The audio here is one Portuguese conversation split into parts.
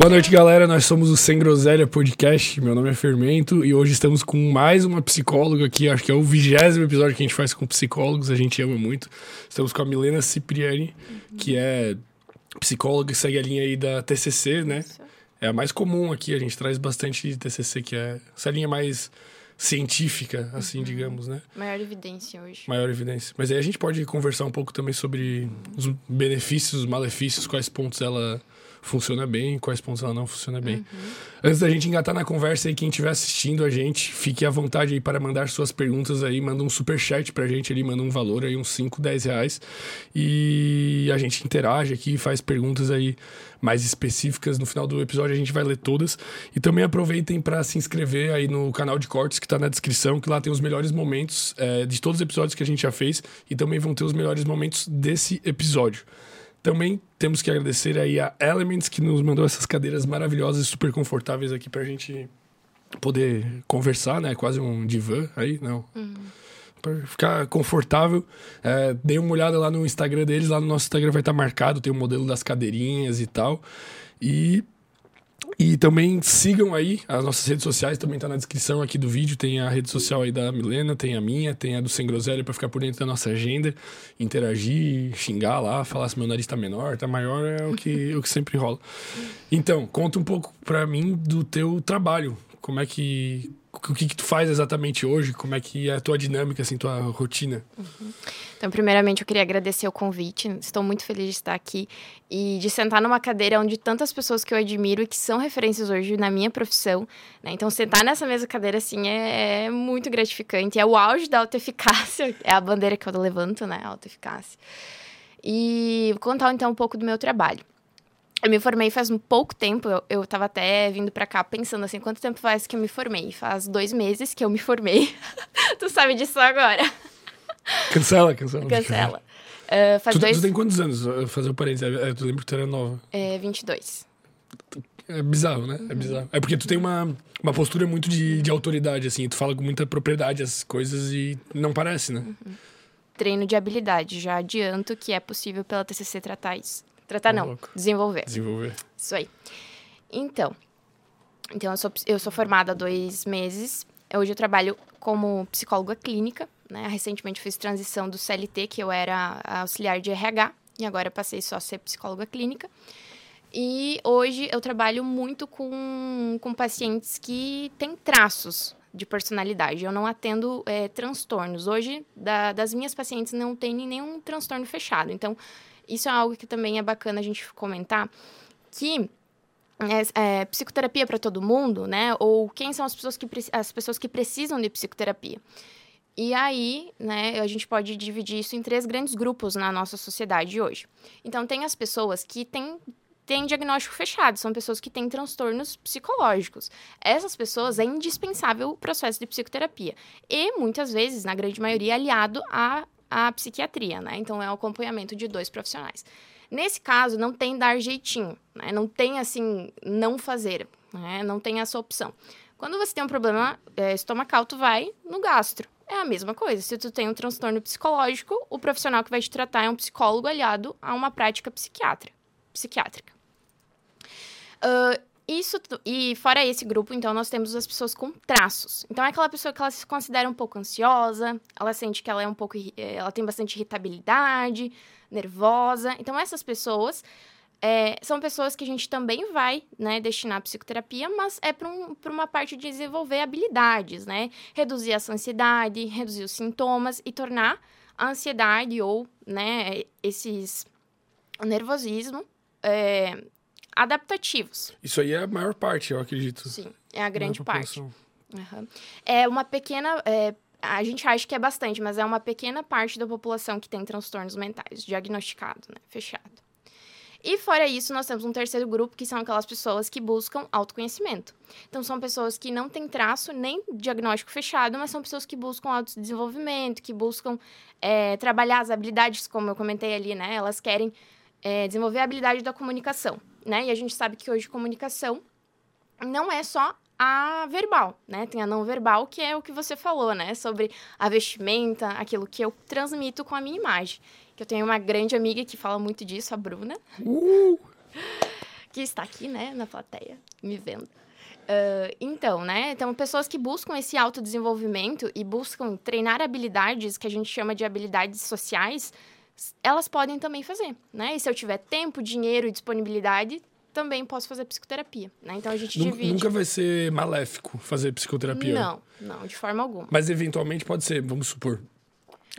Boa noite, galera. Nós somos o Sem Groselha Podcast. Meu nome é Fermento e hoje estamos com mais uma psicóloga aqui. Acho que é o vigésimo episódio que a gente faz com psicólogos. A gente ama muito. Estamos com a Milena Cipriani, que é psicóloga e segue a linha aí da TCC, né? É a mais comum aqui. A gente traz bastante TCC, que é essa linha mais científica, assim, uhum. digamos, né? Maior evidência hoje. Maior evidência. Mas aí a gente pode conversar um pouco também sobre os benefícios, os malefícios, quais pontos ela funciona bem, quais pontos ela não funciona bem. Uhum. Antes da gente engatar na conversa aí, quem estiver assistindo a gente, fique à vontade aí para mandar suas perguntas aí, manda um super chat pra gente ali, manda um valor aí, uns 5, 10 reais. E a gente interage aqui, faz perguntas aí mais específicas. No final do episódio a gente vai ler todas. E também aproveitem para se inscrever aí no canal de cortes que está na descrição, que lá tem os melhores momentos é, de todos os episódios que a gente já fez e também vão ter os melhores momentos desse episódio. Também temos que agradecer aí a Elements, que nos mandou essas cadeiras maravilhosas e super confortáveis aqui pra gente poder conversar, né? Quase um divã aí, não. Uhum. Pra ficar confortável. É, dei uma olhada lá no Instagram deles, lá no nosso Instagram vai estar marcado, tem o modelo das cadeirinhas e tal. E e também sigam aí as nossas redes sociais, também tá na descrição aqui do vídeo. Tem a rede social aí da Milena, tem a minha, tem a do Sem Groselha pra ficar por dentro da nossa agenda, interagir, xingar lá, falar se meu nariz tá menor, tá maior, é o que, o que sempre rola. Então, conta um pouco pra mim do teu trabalho. Como é que o que, que tu faz exatamente hoje? Como é que é a tua dinâmica, assim, tua rotina? Uhum. Então, primeiramente, eu queria agradecer o convite. Estou muito feliz de estar aqui e de sentar numa cadeira onde tantas pessoas que eu admiro e que são referências hoje na minha profissão. Né? Então, sentar nessa mesma cadeira, assim, é, é muito gratificante. É o auge da autoeficácia. É a bandeira que eu levanto, né? Autoeficácia. E vou contar, então, um pouco do meu trabalho. Eu me formei faz um pouco tempo, eu, eu tava até vindo pra cá pensando assim, quanto tempo faz que eu me formei? Faz dois meses que eu me formei. tu sabe disso agora. Cancela, cancela. Cancela. Uh, faz tu, dois... tu tem quantos anos? Fazer o um parênteses. Eu lembro que tu era nova. É, 22. É bizarro, né? É uhum. É bizarro. É porque tu tem uma, uma postura muito de, de autoridade, assim. Tu fala com muita propriedade as coisas e não parece, né? Uhum. Treino de habilidade. Já adianto que é possível pela TCC tratar isso. Tratar não, desenvolver. Desenvolver. Isso aí. Então, então eu sou, eu sou formada há dois meses. Hoje eu trabalho como psicóloga clínica. Né? Recentemente fiz transição do CLT, que eu era auxiliar de RH, e agora passei só a ser psicóloga clínica. E hoje eu trabalho muito com, com pacientes que têm traços de personalidade. Eu não atendo é, transtornos. Hoje, da, das minhas pacientes, não tem nenhum transtorno fechado. Então, isso é algo que também é bacana a gente comentar, que é, é, psicoterapia para todo mundo, né? Ou quem são as pessoas que, as pessoas que precisam de psicoterapia. E aí, né, a gente pode dividir isso em três grandes grupos na nossa sociedade hoje. Então, tem as pessoas que têm têm diagnóstico fechado, são pessoas que têm transtornos psicológicos. Essas pessoas é indispensável o processo de psicoterapia. E muitas vezes, na grande maioria, aliado a a psiquiatria, né? Então é o acompanhamento de dois profissionais. Nesse caso, não tem dar jeitinho, né? Não tem assim, não fazer, né? Não tem essa opção. Quando você tem um problema é, estomacal, tu vai no gastro. É a mesma coisa. Se tu tem um transtorno psicológico, o profissional que vai te tratar é um psicólogo aliado a uma prática psiquiátrica. psiquiátrica. Uh, isso, e fora esse grupo, então, nós temos as pessoas com traços. Então, é aquela pessoa que ela se considera um pouco ansiosa, ela sente que ela é um pouco, eh, ela tem bastante irritabilidade, nervosa. Então, essas pessoas é, são pessoas que a gente também vai né, destinar à psicoterapia, mas é para um, uma parte de desenvolver habilidades, né? Reduzir essa ansiedade, reduzir os sintomas e tornar a ansiedade ou né, esses o nervosismo é, adaptativos. Isso aí é a maior parte, eu acredito. Sim, é a grande parte. Uhum. É uma pequena. É, a gente acha que é bastante, mas é uma pequena parte da população que tem transtornos mentais, diagnosticado, né? Fechado. E fora isso, nós temos um terceiro grupo, que são aquelas pessoas que buscam autoconhecimento. Então, são pessoas que não têm traço nem diagnóstico fechado, mas são pessoas que buscam autodesenvolvimento, que buscam é, trabalhar as habilidades, como eu comentei ali, né? Elas querem é, desenvolver a habilidade da comunicação né? E a gente sabe que hoje comunicação não é só a verbal, né? Tem a não verbal, que é o que você falou, né? Sobre a vestimenta, aquilo que eu transmito com a minha imagem. Que eu tenho uma grande amiga que fala muito disso, a Bruna. Uh! que está aqui, né, na plateia, me vendo. Uh, então, né? Então, pessoas que buscam esse autodesenvolvimento e buscam treinar habilidades que a gente chama de habilidades sociais, elas podem também fazer, né? E se eu tiver tempo, dinheiro e disponibilidade, também posso fazer psicoterapia, né? Então a gente nunca, divide. Nunca vai ser maléfico fazer psicoterapia. Não, não, de forma alguma. Mas eventualmente pode ser, vamos supor.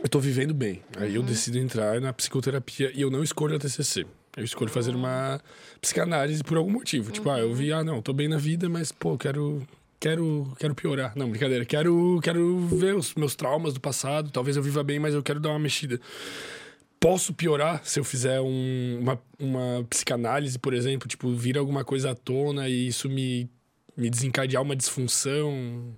Eu tô vivendo bem. Aí uhum. eu decido entrar na psicoterapia e eu não escolho a TCC. Eu escolho uhum. fazer uma psicanálise por algum motivo. Uhum. Tipo, ah, eu uhum. vi, ah, não, tô bem na vida, mas, pô, quero quero, quero piorar. Não, brincadeira. Quero, quero ver os meus traumas do passado. Talvez eu viva bem, mas eu quero dar uma mexida posso piorar se eu fizer um, uma, uma psicanálise, por exemplo, tipo, vir alguma coisa à tona e isso me, me desencadear uma disfunção. Uhum.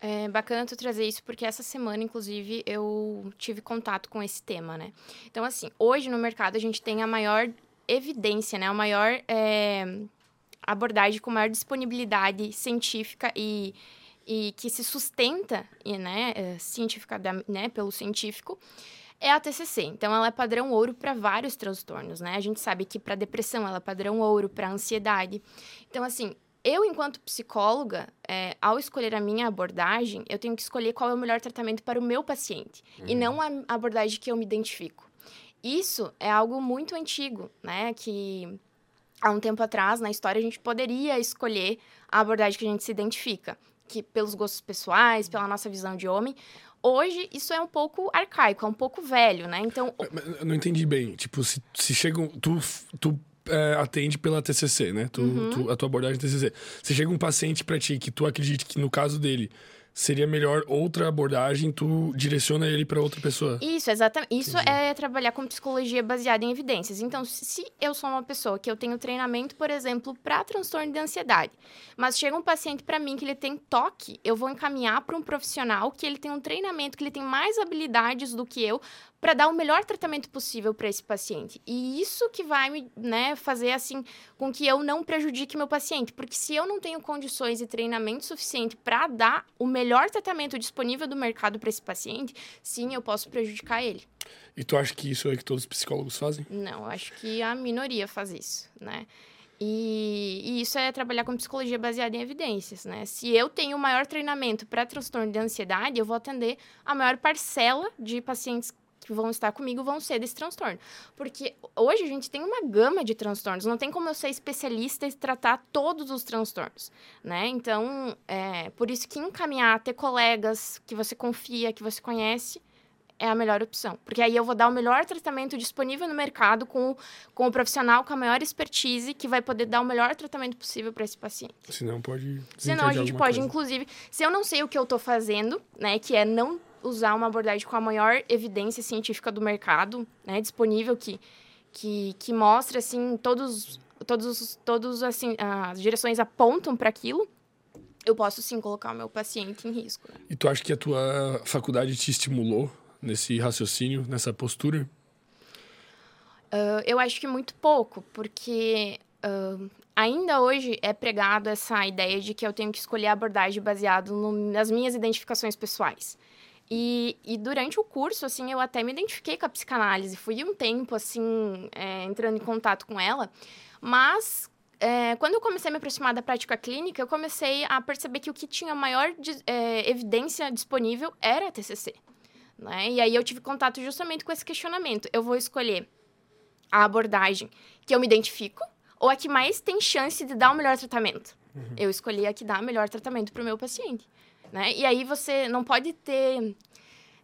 É bacana tu trazer isso, porque essa semana, inclusive, eu tive contato com esse tema, né? Então, assim, hoje no mercado a gente tem a maior evidência, né? A maior é, abordagem com maior disponibilidade científica e, e que se sustenta, né, é, científica, né, pelo científico, é a TCC. Então, ela é padrão ouro para vários transtornos, né? A gente sabe que para depressão ela é padrão ouro, para ansiedade. Então, assim, eu, enquanto psicóloga, é, ao escolher a minha abordagem, eu tenho que escolher qual é o melhor tratamento para o meu paciente uhum. e não a abordagem que eu me identifico. Isso é algo muito antigo, né? Que há um tempo atrás, na história, a gente poderia escolher a abordagem que a gente se identifica, que pelos gostos pessoais, pela nossa visão de homem hoje isso é um pouco arcaico, é um pouco velho, né? Então. Eu não entendi bem. Tipo, se, se chegam. Tu, tu é, atende pela TCC, né? Tu, uhum. tu, a tua abordagem TCC. Se chega um paciente para ti que tu acredita que no caso dele seria melhor outra abordagem, tu direciona ele para outra pessoa. Isso, exatamente. Isso Entendi. é trabalhar com psicologia baseada em evidências. Então, se eu sou uma pessoa que eu tenho treinamento, por exemplo, para transtorno de ansiedade, mas chega um paciente para mim que ele tem toque, eu vou encaminhar para um profissional que ele tem um treinamento, que ele tem mais habilidades do que eu para dar o melhor tratamento possível para esse paciente. E isso que vai me né, fazer assim com que eu não prejudique meu paciente, porque se eu não tenho condições e treinamento suficiente para dar o melhor tratamento disponível do mercado para esse paciente, sim, eu posso prejudicar ele. E tu acha que isso é que todos os psicólogos fazem? Não, acho que a minoria faz isso, né? E, e, isso é trabalhar com psicologia baseada em evidências, né? Se eu tenho o maior treinamento para transtorno de ansiedade, eu vou atender a maior parcela de pacientes que vão estar comigo vão ser desse transtorno. Porque hoje a gente tem uma gama de transtornos, não tem como eu ser especialista e tratar todos os transtornos, né? Então, é por isso que encaminhar, ter colegas que você confia, que você conhece, é a melhor opção. Porque aí eu vou dar o melhor tratamento disponível no mercado com, com o profissional com a maior expertise que vai poder dar o melhor tratamento possível para esse paciente. Senão pode. Senão a gente pode, coisa. inclusive, se eu não sei o que eu estou fazendo, né, que é não usar uma abordagem com a maior evidência científica do mercado, né, disponível que que, que mostra assim todos todos todos assim as direções apontam para aquilo, eu posso sim colocar o meu paciente em risco. Né? E tu acha que a tua faculdade te estimulou nesse raciocínio, nessa postura? Uh, eu acho que muito pouco, porque uh, ainda hoje é pregado essa ideia de que eu tenho que escolher a abordagem baseado no, nas minhas identificações pessoais. E, e, durante o curso, assim, eu até me identifiquei com a psicanálise. Fui um tempo, assim, é, entrando em contato com ela. Mas, é, quando eu comecei a me aproximar da prática clínica, eu comecei a perceber que o que tinha maior de, é, evidência disponível era a TCC. Né? E aí eu tive contato justamente com esse questionamento. Eu vou escolher a abordagem que eu me identifico ou a que mais tem chance de dar o melhor tratamento? Uhum. Eu escolhi a que dá o melhor tratamento para o meu paciente né? E aí você não pode ter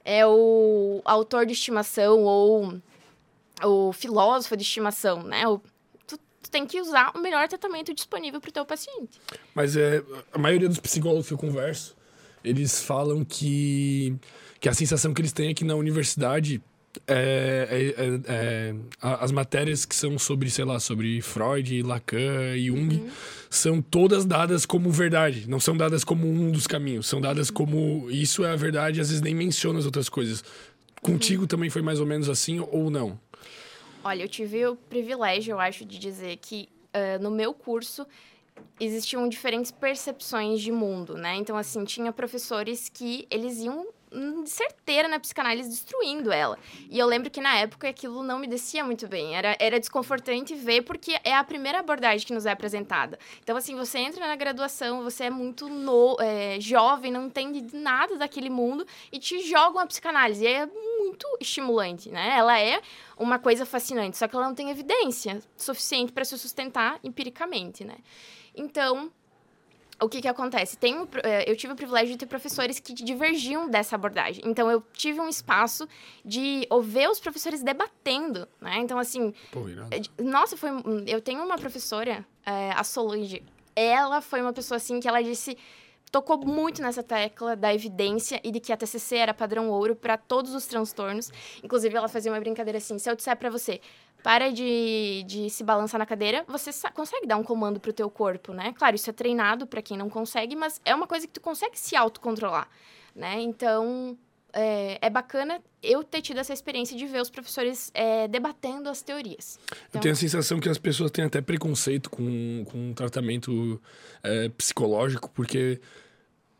é, o autor de estimação ou o filósofo de estimação, né? O, tu, tu tem que usar o melhor tratamento disponível para o teu paciente. Mas é, a maioria dos psicólogos que eu converso, eles falam que, que a sensação que eles têm é que na universidade é, é, é, é as matérias que são sobre, sei lá, sobre Freud, Lacan e Jung uhum. são todas dadas como verdade, não são dadas como um dos caminhos, são dadas uhum. como isso é a verdade, às vezes nem menciona as outras coisas. Contigo uhum. também foi mais ou menos assim ou não? Olha, eu tive o privilégio, eu acho, de dizer que uh, no meu curso existiam diferentes percepções de mundo, né? Então, assim, tinha professores que eles iam certeira na psicanálise, destruindo ela. E eu lembro que na época aquilo não me descia muito bem. Era, era desconfortante ver, porque é a primeira abordagem que nos é apresentada. Então, assim, você entra na graduação, você é muito no, é, jovem, não entende nada daquele mundo, e te jogam a psicanálise. E é muito estimulante, né? Ela é uma coisa fascinante, só que ela não tem evidência suficiente para se sustentar empiricamente, né? Então, o que que acontece? Tem, eh, eu tive o privilégio de ter professores que divergiam dessa abordagem. Então, eu tive um espaço de ouvir os professores debatendo, né? Então, assim... Pô, eh, Nossa, foi... Eu tenho uma professora, eh, a Solange. Ela foi uma pessoa, assim, que ela disse... Tocou muito nessa tecla da evidência e de que a TCC era padrão ouro para todos os transtornos. Inclusive, ela fazia uma brincadeira assim: se eu disser para você, para de, de se balançar na cadeira, você consegue dar um comando pro teu corpo, né? Claro, isso é treinado para quem não consegue, mas é uma coisa que tu consegue se autocontrolar, né? Então, é, é bacana eu ter tido essa experiência de ver os professores é, debatendo as teorias. Eu tenho a sensação que as pessoas têm até preconceito com, com tratamento é, psicológico, porque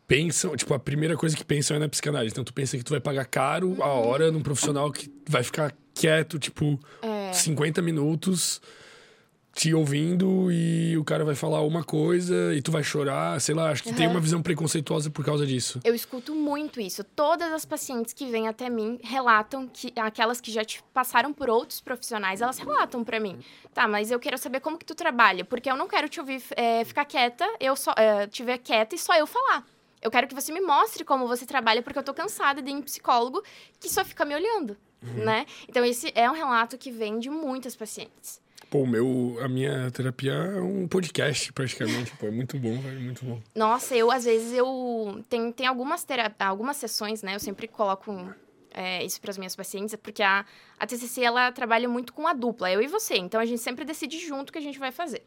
pensam, tipo, a primeira coisa que pensam é na psicanálise. Então, tu pensa que tu vai pagar caro a hora num profissional que vai ficar quieto, tipo, É. 50 minutos te ouvindo e o cara vai falar uma coisa e tu vai chorar, sei lá, acho que tem Aham. uma visão preconceituosa por causa disso. Eu escuto muito isso. Todas as pacientes que vêm até mim relatam que aquelas que já te passaram por outros profissionais, elas relatam pra mim. Tá, mas eu quero saber como que tu trabalha, porque eu não quero te ouvir é, ficar quieta, eu só é, te ver quieta e só eu falar. Eu quero que você me mostre como você trabalha, porque eu tô cansada de ir em psicólogo que só fica me olhando, né? Então esse é um relato que vem de muitas pacientes. Pô, meu, a minha terapia é um podcast, praticamente. Pô, é muito bom, velho, muito bom. Nossa, eu às vezes eu tem, tem algumas tera... algumas sessões, né? Eu sempre coloco é, isso para as minhas pacientes, porque a, a TCC ela trabalha muito com a dupla, eu e você. Então a gente sempre decide junto o que a gente vai fazer.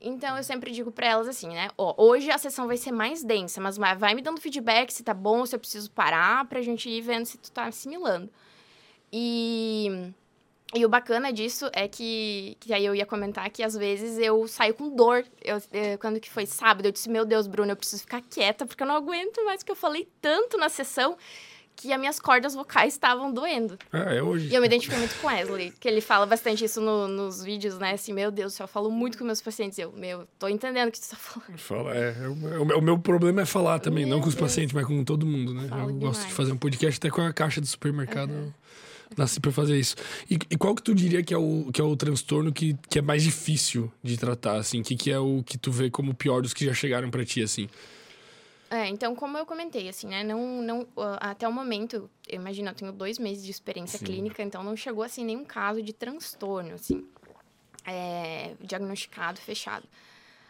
Então eu sempre digo para elas assim, né? Ó, hoje a sessão vai ser mais densa, mas vai vai me dando feedback se tá bom, se eu preciso parar pra gente ir vendo se tu tá assimilando. E e o bacana disso é que, que aí eu ia comentar que às vezes eu saio com dor. Eu, eh, quando que foi sábado, eu disse, meu Deus, Bruno, eu preciso ficar quieta, porque eu não aguento mais, que eu falei tanto na sessão que as minhas cordas vocais estavam doendo. Ah, é hoje. E eu me identifiquei muito com Wesley, que ele fala bastante isso no- nos vídeos, né? Assim, meu Deus eu falo muito com meus pacientes. Eu, meu, tô entendendo o que tu tá falando. Fala, é, é o, é o- meu problema é falar também, não Meu com os Deus. pacientes, mas com todo mundo, né? Eu gosto de demais. fazer um podcast até com a caixa do supermercado. eu Nasci pra fazer isso. E, e qual que tu diria que é o, que é o transtorno que, que é mais difícil de tratar, assim? Que, que é o que tu vê como o pior dos que já chegaram pra ti, assim? É, então, como eu comentei, assim, né? Não, não, ah, até o momento, eu imagino, eu tenho dois meses de experiência Sim. clínica, então não chegou, assim, nenhum caso de transtorno, assim, é, diagnosticado, fechado.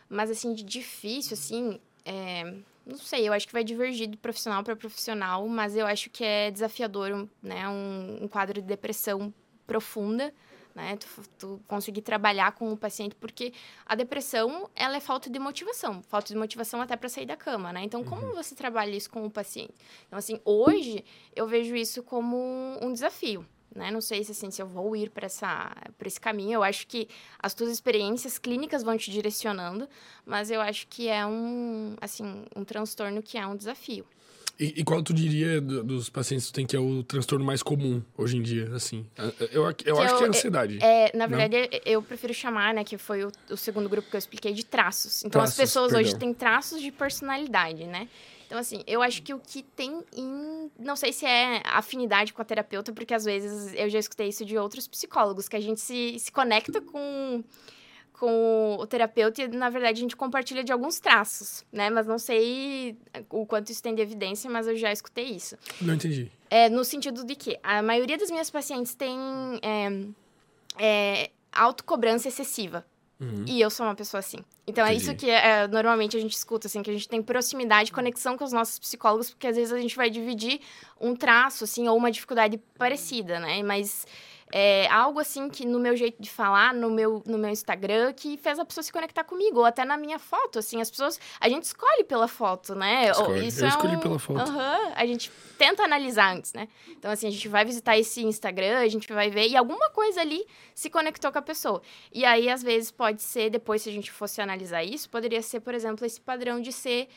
Mas, assim, de difícil, assim, é, não sei, eu acho que vai divergir de profissional para profissional, mas eu acho que é desafiador, um, né? Um, um quadro de depressão profunda, né? Tu, tu conseguir trabalhar com o paciente, porque a depressão, ela é falta de motivação. Falta de motivação até para sair da cama, né? Então, como você trabalha isso com o paciente? Então, assim, hoje eu vejo isso como um desafio, né? Não sei se, assim, se eu vou ir para essa para esse caminho. Eu acho que as tuas experiências clínicas vão te direcionando, mas eu acho que é um, assim, um transtorno que é um desafio. E, e qual tu diria do- dos pacientes que tu tem que é o transtorno mais comum hoje em dia, assim? Eu, eu, eu acho eu- que é a ansiedade. É, na Não? verdade, eu prefiro chamar, né, que foi o, o segundo grupo que eu expliquei, de traços. Então, as Traços, pessoas hoje perdão. têm traços de personalidade, né? Então, assim, eu acho que o que tem em. Não sei se é afinidade com a terapeuta, porque às vezes eu já escutei isso de outros psicólogos, que a gente se, se conecta com, com o terapeuta e, na verdade, a gente compartilha de alguns traços, né? Mas não sei o quanto isso tem de evidência, mas eu já escutei isso. Não entendi. É, no sentido de que a maioria das minhas pacientes tem é, é, autocobrança excessiva. Uhum. E eu sou uma pessoa assim. Então é isso Entendi. que é, normalmente a gente escuta, assim, que a gente tem proximidade, conexão com os nossos psicólogos, porque às vezes a gente vai dividir um traço, assim, ou uma dificuldade parecida, né? Mas é algo assim que no meu jeito de falar, no meu, no meu Instagram, que fez a pessoa se conectar comigo, ou até na minha foto, assim, as pessoas. A gente escolhe pela foto, né? Escolhe. Isso Eu é escolhi um- pela foto. Aham, a gente tenta analisar antes, né? Então, assim, a gente vai visitar esse Instagram, a gente vai ver, e alguma coisa ali se conectou com a pessoa. E aí, às vezes, pode ser, depois, se a gente fosse analisar isso, poderia ser, por exemplo, esse padrão de ser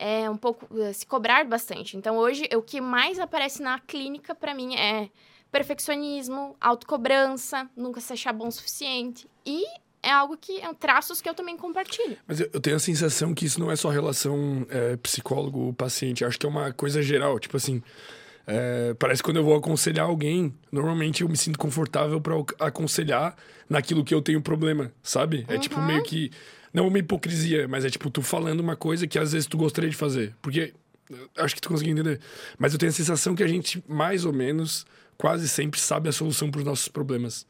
é um pouco eh, se cobrar bastante. Então hoje o que mais aparece na clínica para mim é perfeccionismo, autocobrança, nunca se achar bom o suficiente e é algo que é um traços que eu também compartilho. Mas eu, tenho a sensação que isso não é só relação é, psicólogo-paciente. Acho que é uma coisa geral. Tipo assim, é, parece que quando eu vou aconselhar alguém, normalmente eu me sinto confortável para aconselhar naquilo que eu tenho problema, sabe? É tipo uhum. tipo meio que. Não uma hipocrisia, mas é tipo tu falando uma coisa que às vezes tu gostaria de fazer. Porque. Acho que tu conseguiu entender. Mas eu tenho a sensação que a gente, mais ou menos, quase sempre sabe a solução para os nossos problemas,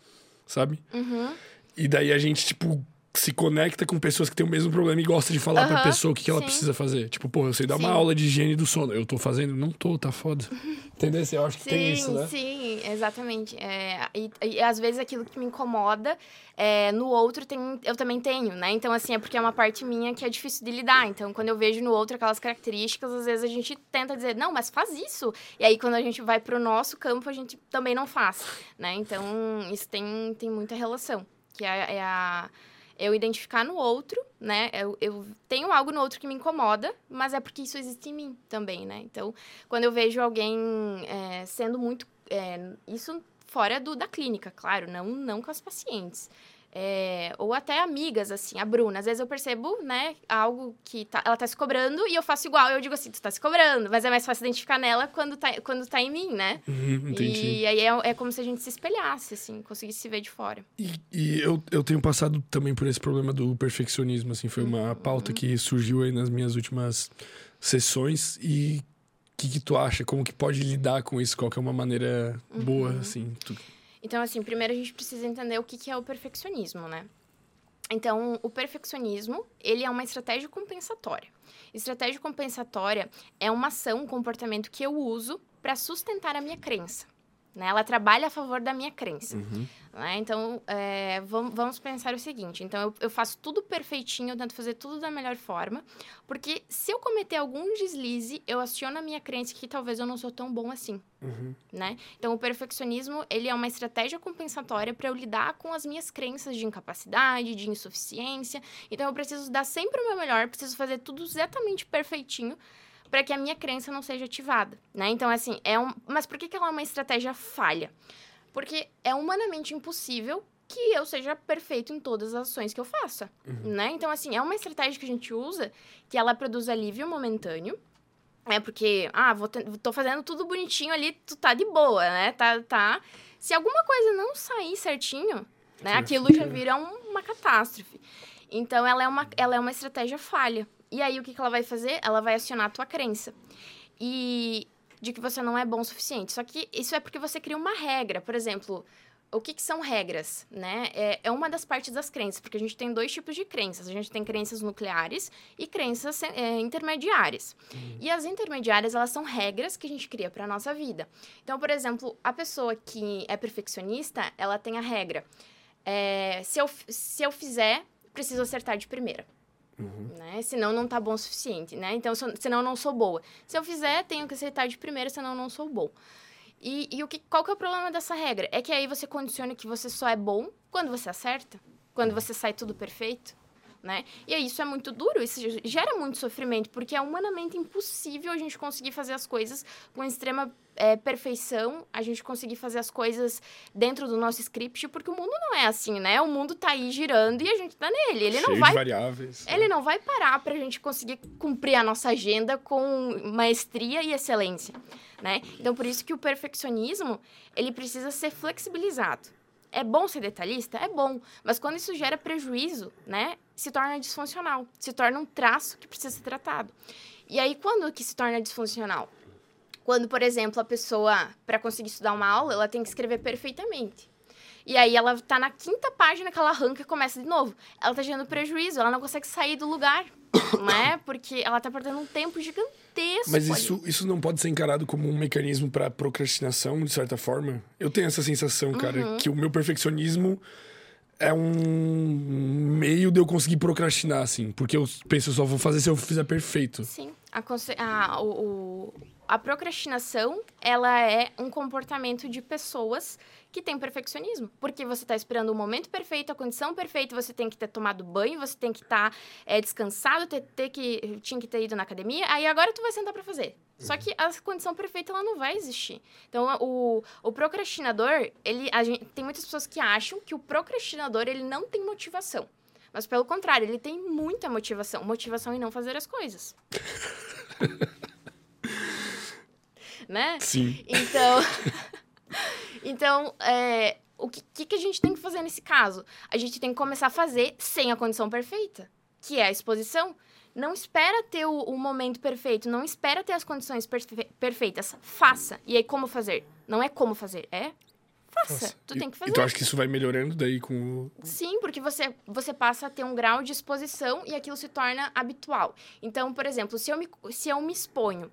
sabe? Uhum. E daí a gente, tipo, se conecta com pessoas que têm o mesmo problema e gosta de falar uhum, pra pessoa o que, que ela precisa fazer. Tipo, pô, eu sei dar sim. uma aula de higiene do sono. Eu tô fazendo? Não tô, tá foda. Entendeu? Eu acho que sim, tem isso, né? Sim, exatamente. É, e, e, às vezes aquilo que me incomoda é, no outro tem, eu também tenho, né? Então, assim, é porque é uma parte minha que é difícil de lidar. Então, quando eu vejo no outro aquelas características, às vezes a gente tenta dizer, não, mas faz isso. E aí, quando a gente vai pro nosso campo, a gente também não faz, né? Então, isso tem, tem muita relação que é, é a eu identificar no outro, né? Eu, eu, tenho algo no outro que me incomoda, mas é porque isso existe em mim também, né? Então, quando eu vejo alguém é, sendo muito. É, isso fora do, da clínica, claro, não, não com as pacientes. É, ou até amigas, assim, a Bruna. Às vezes eu percebo, né, algo que tá, ela tá se cobrando e eu faço igual. Eu digo assim, tu tá se cobrando, mas é mais fácil identificar nela quando tá, quando tá em mim, né? Uhum, e aí é, é, como se a gente se espelhasse, assim, conseguisse se ver de fora. E, e eu, eu tenho passado também por esse problema do perfeccionismo, assim, foi uma uhum. pauta que surgiu aí nas minhas últimas sessões e o que, que tu acha? Como que pode lidar com isso? Qual que é uma maneira uhum. boa, assim? Tu... Então, assim, primeiro a gente precisa entender o que, que é o perfeccionismo, né? Então, o perfeccionismo, ele é uma estratégia compensatória. Estratégia compensatória é uma ação, um comportamento que eu uso para sustentar a minha crença. Né? Ela trabalha a favor da minha crença. Uhum. Né? Então, é, vamos, vamos, pensar o seguinte: então, eu, eu, faço tudo perfeitinho, eu tento fazer tudo da melhor forma, porque se eu cometer algum deslize, eu aciono a minha crença que talvez eu não sou tão bom assim. Uhum. Né? Então, o perfeccionismo ele é uma estratégia compensatória para eu lidar com as minhas crenças de incapacidade, de insuficiência. Então, eu preciso dar sempre o meu melhor, preciso fazer tudo exatamente perfeitinho para que a minha crença não seja ativada, né? Então, assim, é um... Mas por que, que ela é uma estratégia falha? Porque é humanamente impossível que eu seja perfeito em todas as ações que eu faça, uhum. né? Então, assim, é uma estratégia que a gente usa que ela produz alívio momentâneo, é porque, ah, vou tô fazendo tudo bonitinho ali, tu tá de boa, né? Tá, tá. Se alguma coisa não sair certinho, né? Aquilo já vira um, uma catástrofe. Então, ela é uma, ela é uma estratégia falha. E aí, o que, que ela vai fazer? Ela vai acionar a tua crença. E de que você não é bom o suficiente. Só que isso é porque você cria uma regra. Por exemplo, o que, que, são regras, né? É, é, uma das partes das crenças, porque a gente tem dois tipos de crenças. A gente tem crenças nucleares e crenças é, intermediárias. Uhum. E as intermediárias, elas são regras que a gente cria para nossa vida. Então, por exemplo, a pessoa que é perfeccionista, ela tem a regra. É, se, eu, se eu fizer, preciso acertar de primeira. Uhum. Né? Senão não tá bom o suficiente, né? Então, senão não sou boa. Se eu fizer, tenho que aceitar de primeira, senão não sou bom. E, e o que, qual que é o problema dessa regra? É que aí você condiciona que você só é bom quando você acerta, quando você sai tudo perfeito, né? E isso é muito duro, isso gera muito sofrimento, porque é humanamente impossível a gente conseguir fazer as coisas com extrema é, perfeição, a gente conseguir fazer as coisas dentro do nosso script, porque o mundo não é assim, né? O mundo tá aí girando e a gente tá nele. Ele Cheio não vai. variáveis. Ele né? não vai parar pra gente conseguir cumprir a nossa agenda com maestria e excelência, né? Então, por isso que o perfeccionismo, ele precisa ser flexibilizado. É bom ser detalhista? É bom. Mas quando isso gera prejuízo, né? Se torna disfuncional. Se torna um traço que precisa ser tratado. E aí, quando que se torna disfuncional? Quando, por exemplo, a pessoa, para conseguir estudar uma aula, ela tem que escrever perfeitamente. E aí ela tá na quinta página que ela arranca e começa de novo. Ela tá gerando prejuízo, ela não consegue sair do lugar, né? Porque ela tá perdendo um tempo gigantesco. Mas isso, isso não pode ser encarado como um mecanismo para procrastinação, de certa forma? Eu tenho essa sensação, cara, uhum. que o meu perfeccionismo é um meio de eu conseguir procrastinar, assim. Porque eu penso, eu só vou fazer se eu fizer perfeito. Sim. A, a, o, o a procrastinação, ela é um comportamento de pessoas que têm perfeccionismo. Porque você está esperando o momento perfeito, a condição perfeita, você tem que ter tomado banho, você tem que estar tá, é, descansado, ter, ter que, tinha que ter ido na academia, aí agora tu vai sentar para fazer. Só que a condição perfeita, ela não vai existir. Então, o, o procrastinador, ele, gente, tem muitas pessoas que acham que o procrastinador, ele não tem motivação. Mas, pelo contrário, ele tem muita motivação. Motivação em não fazer as coisas. né? Sim. Então, então é, o que, que a gente tem que fazer nesse caso? A gente tem que começar a fazer sem a condição perfeita, que é a exposição. Não espera ter o, o momento perfeito, não espera ter as condições perfe perfeitas. Faça. E aí, como fazer? Não é como fazer, é faça. Tu e, tem que fazer. Então, acho que isso vai melhorando daí com o... Sim, porque você, você passa a ter um grau de exposição e aquilo se torna habitual. Então, por exemplo, se eu me, se eu me exponho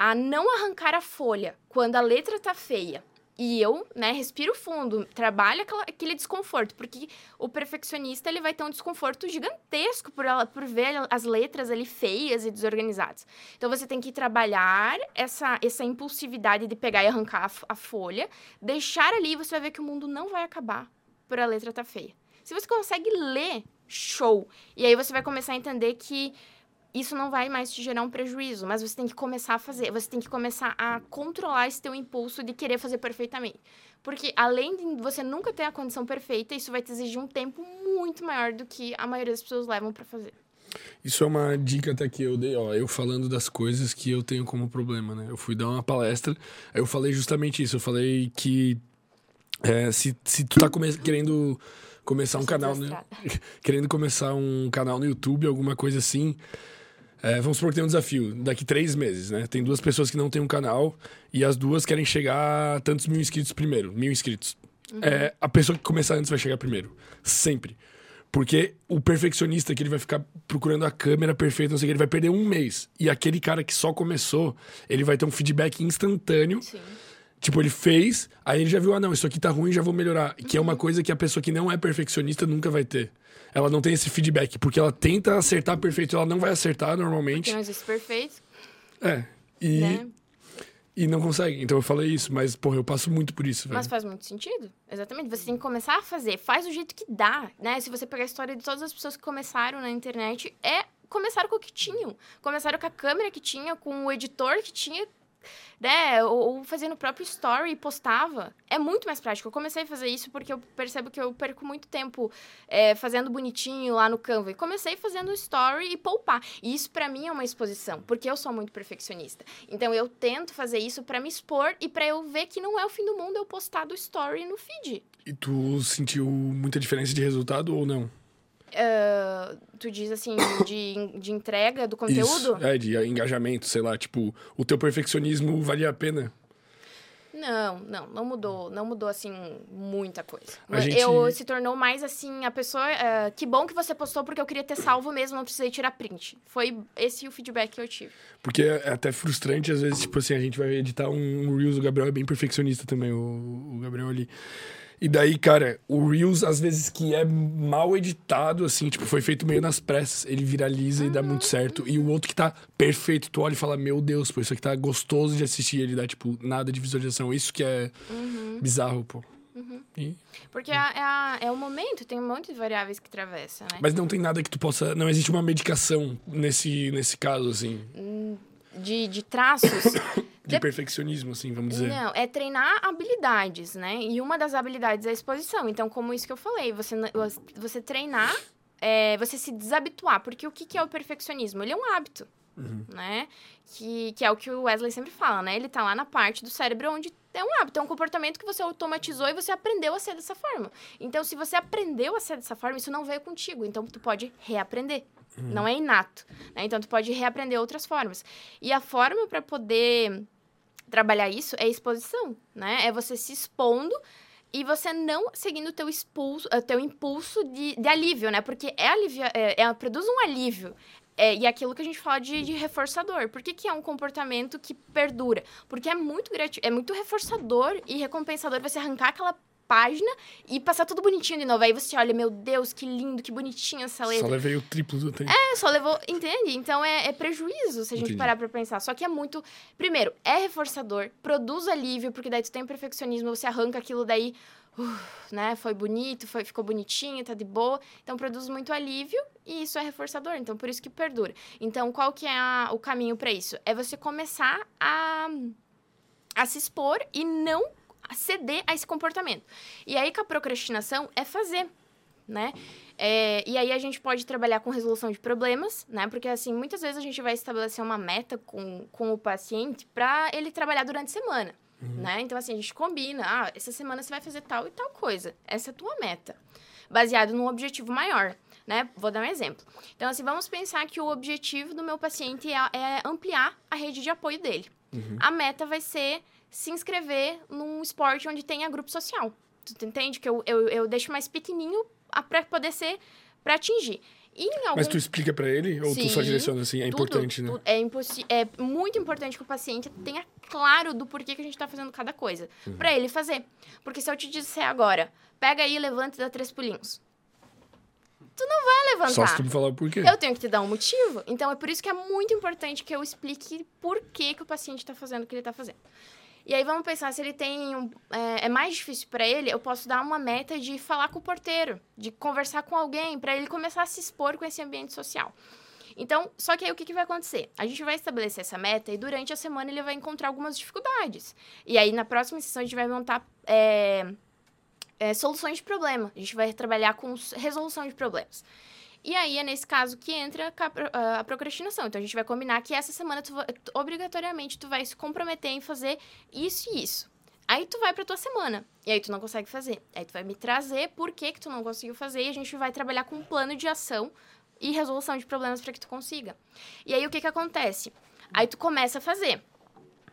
a não arrancar a folha quando a letra tá feia, e eu, né, respiro fundo, trabalho aquele desconforto, porque o perfeccionista ele vai ter um desconforto gigantesco por, ela, por ver as letras ali feias e desorganizadas. Então você tem que trabalhar essa, essa impulsividade de pegar e arrancar a, a folha, deixar ali, você vai ver que o mundo não vai acabar por a letra tá feia. Se você consegue ler, show! E aí você vai começar a entender que isso não vai mais te gerar um prejuízo, mas você tem que começar a fazer, você tem que começar a controlar esse teu impulso de querer fazer perfeitamente. Porque além de você nunca ter a condição perfeita, isso vai te exigir um tempo muito maior do que a maioria das pessoas levam para fazer. Isso é uma dica até que eu dei, ó, eu falando das coisas que eu tenho como problema, né? Eu fui dar uma palestra, aí eu falei justamente isso, eu falei que é, se, se tu tá come querendo começar um canal, né? querendo começar um canal no YouTube, alguma coisa assim, é, vamos supor que tem um desafio daqui três meses, né? Tem duas pessoas que não têm um canal e as duas querem chegar a tantos mil inscritos primeiro, mil inscritos. Uhum. É, a pessoa que começar antes vai chegar primeiro. Sempre. Porque o perfeccionista que ele vai ficar procurando a câmera perfeita, não sei o que, ele vai perder um mês. E aquele cara que só começou, ele vai ter um feedback instantâneo. Sim. Tipo, ele fez, aí ele já viu, ah, não, isso aqui tá ruim, já vou melhorar. Que é uma uhum. coisa que a pessoa que não é perfeccionista nunca vai ter ela não tem esse feedback, porque ela tenta acertar perfeito, ela não vai acertar normalmente. Porque não existe perfeito. É. E, né? e não consegue. Então eu falei isso, mas, porra, eu passo muito por isso. Velho. Mas faz muito sentido. Exatamente. Você tem que começar a fazer. Faz do jeito que dá, né? Se você pegar a história de todas as pessoas que começaram na internet, é começaram com o que tinham. Começaram com a câmera que tinha, com o editor que tinha, né? Ou, ou fazia no próprio story e postava. É muito mais prático. Eu comecei a fazer isso porque eu percebo que eu perco muito tempo é, fazendo bonitinho lá no Canva. E comecei fazendo story e poupar. E isso para mim é uma exposição, porque eu sou muito perfeccionista. Então eu tento fazer isso para me expor e para eu ver que não é o fim do mundo eu postar do story no feed. E tu sentiu muita diferença de resultado ou não? Uh, tu diz assim, de, de entrega do conteúdo? Isso, é, de engajamento, sei lá, tipo, o teu perfeccionismo valia a pena? Não, não, não mudou, não mudou assim muita coisa. Gente... Eu se tornou mais assim a pessoa, uh, que bom que você postou porque eu queria ter salvo mesmo, não precisei tirar print. Foi esse o feedback que eu tive. Porque é até frustrante às vezes, tipo assim, a gente vai editar um, um Reels, o Gabriel é bem perfeccionista também, o, o Gabriel ali. E daí, cara, o Reels, às vezes que é mal editado, assim, tipo, foi feito meio nas pressas, ele viraliza e dá muito certo. E o outro que tá perfeito, tu olha e fala, meu Deus, pô, isso aqui tá gostoso de assistir, ele dá, tipo, nada de visualização. Isso que é uhum. bizarro, pô. Uhum. E... Porque é, é, é, o momento, tem um monte de variáveis que atravessa, né? Mas não tem nada que tu possa. Não existe uma medicação nesse, nesse caso, assim. Hum, de, de traços. de perfeccionismo, assim, vamos dizer. Não, é treinar habilidades, né? E uma das habilidades é a exposição. Então, como isso que eu falei, você, você treinar, é, você se desabituar. Porque o que, que é o perfeccionismo? Ele é um hábito, uhum. né? Que, que é o que o Wesley sempre fala, né? Ele tá lá na parte do cérebro onde é um hábito, é um comportamento que você automatizou e você aprendeu a ser dessa forma. Então, se você aprendeu a ser dessa forma, isso não veio contigo. Então, tu pode reaprender. Uhum. Não é inato. Né? Então, tu pode reaprender outras formas. E a forma para poder trabalhar isso é exposição, né? É você se expondo e você não seguindo o teu, expulso, uh, teu impulso de, de alívio, né? Porque é, alivia, é, é produz um alívio. É, e é aquilo que a gente fala de, de reforçador. Por que, que é um comportamento que perdura? Porque é muito, é muito reforçador e recompensador você arrancar aquela página e passar tudo bonitinho de novo. Aí você olha, meu Deus, que lindo, que bonitinha essa letra. Só levei o triplo do tempo. É, só levou, entende? Então é, é prejuízo se a gente Entendi. parar pra pensar. Só que é muito. Primeiro, é reforçador, produz alívio, porque daí tu tem perfeccionismo, você arranca aquilo daí. né? Foi bonito, foi, ficou bonitinho, tá de boa. Então produz muito alívio e isso é reforçador. Então por isso que perdura. Então qual que é a- o caminho pra isso? É você começar a, a se expor e não ceder a esse comportamento. E aí com a procrastinação é fazer, né? É, e aí a gente pode trabalhar com resolução de problemas, né? Porque assim, muitas vezes a gente vai estabelecer uma meta com, com o paciente para ele trabalhar durante a semana, né? Então assim, a gente combina, ah, essa semana você vai fazer tal e tal coisa. Essa é a tua meta, baseado num objetivo maior, né? Vou dar um exemplo. Então assim, vamos pensar que o objetivo do meu paciente é, é ampliar a rede de apoio dele. A meta vai ser se inscrever num esporte onde tenha grupo social. Tu entende que eu, eu, eu deixo mais pequenininho a- pra poder ser para atingir. Algum Mas tu explica pra ele ou tu só Sim, direciona assim? É tudo, importante, né? É, impossi- é muito importante que o paciente tenha claro do porquê que a gente tá fazendo cada coisa. Uhum. Pra ele fazer. Porque se eu te disser agora, pega aí, levanta e dá três pulinhos. Tu não vai levantar. Só se tu me falar o porquê. Eu tenho que te dar um motivo. Então é por isso que é muito importante que eu explique por que, que o paciente está fazendo o que ele está fazendo. E aí vamos pensar, se ele tem um, é, é mais difícil para ele, eu posso dar uma meta de falar com o porteiro, de conversar com alguém, para ele começar a se expor com esse ambiente social. Então, só que aí o que, que vai acontecer? A gente vai estabelecer essa meta e durante a semana ele vai encontrar algumas dificuldades. E aí na próxima sessão a gente vai montar é, é, soluções de problema. A gente vai trabalhar com resolução de problemas. E aí é nesse caso que entra a pro- a procrastinação. Então a gente vai combinar que essa semana tu obrigatoriamente tu vai se comprometer em fazer isso e isso. Aí tu vai pra tua semana. E aí tu não consegue fazer. Aí tu vai me trazer por que, que tu não conseguiu fazer e a gente vai trabalhar com um plano de ação e resolução de problemas para que tu consiga. E aí o que que acontece? Aí tu começa a fazer.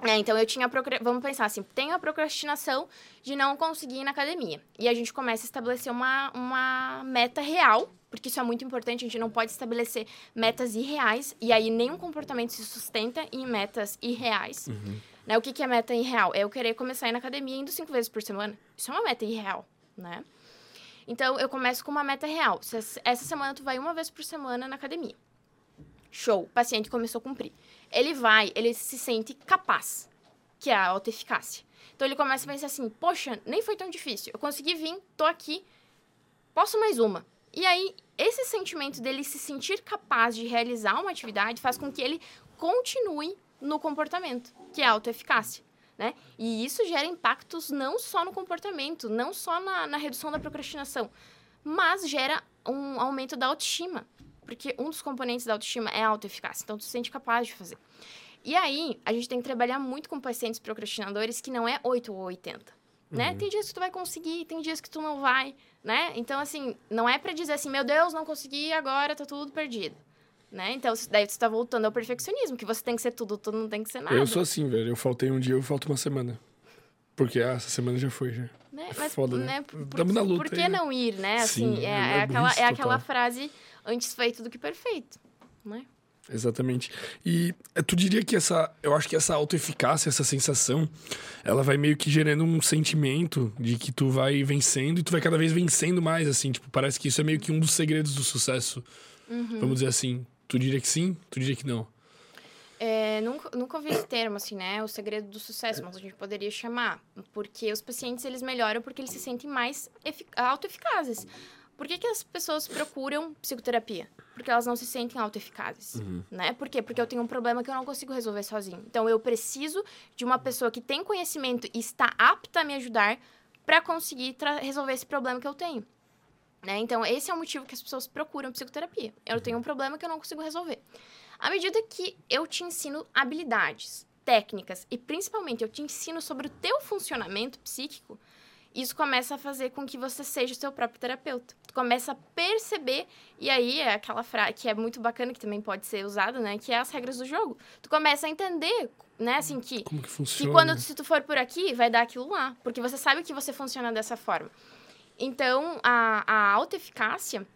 É, então eu tinha vamos pensar assim, tenho a procrastinação de não conseguir ir na academia. E a gente começa a estabelecer uma, uma meta real, porque isso é muito importante, a gente não pode estabelecer metas irreais, e aí nenhum comportamento se sustenta em metas irreais. Né? O que, que é meta irreal? É eu querer começar a ir na academia indo cinco vezes por semana. Isso é uma meta irreal, né? Então, eu começo com uma meta real. Essa semana tu vai uma vez por semana na academia. Show. O paciente começou a cumprir. Ele vai, ele se sente capaz, que é a autoeficácia. Então, ele começa a pensar assim, poxa, nem foi tão difícil. Eu consegui vir, tô aqui, posso mais uma. E aí, esse sentimento dele se sentir capaz de realizar uma atividade faz com que ele continue no comportamento, que é a autoeficácia. Né? E isso gera impactos não só no comportamento, não só na, na redução da procrastinação, mas gera um aumento da autoestima. Porque um dos componentes da autoestima é a autoeficácia. Então, tu se sente capaz de fazer. E aí, a gente tem que trabalhar muito com pacientes procrastinadores que não é 8 ou 80. Né? Tem dias que tu vai conseguir, tem dias que tu não vai, né? Então, assim, não é pra dizer assim, meu Deus, não consegui, agora tá tudo perdido. Né? Então, daí você tá voltando ao perfeccionismo, que você tem que ser tudo, tudo não tem que ser nada. Eu sou assim, velho. Eu faltei um dia, eu falto uma semana. Porque, ah, essa semana já foi, já. Né? Mas, Foda, né? né? Na luta por que aí, né? não ir, né? Assim, Sim, é, é é aquela, burrice é aquela frase antes feito do que perfeito, né? Exatamente. E eh, tu diria que essa. Eu acho que essa autoeficácia, essa sensação, ela vai meio que gerando um sentimento de que tu vai vencendo e tu vai cada vez vencendo mais, assim. Tipo, parece que isso é meio que um dos segredos do sucesso. Uhum. Vamos dizer assim. Tu diria que sim? Tu diria que não? É, nunca, nunca ouvi esse termo, assim, né? O segredo do sucesso, mas a gente poderia chamar. Porque os pacientes, eles melhoram porque eles se sentem mais efic- autoeficazes. Por que, que as pessoas procuram psicoterapia? Porque elas não se sentem autoeficazes, né? Por quê? Porque eu tenho um problema que eu não consigo resolver sozinho. Então, eu preciso de uma pessoa que tem conhecimento e está apta a me ajudar para conseguir resolver esse problema que eu tenho. Né? Então, esse é o motivo que as pessoas procuram psicoterapia. Eu tenho um problema que eu não consigo resolver. À medida que eu te ensino habilidades, técnicas e principalmente eu te ensino sobre o teu funcionamento psíquico, isso começa a fazer com que você seja o seu próprio terapeuta. Tu começa a perceber, e aí é aquela frase que é muito bacana, que também pode ser usada, né? Que é as regras do jogo. Tu começa a entender, né, assim, que Como que que funciona? quando se tu for por aqui, vai dar aquilo lá. Porque você sabe que você funciona dessa forma. Então, a, a autoeficácia,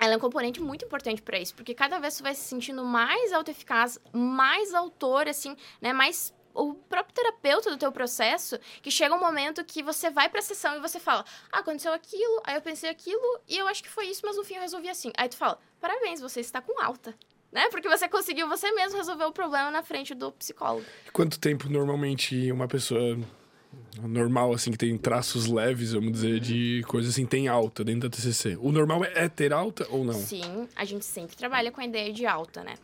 ela é um componente muito importante para isso. Porque cada vez tu vai se sentindo mais autoeficaz, mais autor, assim, né? Mais o próprio terapeuta do teu processo, que chega um momento que você vai pra sessão e você fala, ah, aconteceu aquilo, aí eu pensei aquilo, e eu acho que foi isso, mas no fim eu resolvi assim. Aí tu fala, parabéns, você está com alta. Né? Porque você conseguiu você mesmo resolver o problema na frente do psicólogo. Quanto tempo normalmente uma pessoa normal, assim, que tem traços leves, vamos dizer, de coisa assim, tem alta dentro da TCC? O normal é ter alta ou não? Sim, a gente sempre trabalha com a ideia de alta, né?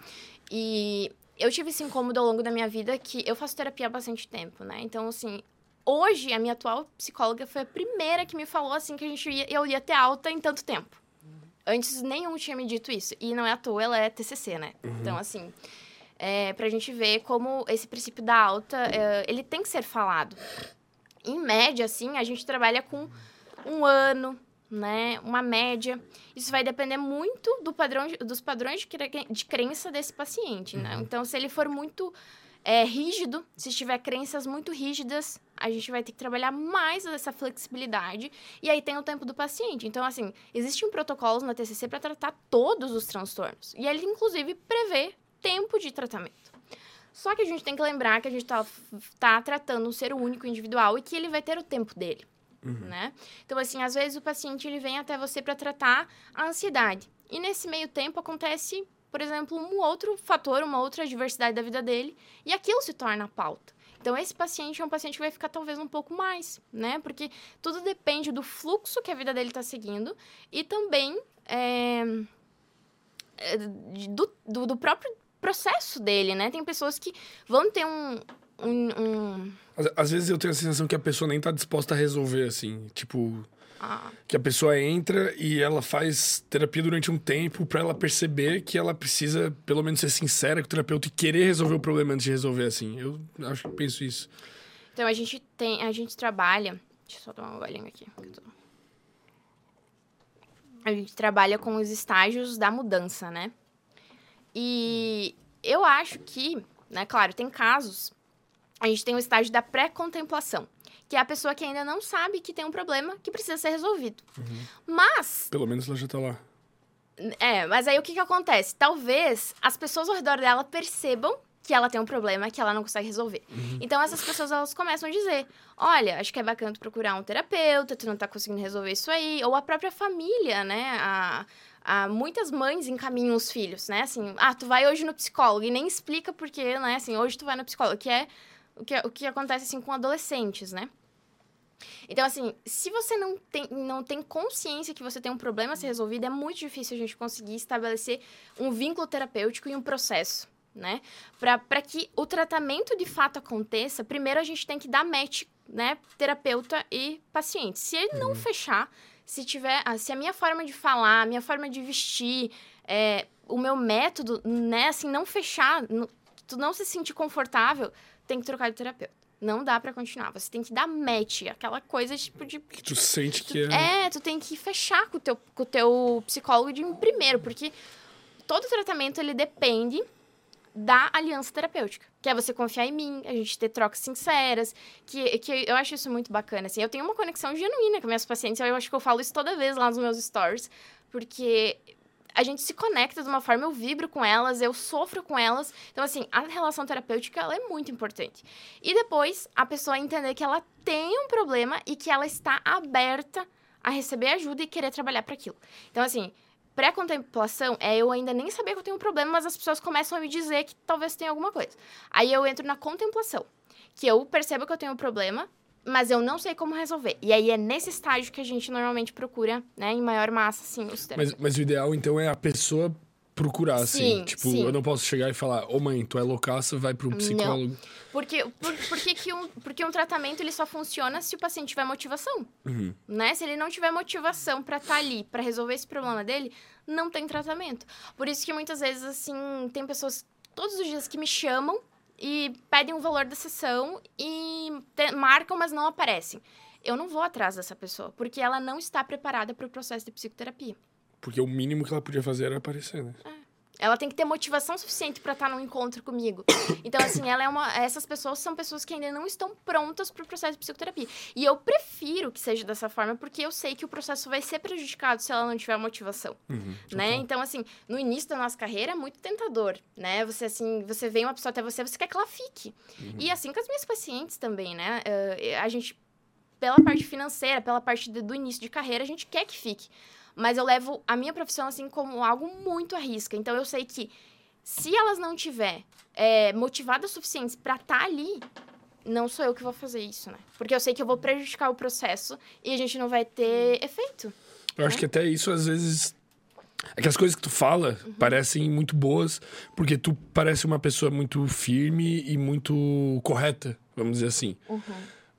E eu tive esse incômodo ao longo da minha vida que eu faço terapia há bastante tempo, né? Então, assim, hoje a minha atual psicóloga foi a primeira que me falou assim que a gente ia, eu ia ter alta em tanto tempo. Antes nenhum tinha me dito isso. E não é à toa, ela é TCC, né? Uhum. Então, assim, é, pra gente ver como esse princípio da alta, é, ele tem que ser falado. Em média, assim, a gente trabalha com um ano, né? Uma média. Isso vai depender muito do padrão, dos padrões de, cre de crença desse paciente, né? uhum. né? Então, se ele for muito é, rígido, se tiver crenças muito rígidas, a gente vai ter que trabalhar mais essa flexibilidade. E aí tem o tempo do paciente. Então, assim, existem protocolos na TCC para tratar todos os transtornos. E ele, inclusive, prevê tempo de tratamento. Só que a gente tem que lembrar que a gente está tá tratando um ser único, individual, e que ele vai ter o tempo dele. Uhum. Né? Então, assim, às vezes o paciente ele vem até você para tratar a ansiedade. E nesse meio tempo acontece, por exemplo, um outro fator, uma outra adversidade da vida dele, e aquilo se torna pauta. Então, esse paciente é um paciente que vai ficar talvez um pouco mais, né? Porque tudo depende do fluxo que a vida dele está seguindo e também é, do, do, do, próprio processo dele, né? Tem pessoas que vão ter um, um, um... Às, às, vezes eu tenho a sensação que a pessoa nem tá disposta a resolver, assim. Tipo. Ah. Que a pessoa entra e ela faz terapia durante um tempo para ela perceber que ela precisa, pelo menos, ser sincera com o terapeuta e querer resolver o problema antes de resolver, assim. Eu acho que penso isso. Então a gente tem. A gente trabalha. Deixa eu só tomar uma golinha aqui. A gente trabalha com os estágios da mudança, né? E eu acho que, né, claro, tem casos a gente tem o estágio da pré-contemplação, que é a pessoa que ainda não sabe que tem um problema que precisa ser resolvido. Uhum. Mas. Pelo menos ela já tá lá. É, mas aí o que, que acontece? Talvez as pessoas ao redor dela percebam que ela tem um problema que ela não consegue resolver. Uhum. Então essas pessoas elas começam a dizer: "Olha, acho que é bacana tu procurar um terapeuta, tu não tá conseguindo resolver isso aí", ou a própria família, né? A, a muitas mães encaminham os filhos, né? Assim: "Ah, tu vai hoje no psicólogo" e nem explica por quê, né? Assim, hoje tu vai no psicólogo, que é o que, o que acontece, assim, com adolescentes, né? Então, assim, se você não tem, não tem consciência que você tem um problema a ser resolvido, é muito difícil a gente conseguir estabelecer um vínculo terapêutico e um processo, né? Para que o tratamento de fato aconteça, primeiro a gente tem que dar match, né? Terapeuta e paciente. Se ele não uhum. fechar, se tiver, ah, se a minha forma de falar, a minha forma de vestir, é, o meu método, né, assim, não fechar, tu não se sentir confortável, tem que trocar de terapeuta. Não dá para continuar. Você tem que dar match, aquela coisa tipo de. Que tu sente que é. É, tu tem que fechar com o teu, com o teu psicólogo de primeiro, porque todo tratamento ele depende da aliança terapêutica. Que é você confiar em mim, a gente ter trocas sinceras, que, que eu acho isso muito bacana. Assim, eu tenho uma conexão genuína com minhas pacientes, eu acho que eu falo isso toda vez lá nos meus stories, porque a gente se conecta de uma forma, eu vibro com elas, eu sofro com elas. Então, assim, a relação terapêutica, ela é muito importante. E depois, a pessoa entender que ela tem um problema e que ela está aberta a receber ajuda e querer trabalhar para aquilo. Então, assim, pré-contemplação é eu ainda nem saber que eu tenho um problema, mas as pessoas começam a me dizer que talvez tenha alguma coisa. Aí eu entro na contemplação, que eu percebo que eu tenho um problema, mas eu não sei como resolver. E aí é nesse estágio que a gente normalmente procura, né, em maior massa, assim, os mas, mas o ideal, então, é a pessoa procurar, assim. Sim, tipo, sim. eu não posso chegar e falar, ô oh, mãe, tu é loucaça, vai para um psicólogo. Não. Porque, por, porque, que um, porque um tratamento ele só funciona se o paciente tiver motivação. Uhum. Né? Se ele não tiver motivação para estar tá ali, para resolver esse problema dele, não tem tratamento. Por isso que muitas vezes, assim, tem pessoas todos os dias que me chamam e pedem o valor da sessão e te, marcam, mas não aparecem. Eu não vou atrás dessa pessoa, porque ela não está preparada para o processo de psicoterapia. Porque o mínimo que ela podia fazer era aparecer, né? É. Ela tem que ter motivação suficiente para estar tá num encontro comigo. Então, assim, ela é uma. Essas pessoas são pessoas que ainda não estão prontas para o processo de psicoterapia. E eu prefiro que seja dessa forma, porque eu sei que o processo vai ser prejudicado se ela não tiver motivação. Uhum, né? Então, assim, no início da nossa carreira é muito tentador, né? Você, assim, você vem uma pessoa até você, você quer que ela fique. Uhum. E assim com as minhas pacientes também, né? Uh, a gente, pela parte financeira, pela parte de, do início de carreira, a gente quer que fique. Mas eu levo a minha profissão, assim, como algo muito à risca. Então, eu sei que se elas não tiver é, motivadas suficientes para estar tá ali, não sou eu que vou fazer isso, né? Porque eu sei que eu vou prejudicar o processo e a gente não vai ter efeito. Eu né? acho que até isso, às vezes, Aquelas coisas que tu fala uhum. parecem muito boas, porque tu parece uma pessoa muito firme e muito correta, vamos dizer assim. Uhum.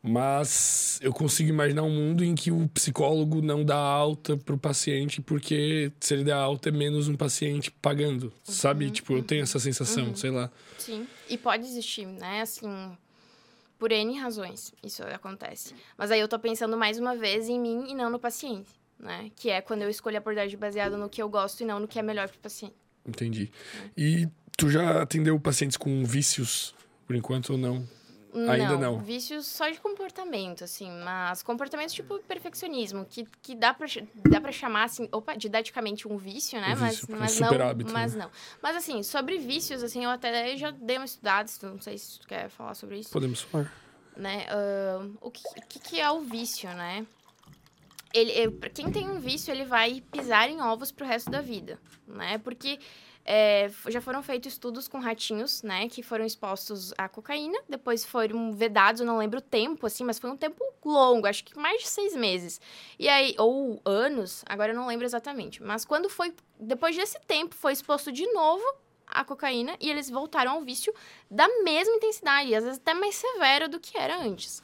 Mas eu consigo imaginar um mundo em que o psicólogo não dá alta pro paciente, porque se ele der alta é menos um paciente pagando, uhum, sabe? Tipo, eu tenho essa sensação, uhum. sei lá. Sim, e pode existir, né? Assim, por N razões isso acontece. Mas aí eu tô pensando mais uma vez em mim e não no paciente, né? Que é quando eu escolho a abordagem baseada no que eu gosto e não no que é melhor pro paciente. Entendi. E tu já atendeu pacientes com vícios, por enquanto, ou não? Ainda não. Vícios só de comportamento, assim, mas comportamentos tipo perfeccionismo, que, que dá, pra, dá pra chamar, assim, opa, didaticamente um vício, né? Um mas, vício, mas, um não, hábito, mas né? não. Mas assim, sobre vícios, assim, eu até já dei uma estudada, não sei se tu quer falar sobre isso. Podemos falar. Né? Uh, o que, que, que é o vício, né? Ele, quem tem um vício, ele vai pisar em ovos pro resto da vida, né? Porque é, já foram feitos estudos com ratinhos, né, que foram expostos à cocaína, depois foram vedados, eu não lembro o tempo, assim, mas foi um tempo longo, acho que mais de seis meses. E aí, ou anos, agora eu não lembro exatamente. Mas quando foi, depois desse tempo, foi exposto de novo à cocaína e eles voltaram ao vício da mesma intensidade, às vezes até mais severo do que era antes.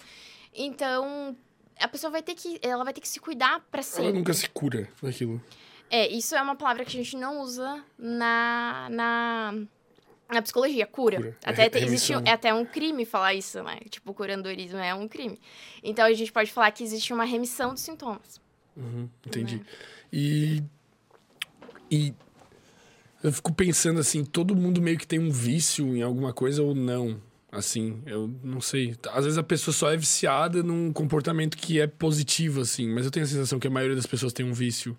Então, a pessoa vai ter que, ela vai ter que se cuidar para sempre. Ela nunca se cura daquilo. É, isso é uma palavra que a gente não usa na, na, na psicologia, cura. cura. Até é, existe é até um crime falar isso, né? Tipo, curandorismo é um crime. Então a gente pode falar que existe uma remissão dos sintomas. Uhum, entendi. Né? E, e eu fico pensando assim, todo mundo meio que tem um vício em alguma coisa ou não? Assim, eu não sei. Às vezes a pessoa só é viciada num comportamento que é positivo, assim, mas eu tenho a sensação que a maioria das pessoas tem um vício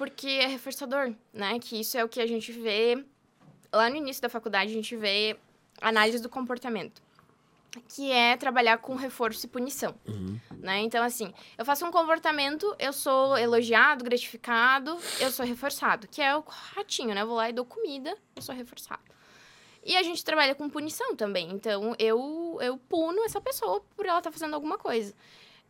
porque é reforçador, né? Que isso é o que a gente vê lá no início da faculdade, a gente vê análise do comportamento, que é trabalhar com reforço e punição, uhum. né? Então assim, eu faço um comportamento, eu sou elogiado, gratificado, eu sou reforçado, que é o ratinho, né? Eu vou lá e dou comida, eu sou reforçado. E a gente trabalha com punição também. Então, eu, eu puno essa pessoa por ela estar tá fazendo alguma coisa.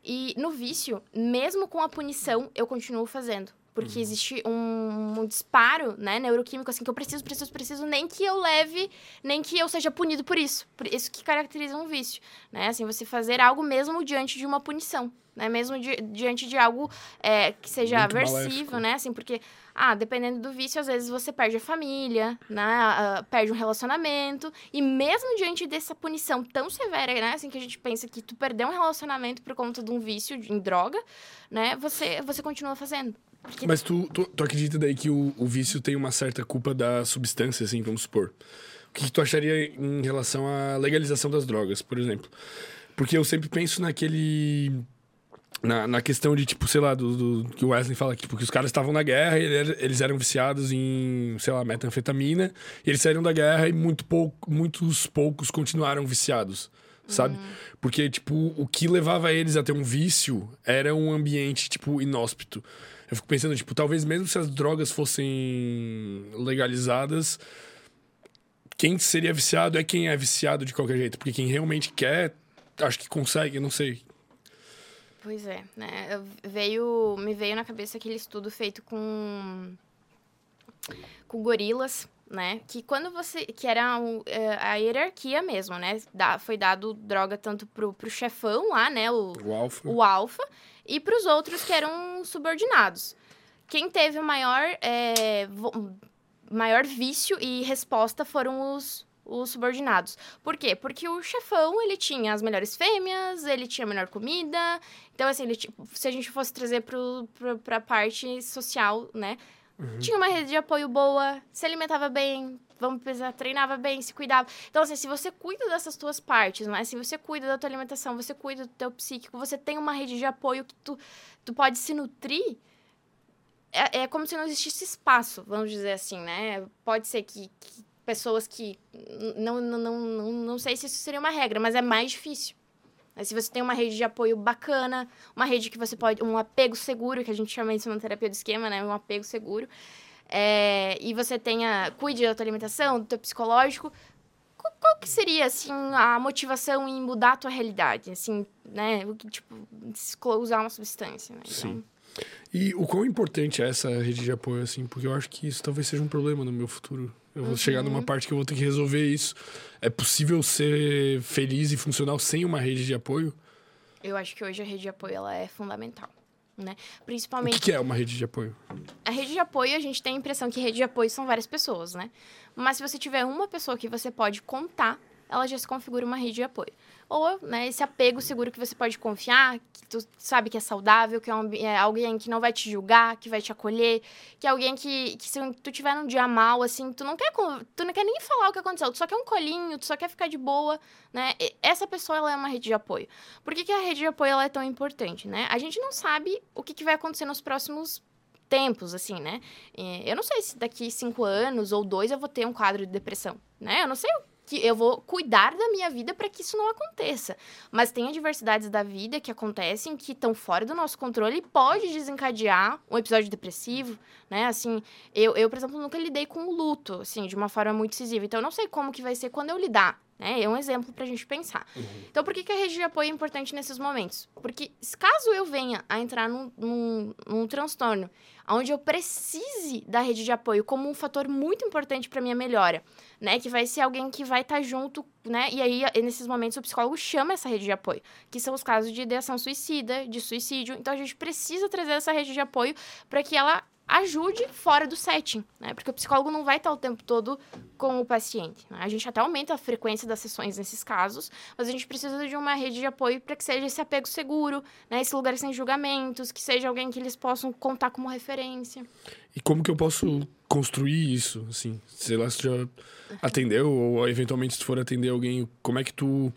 E no vício, mesmo com a punição, eu continuo fazendo. Porque uhum. existe um, um, disparo, né, neuroquímico, assim, que eu preciso, preciso, preciso, nem que eu leve, nem que eu seja punido por isso. Por isso que caracteriza um vício, né? Assim, você fazer algo mesmo diante de uma punição, né? Mesmo di diante de algo é, que seja Muito aversivo, maléfico. né? Assim, porque, ah, dependendo do vício, às vezes você perde a família, né? Uh, perde um relacionamento. E mesmo diante dessa punição tão severa, né? Assim, que a gente pensa que tu perdeu um relacionamento por conta de um vício em droga, né? Você, você continua fazendo. Porque... Mas tu, tu, tu, acredita daí que o, o, vício tem uma certa culpa da substância, assim, vamos supor? O que, que tu acharia em relação à legalização das drogas, por exemplo? Porque eu sempre penso naquele na, na questão de, tipo, sei lá, do, do que o Wesley fala aqui, porque os caras estavam na guerra e eles eram viciados em, sei lá, metanfetamina, e eles saíram da guerra e muito pouco, muitos poucos continuaram viciados, sabe? Uhum. Porque, tipo, o que levava eles a ter um vício era um ambiente, tipo, inóspito. Eu fico pensando, tipo, talvez mesmo se as drogas fossem legalizadas, quem seria viciado é quem é viciado de qualquer jeito. Porque quem realmente quer, acho que consegue, não sei. Pois é, né? Veio, me veio na cabeça aquele estudo feito com, com gorilas, né? Que quando você. Que era um, é, a hierarquia mesmo, né? Da, foi dado droga tanto pro, pro chefão lá, né? O, o alfa. O alfa e para os outros que eram subordinados. Quem teve o maior, é, maior vício e resposta foram os, os subordinados. Por quê? Porque o chefão, ele tinha as melhores fêmeas, ele tinha a melhor comida. Então, assim, ele, se a gente fosse trazer para a parte social, né? Uhum. tinha uma rede de apoio boa, se alimentava bem, vamos pensar, treinava bem, se cuidava. Então, assim, se você cuida dessas tuas partes, né? Se você cuida da tua alimentação, você cuida do teu psíquico, você tem uma rede de apoio que tu, tu pode se nutrir, é, é como se não existisse espaço, vamos dizer assim, né? Pode ser que, que pessoas que... Não, não, não, não, não sei se isso seria uma regra, mas é mais difícil. Se você tem uma rede de apoio bacana, uma rede que você pode. um apego seguro, que a gente chama isso na terapia do esquema, né? Um apego seguro. É, e você tenha. cuide da tua alimentação, do teu psicológico. Qual, qual, que seria, assim, a motivação em mudar a tua realidade? Assim, né? O que, tipo, usar uma substância, né? Sim. E o quão importante é essa rede de apoio, assim? Porque eu acho que isso talvez seja um problema no meu futuro. Eu vou uhum. chegar numa parte que eu vou ter que resolver isso. É possível ser feliz e funcional sem uma rede de apoio? Eu acho que hoje a rede de apoio ela é fundamental. Né? Principalmente. O que é uma rede de apoio? A rede de apoio, a gente tem a impressão que rede de apoio são várias pessoas, né? Mas se você tiver uma pessoa que você pode contar, ela já se configura uma rede de apoio ou né, esse apego seguro que você pode confiar, que tu sabe que é saudável, que é, um, é, alguém que não vai te julgar, que vai te acolher, que é alguém que, que se tu tiver num dia mal, assim, tu não quer tu não quer nem falar o que aconteceu, tu só quer um colinho, tu só quer ficar de boa, né? E essa pessoa ela é uma rede de apoio. Por que, que a rede de apoio ela é tão importante, né? A gente não sabe o que, que vai acontecer nos próximos tempos, assim, né? Eu não sei se daqui cinco anos ou dois eu vou ter um quadro de depressão, né? Eu não sei que eu vou cuidar da minha vida para que isso não aconteça. Mas tem adversidades da vida que acontecem que estão fora do nosso controle e pode desencadear um episódio depressivo, né? Assim, eu, eu, por exemplo, nunca lidei com o luto, assim, de uma forma muito decisiva. Então, eu não sei como que vai ser quando eu lidar, né? É um exemplo para a gente pensar. Uhum. Então, por que, que a rede de apoio é importante nesses momentos? Porque caso eu venha a entrar num, num, num transtorno onde eu precise da rede de apoio como um fator muito importante para minha melhora, né? Que vai ser alguém que vai estar tá junto, né? E aí, nesses momentos, o psicólogo chama essa rede de apoio, que são os casos de ideação suicida, de suicídio. Então, a gente precisa trazer essa rede de apoio para que ela ajude fora do setting, né? Porque o psicólogo não vai estar o tempo todo com o paciente. Né? A gente até aumenta a frequência das sessões nesses casos, mas a gente precisa de uma rede de apoio para que seja esse apego seguro, né? Esse lugar sem julgamentos, que seja alguém que eles possam contar como referência. E como que eu posso construir isso, assim? Sei lá se já atendeu ou eventualmente se for atender alguém, como é que tu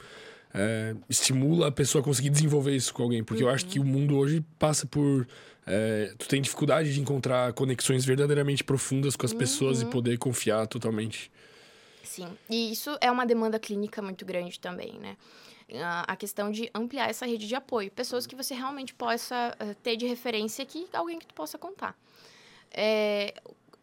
é, estimula a pessoa a conseguir desenvolver isso com alguém? Porque uhum. eu acho que o mundo hoje passa por é, tu tem dificuldade de encontrar conexões verdadeiramente profundas com as uhum. pessoas e uhum. poder confiar totalmente. Sim, e isso é uma demanda clínica muito grande também, né? A questão de ampliar essa rede de apoio, pessoas que você realmente possa eh, ter de referência que alguém que tu possa contar. É,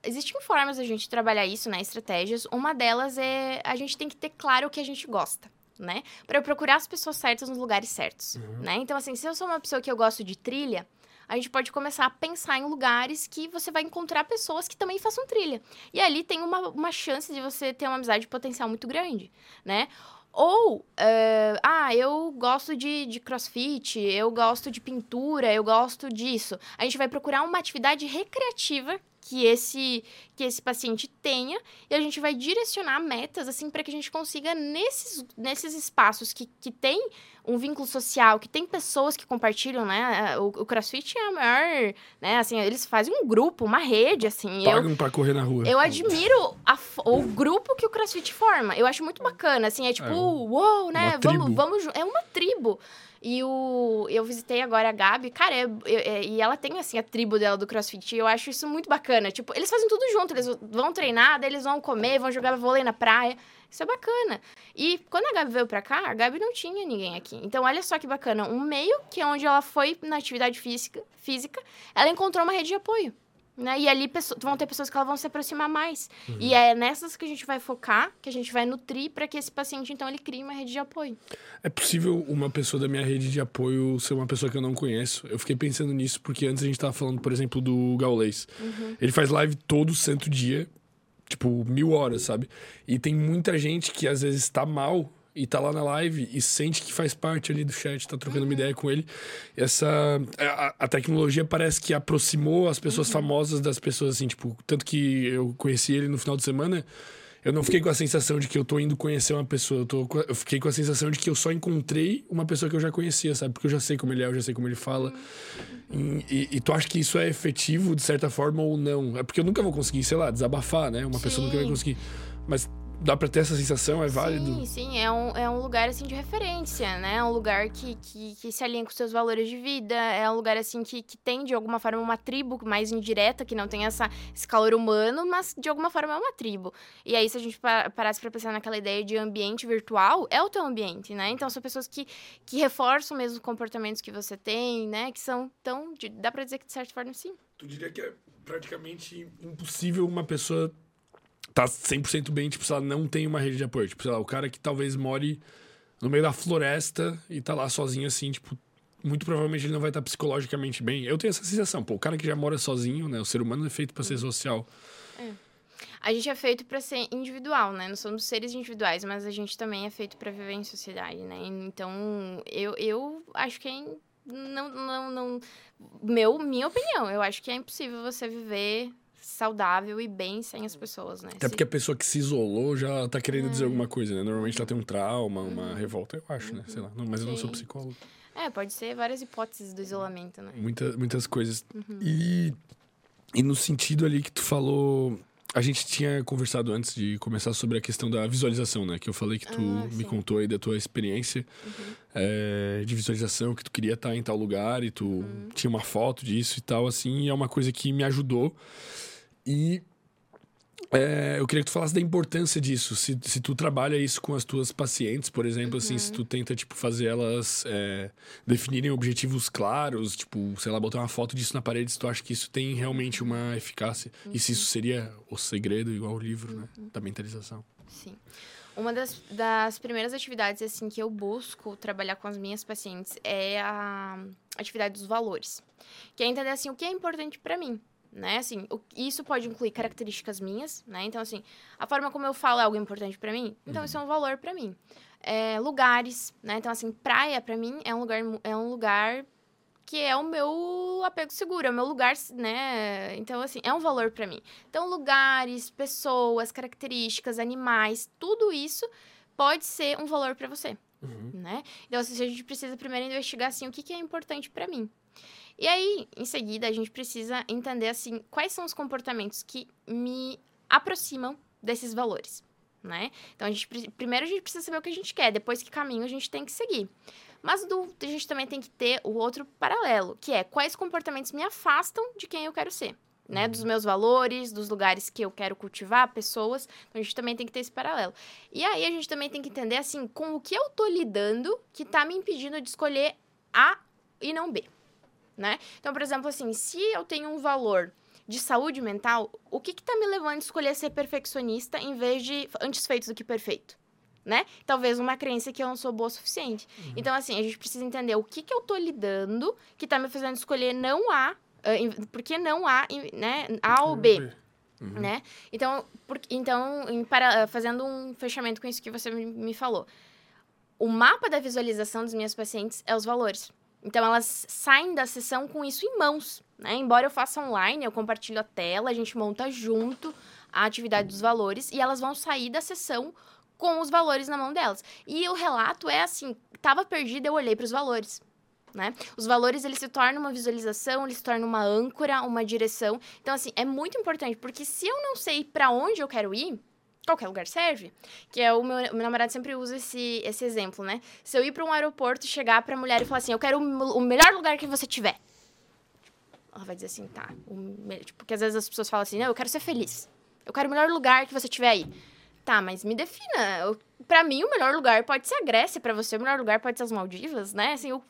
existem formas de a gente trabalhar isso, né? Estratégias. Uma delas é a gente tem que ter claro o que a gente gosta. Né? Para eu procurar as pessoas certas nos lugares certos, uhum. né? Então, assim, se eu sou uma pessoa que eu gosto de trilha, a gente pode começar a pensar em lugares que você vai encontrar pessoas que também façam trilha. E ali tem uma, uma chance de você ter uma amizade potencial muito grande, né? Ou, uh, ah, eu gosto de, de crossfit, eu gosto de pintura, eu gosto disso. A gente vai procurar uma atividade recreativa que esse que esse paciente tenha e a gente vai direcionar metas assim para que a gente consiga nesses, nesses espaços que, que tem um vínculo social, que tem pessoas que compartilham, né? O, o CrossFit é a maior, né? Assim, eles fazem um grupo, uma rede, assim. Pagam para correr na rua. Eu admiro a, o grupo que o CrossFit forma. Eu acho muito bacana, assim, é tipo, é, uou, né? Vamos, vamos, é uma tribo. E o, eu visitei agora a Gabi, cara, é, é, e ela tem, assim, a tribo dela do CrossFit. E eu acho isso muito bacana. Tipo, eles fazem tudo junto. Eles vão treinar, daí eles vão comer, vão jogar vôlei na praia. Isso é bacana. E quando a Gabi veio pra cá, a Gabi não tinha ninguém aqui. Então, olha só que bacana. Um meio que é onde ela foi na atividade física, física ela encontrou uma rede de apoio. Né? E ali vão ter pessoas que elas vão se aproximar mais. Uhum. E é nessas que a gente vai focar, que a gente vai nutrir para que esse paciente, então, ele crie uma rede de apoio. É possível uma pessoa da minha rede de apoio ser uma pessoa que eu não conheço? Eu fiquei pensando nisso porque antes a gente estava falando, por exemplo, do Gaulês. Uhum. Ele faz live todo santo dia, tipo, mil horas, sabe? E tem muita gente que às vezes está mal e tá lá na live e sente que faz parte ali do chat, tá trocando uhum. uma ideia com ele. Essa a, a, tecnologia parece que aproximou as pessoas uhum. famosas das pessoas assim, tipo, tanto que eu conheci ele no final de semana eu não fiquei com a sensação de que eu tô indo conhecer uma pessoa. Eu, tô, eu fiquei com a sensação de que eu só encontrei uma pessoa que eu já conhecia, sabe? Porque eu já sei como ele é, eu já sei como ele fala. E, e, e, tu acha que isso é efetivo de certa forma ou não? É porque eu nunca vou conseguir, sei lá, desabafar, né? Uma Sim. pessoa nunca vai conseguir. Mas dá pra ter essa sensação, é válido? Sim, sim, é um, é um lugar, assim, de referência, né? É um lugar que, que, que se alinha com seus valores de vida, é um lugar, assim, que, que tem, de alguma forma, uma tribo mais indireta, que não tem essa, esse calor humano, mas, de alguma forma, é uma tribo. E aí, se a gente parasse pra pensar naquela ideia de ambiente virtual, é o teu ambiente, né? Então, são pessoas que, que reforçam mesmo os comportamentos que você tem, né? Que são tão... Dá pra dizer que, de certa forma, sim. Tu diria que é praticamente impossível uma pessoa tá 100% bem, tipo, se ela não tem uma rede de apoio. Tipo, sei lá, o cara que talvez more no meio da floresta e tá lá sozinho, assim, tipo, muito provavelmente ele não vai estar tá psicologicamente bem. Eu tenho essa sensação, pô, o cara que já mora sozinho, né? O ser humano é feito para ser social. É. A gente é feito para ser individual, né? Nós somos seres individuais, mas a gente também é feito para viver em sociedade, né? Então, eu, eu acho que é não, não, não, meu, minha opinião, eu acho que é impossível você viver saudável e bem sem as pessoas, né? Até porque a pessoa que se isolou já tá querendo é. dizer alguma coisa, né? Normalmente ela tem um trauma, uma uhum. revolta, eu acho, né? Sei lá. Não, mas Sim. eu não sou psicólogo. É, pode ser várias hipóteses do isolamento, né? Muita, muitas coisas. Uhum. E, e no sentido ali que tu falou. A gente tinha conversado antes de começar sobre a questão da visualização, né? Que eu falei que tu ah, me contou aí da tua experiência uhum. é, de visualização, que tu queria estar em tal lugar e tu uhum. tinha uma foto disso e tal, assim. E é uma coisa que me ajudou. E é, eu queria que tu falasse da importância disso. Se, se tu trabalha isso com as tuas pacientes, por exemplo, uhum. assim, se uhum. tu tenta, tipo, fazer elas é, definirem objetivos claros, tipo, sei lá, botar uma foto disso na parede, se tu acha que isso tem realmente uma eficácia. Uhum. E se isso uhum. seria o segredo, igual o livro, né? Uhum. Da mentalização. Sim. Uma das, das primeiras atividades, assim, que eu busco trabalhar com as minhas pacientes é a atividade dos valores. Que é entender, assim, o que é importante para mim né? Assim, o, isso pode incluir características minhas, né? Então, assim, a forma como eu falo é algo importante para mim, então uhum. isso é um valor para mim. É, lugares, né? Então, assim, praia para mim é um lugar é um lugar que é o meu apego seguro, é o meu lugar, né? Então, assim, é um valor para mim. Então, lugares, pessoas, características, animais, tudo isso pode ser um valor para você, uhum. né? Então, assim, a gente precisa primeiro investigar, assim, o que, que é importante para mim. E aí, em seguida, a gente precisa entender assim quais são os comportamentos que me aproximam desses valores, né? Então a gente primeiro a gente precisa saber o que a gente quer, depois que caminho a gente tem que seguir. Mas do, a gente também tem que ter o outro paralelo, que é quais comportamentos me afastam de quem eu quero ser. Né, dos meus valores, dos lugares que eu quero cultivar, pessoas. Então, a gente também tem que ter esse paralelo. E aí, a gente também tem que entender, assim, com o que eu tô lidando que tá me impedindo de escolher A e não B né? Então, por exemplo, assim, se eu tenho um valor de saúde mental, o que que tá me levando a escolher ser perfeccionista em vez de antes feito do que perfeito? Né? Talvez uma crença que eu não sou boa o suficiente. Uhum. Então, assim, a gente precisa entender o que que eu tô lidando que tá me fazendo escolher não A, uh, porque não A, né? A ou B. Uhum. Né? Então, por, então em, para, fazendo um fechamento com isso que você me, me falou. O mapa da visualização dos meus pacientes é os valores. Então elas saem da sessão com isso em mãos, né? Embora eu faça online, eu compartilho a tela, a gente monta junto a atividade dos valores e elas vão sair da sessão com os valores na mão delas. E o relato é assim, tava perdida, eu olhei para os valores. Né? Os valores eles se tornam uma visualização, eles se tornam uma âncora, uma direção. Então assim, é muito importante, porque se eu não sei para onde eu quero ir, qualquer lugar serve. Que é o meu, meu namorado sempre usa esse, esse exemplo, né? Se eu ir para um aeroporto, chegar para a mulher e falar assim: "Eu quero o, o melhor lugar que você tiver". Ela vai dizer assim: "Tá". O, tipo, porque às vezes as pessoas falam assim: "Não, eu quero ser feliz. Eu quero o melhor lugar que você tiver aí". Tá, mas me defina. Para mim, o melhor lugar pode ser a Grécia, para você o melhor lugar pode ser as Maldivas, né? Assim, o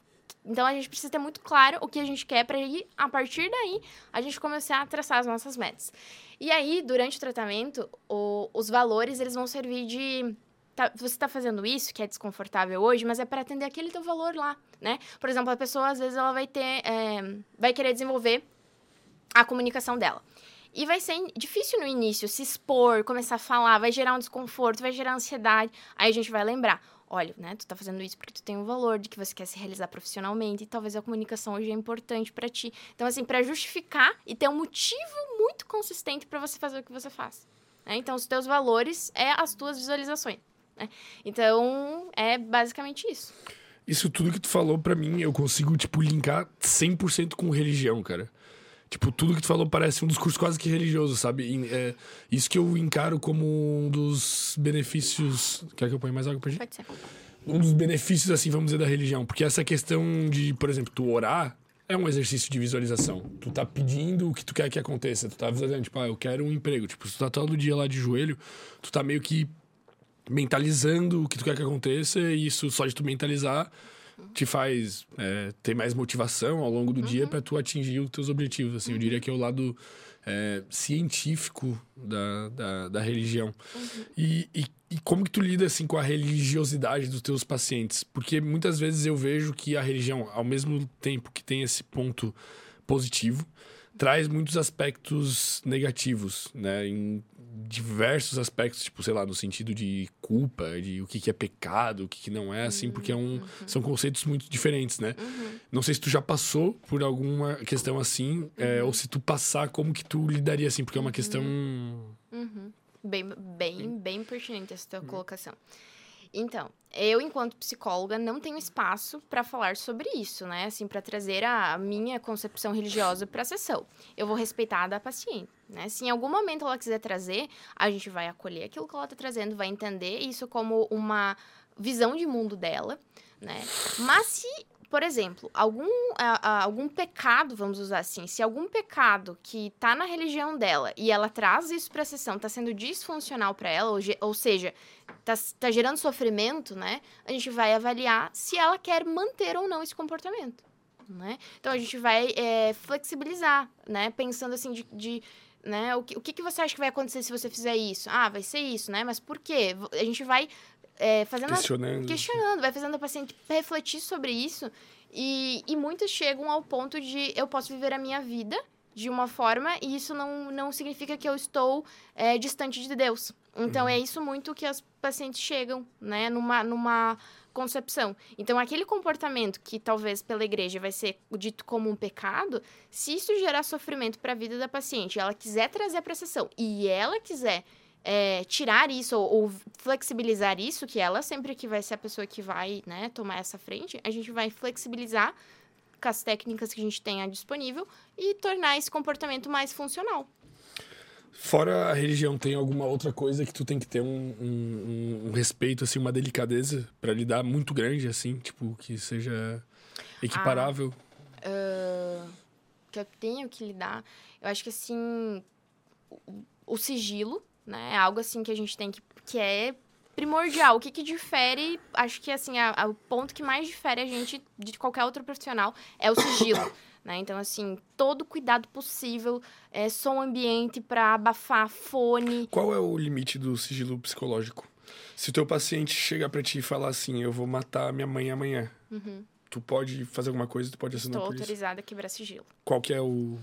então a gente precisa ter muito claro o que a gente quer para ir a partir daí a gente começar a traçar as nossas metas. E aí, durante o tratamento, o, os valores eles vão servir de Tá, você está fazendo isso, que é desconfortável hoje, mas é para atender aquele teu valor lá, né? Por exemplo, a pessoa, às vezes, ela vai ter... É, vai querer desenvolver a comunicação dela. E vai ser difícil no início se expor, começar a falar, vai gerar um desconforto, vai gerar ansiedade. Aí a gente vai lembrar, olha, né, tu tá fazendo isso porque tu tem um valor de que você quer se realizar profissionalmente e talvez a comunicação hoje é importante para ti. Então, assim, para justificar e ter um motivo muito consistente para você fazer o que você faz. Né? Então, os teus valores é as tuas visualizações. Né? Então, é basicamente isso. Isso tudo que tu falou, para mim, eu consigo, tipo, linkar 100% com religião, cara. Tipo, tudo que tu falou parece um discurso quase que religioso, sabe? É, isso que eu encaro como um dos benefícios... Quer que eu ponha mais água pra gente? Pode ser. Um dos benefícios, assim, vamos dizer, da religião. Porque essa questão de, por exemplo, tu orar é um exercício de visualização. Tu tá pedindo o que tu quer que aconteça. Tu tá visualizando, tipo, ah, eu quero um emprego. Tipo, se tu tá todo dia lá de joelho, tu tá meio que mentalizando o que tu quer que aconteça, e isso só de tu mentalizar te faz é, ter mais motivação ao longo do uhum. dia para tu atingir os teus objetivos. Assim, uhum. Eu diria que é o lado é, científico da, da, da religião. Uhum. E, e, e, como que tu lida assim com a religiosidade dos teus pacientes? Porque muitas vezes eu vejo que a religião, ao mesmo tempo que tem esse ponto positivo, traz muitos aspectos negativos, né? Em diversos aspectos, tipo, sei lá, no sentido de culpa, de o que, que é pecado, o que, que não é, assim, porque é um, uhum. são conceitos muito diferentes, né? Uhum. Não sei se tu já passou por alguma questão assim, é, uhum. ou se tu passar, como que tu lidaria assim, porque é uma questão... Uhum. Bem, bem, bem pertinente essa tua colocação. Então, eu, enquanto psicóloga, não tenho espaço para falar sobre isso, né? Assim, para trazer a minha concepção religiosa para a sessão. Eu vou respeitar a da paciente, né? Se em algum momento ela quiser trazer, a gente vai acolher aquilo que ela está trazendo, vai entender isso como uma visão de mundo dela, né? Mas se por exemplo, algum, algum pecado, vamos usar assim, se algum pecado que está na religião dela e ela traz isso para a sessão, está sendo disfuncional para ela, ou, ou seja, está tá gerando sofrimento, né? A gente vai avaliar se ela quer manter ou não esse comportamento, né? Então, a gente vai é, flexibilizar, né? Pensando assim de, de né? O que, o que, você acha que vai acontecer se você fizer isso? Ah, vai ser isso, né? Mas por quê? A gente vai é, fazendo questionando. A, questionando, vai fazendo a paciente refletir sobre isso. E, e muitos chegam ao ponto de eu posso viver a minha vida de uma forma e isso não, não significa que eu estou é, distante de Deus. Então, uhum. é isso muito que as pacientes chegam, né? Numa, numa concepção. Então, aquele comportamento que talvez pela igreja vai ser dito como um pecado, se isso gerar sofrimento para a vida da paciente, ela quiser trazer para a sessão e ela quiser é, tirar isso ou, ou, flexibilizar isso, que ela sempre que vai ser a pessoa que vai né, tomar essa frente, a gente vai flexibilizar com as técnicas que a gente tenha disponível e tornar esse comportamento mais funcional. Fora a religião, tem alguma outra coisa que tu tem que ter um, um, um respeito, assim, uma delicadeza para lidar muito grande, assim, tipo, que seja equiparável? Ah, uh, que eu tenho que lidar, eu acho que, assim, o, o sigilo, né? É algo assim que a gente tem que que é primordial. O que, que difere, acho que assim, a, a, o ponto que mais difere a gente de qualquer outro profissional é o sigilo. Né? Então, assim, todo cuidado possível, é, som ambiente para abafar, fone. Qual é o limite do sigilo psicológico? Se o teu paciente chegar para ti e falar assim, eu vou matar minha mãe amanhã, uhum. tu pode fazer alguma coisa, tu pode assinar Estou autorizada a quebrar sigilo. Qual que é o...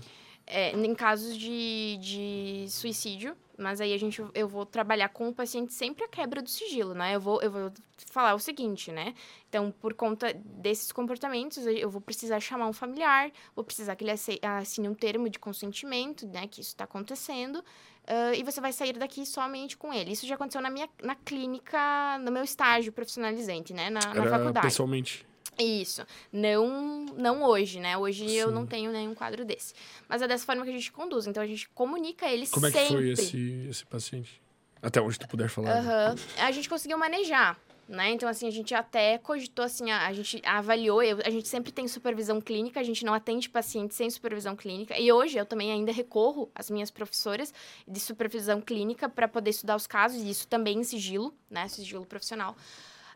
É, em casos de, de suicídio, mas aí a gente, eu vou trabalhar com o paciente sempre a quebra do sigilo, né? Eu vou, eu vou falar o seguinte, né? Então, por conta desses comportamentos, eu vou precisar chamar um familiar, vou precisar que ele assine um termo de consentimento, né? Que isso está acontecendo. Uh, e você vai sair daqui somente com ele. Isso já aconteceu na minha na clínica, no meu estágio profissionalizante, né? Na, na faculdade. Pessoalmente. Isso. Não, não hoje, né? Hoje Sim. eu não tenho nenhum quadro desse. Mas é dessa forma que a gente conduz. Então a gente comunica ele Como sempre. Como é que foi esse, esse paciente? Até onde tu puder falar. Uhum. A gente conseguiu manejar. Né? Então, assim, a gente até cogitou, assim, a, a gente avaliou, eu, a gente sempre tem supervisão clínica, a gente não atende pacientes sem supervisão clínica. E hoje eu também ainda recorro às minhas professoras de supervisão clínica para poder estudar os casos, e isso também em sigilo, né? Sigilo profissional.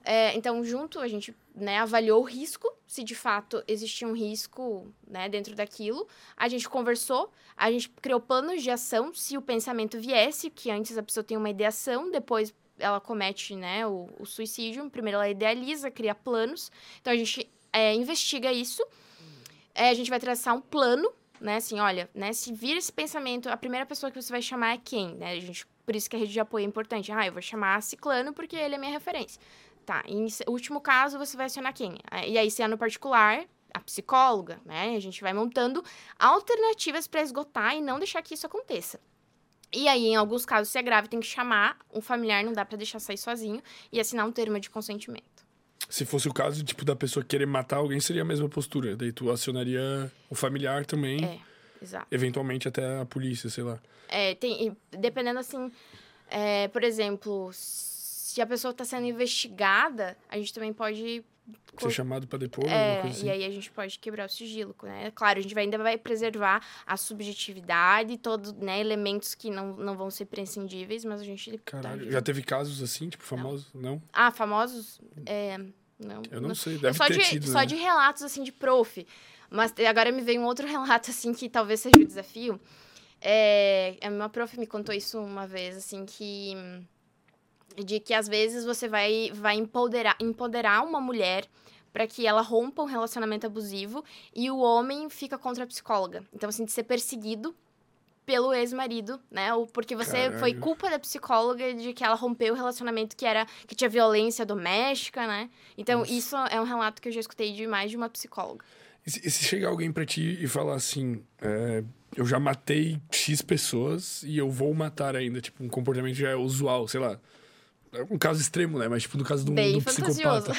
É, então, junto, a gente né, avaliou o risco, se de fato existia um risco né, dentro daquilo. A gente conversou, a gente criou planos de ação se o pensamento viesse, que antes a pessoa tem uma ideação, depois ela comete né, o, o suicídio. Primeiro ela idealiza, cria planos. Então, a gente é, investiga isso. É, a gente vai traçar um plano, né? Assim, olha, né? Se vir esse pensamento, a primeira pessoa que você vai chamar é quem, né? A gente, por isso que a rede de apoio é importante. Ah, eu vou chamar Ciclano porque ele é minha referência. Tá, em último caso, você vai acionar quem? E aí, se é no particular, a psicóloga, né? A gente vai montando alternativas para esgotar e não deixar que isso aconteça. E aí, em alguns casos, se é grave, tem que chamar um familiar, não dá para deixar sair sozinho e assinar um termo de consentimento. Se fosse o caso, tipo, da pessoa querer matar alguém, seria a mesma postura. Daí tu acionaria o familiar também. É, exato. Eventualmente até a polícia, sei lá. É, tem, dependendo assim, é, por exemplo, se a pessoa está sendo investigada, a gente também pode ser chamado para depor, é, assim. e aí a gente pode quebrar o sigilo, né? Claro, a gente vai, ainda vai preservar a subjetividade, todos, né, elementos que não, não vão ser prescindíveis, mas a gente... Caralho, já teve casos assim, tipo, famosos? Não? não? Ah, famosos? É, não. Eu não, não sei, deve só ter de, tido, Só né? de relatos, assim, de prof. Mas agora me veio um outro relato, assim, que talvez seja o desafio. É, a minha prof me contou isso uma vez, assim, que de que às vezes você vai, vai empoderar, empoderar uma mulher para que ela rompa um relacionamento abusivo e o homem fica contra a psicóloga. Então, assim, de ser perseguido pelo ex-marido, né? Ou porque você Caralho. foi culpa da psicóloga de que ela rompeu o relacionamento que era que tinha violência doméstica, né? Então, Nossa. isso é um relato que eu já escutei de mais de uma psicóloga. E se, chegar alguém pra ti e falar assim, é, eu já matei X pessoas e eu vou matar ainda, tipo, um comportamento já é usual, sei lá. É um caso extremo, né? Mas, tipo, no caso de um, Bem psicopata.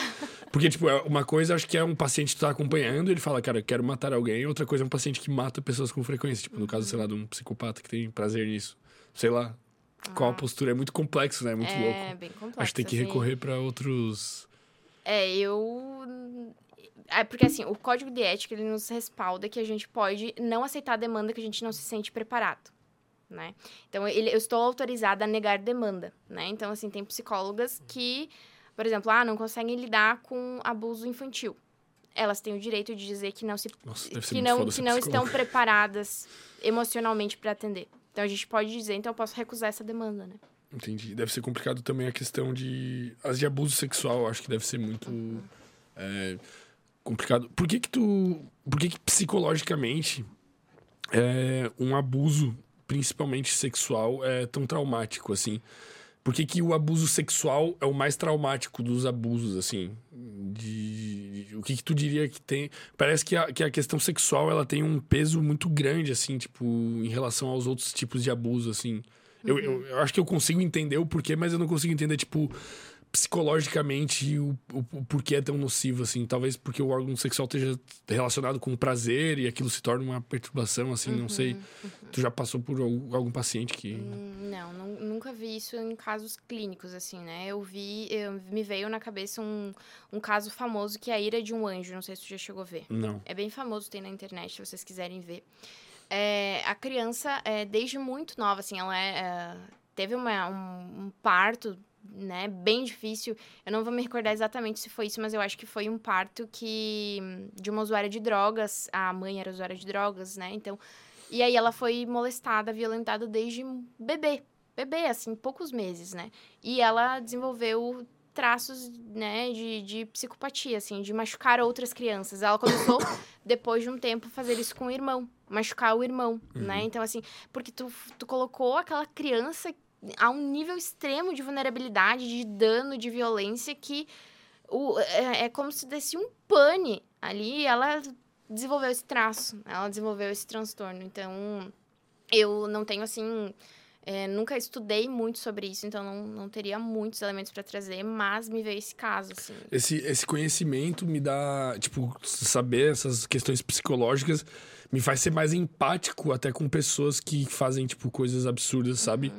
Porque, tipo, é uma coisa, acho que é um paciente que tu tá acompanhando, ele fala, cara, eu quero matar alguém. Outra coisa é um paciente que mata pessoas com frequência. Tipo, no caso, sei lá, de um psicopata que tem prazer nisso. Sei lá. Qual a postura? É muito complexo, né? É muito é, louco. bem complexo. Acho que tem que assim. recorrer pra outros. É, eu. É porque assim, o código de ética ele nos respalda que a gente pode não aceitar a demanda que a gente não se sente preparado. Né? Então, ele, eu estou autorizada a negar demanda, né? Então, assim, tem psicólogas que, por exemplo, ah, não conseguem lidar com abuso infantil. Elas têm o direito de dizer que não se Nossa, que não que não estão preparadas emocionalmente para atender. Então, a gente pode dizer, então eu posso recusar essa demanda, né? Entendi. Deve ser complicado também a questão de. As de abuso sexual, acho que deve ser muito. é, complicado. Por que que tu. Por que que psicologicamente é, um abuso, principalmente sexual, é tão traumático, assim? Por que, que o abuso sexual é o mais traumático dos abusos, assim? De, de- o que, que tu diria que tem. Parece que a, que a questão sexual ela tem um peso muito grande, assim, tipo, em relação aos outros tipos de abuso, assim. Eu, eu, eu acho que eu consigo entender o porquê, mas eu não consigo entender, tipo, psicologicamente o, o, o porquê é tão nocivo, assim. Talvez porque o órgão sexual esteja relacionado com prazer e aquilo se torna uma perturbação, assim, não sei. Tu já passou por algum, algum paciente que. Hum, Não, nu- nunca vi isso em casos clínicos, assim, né? Eu vi, eu- me veio na cabeça um, um caso famoso que é a ira de um anjo, não sei se tu já chegou a ver. Não. É bem famoso, tem na internet, se vocês quiserem ver. É, a criança, é, desde muito nova, assim, ela é, é, teve uma- um, um parto, né, bem difícil. Eu não vou me recordar exatamente se foi isso, mas eu acho que foi um parto que de uma usuária de drogas. A mãe era usuária de drogas, né? Então, e aí ela foi molestada, violentada desde bebê, bebê, assim, poucos meses, né? E ela desenvolveu traços, né, de, de psicopatia, assim, de machucar outras crianças. Ela começou, depois de um tempo, fazer isso com o irmão, machucar o irmão, né? Então, assim, porque tu, tu colocou aquela criança a um nível extremo de vulnerabilidade, de dano, de violência, que o, é, é como se desse um pane ali e ela desenvolveu esse traço, ela desenvolveu esse transtorno. Então, eu não tenho, assim, é, nunca estudei muito sobre isso, então não, não teria muitos elementos para trazer, mas me veio esse caso, assim. Esse, esse conhecimento me dá, tipo, saber essas questões psicológicas me faz ser mais empático até com pessoas que fazem, tipo, coisas absurdas, sabe?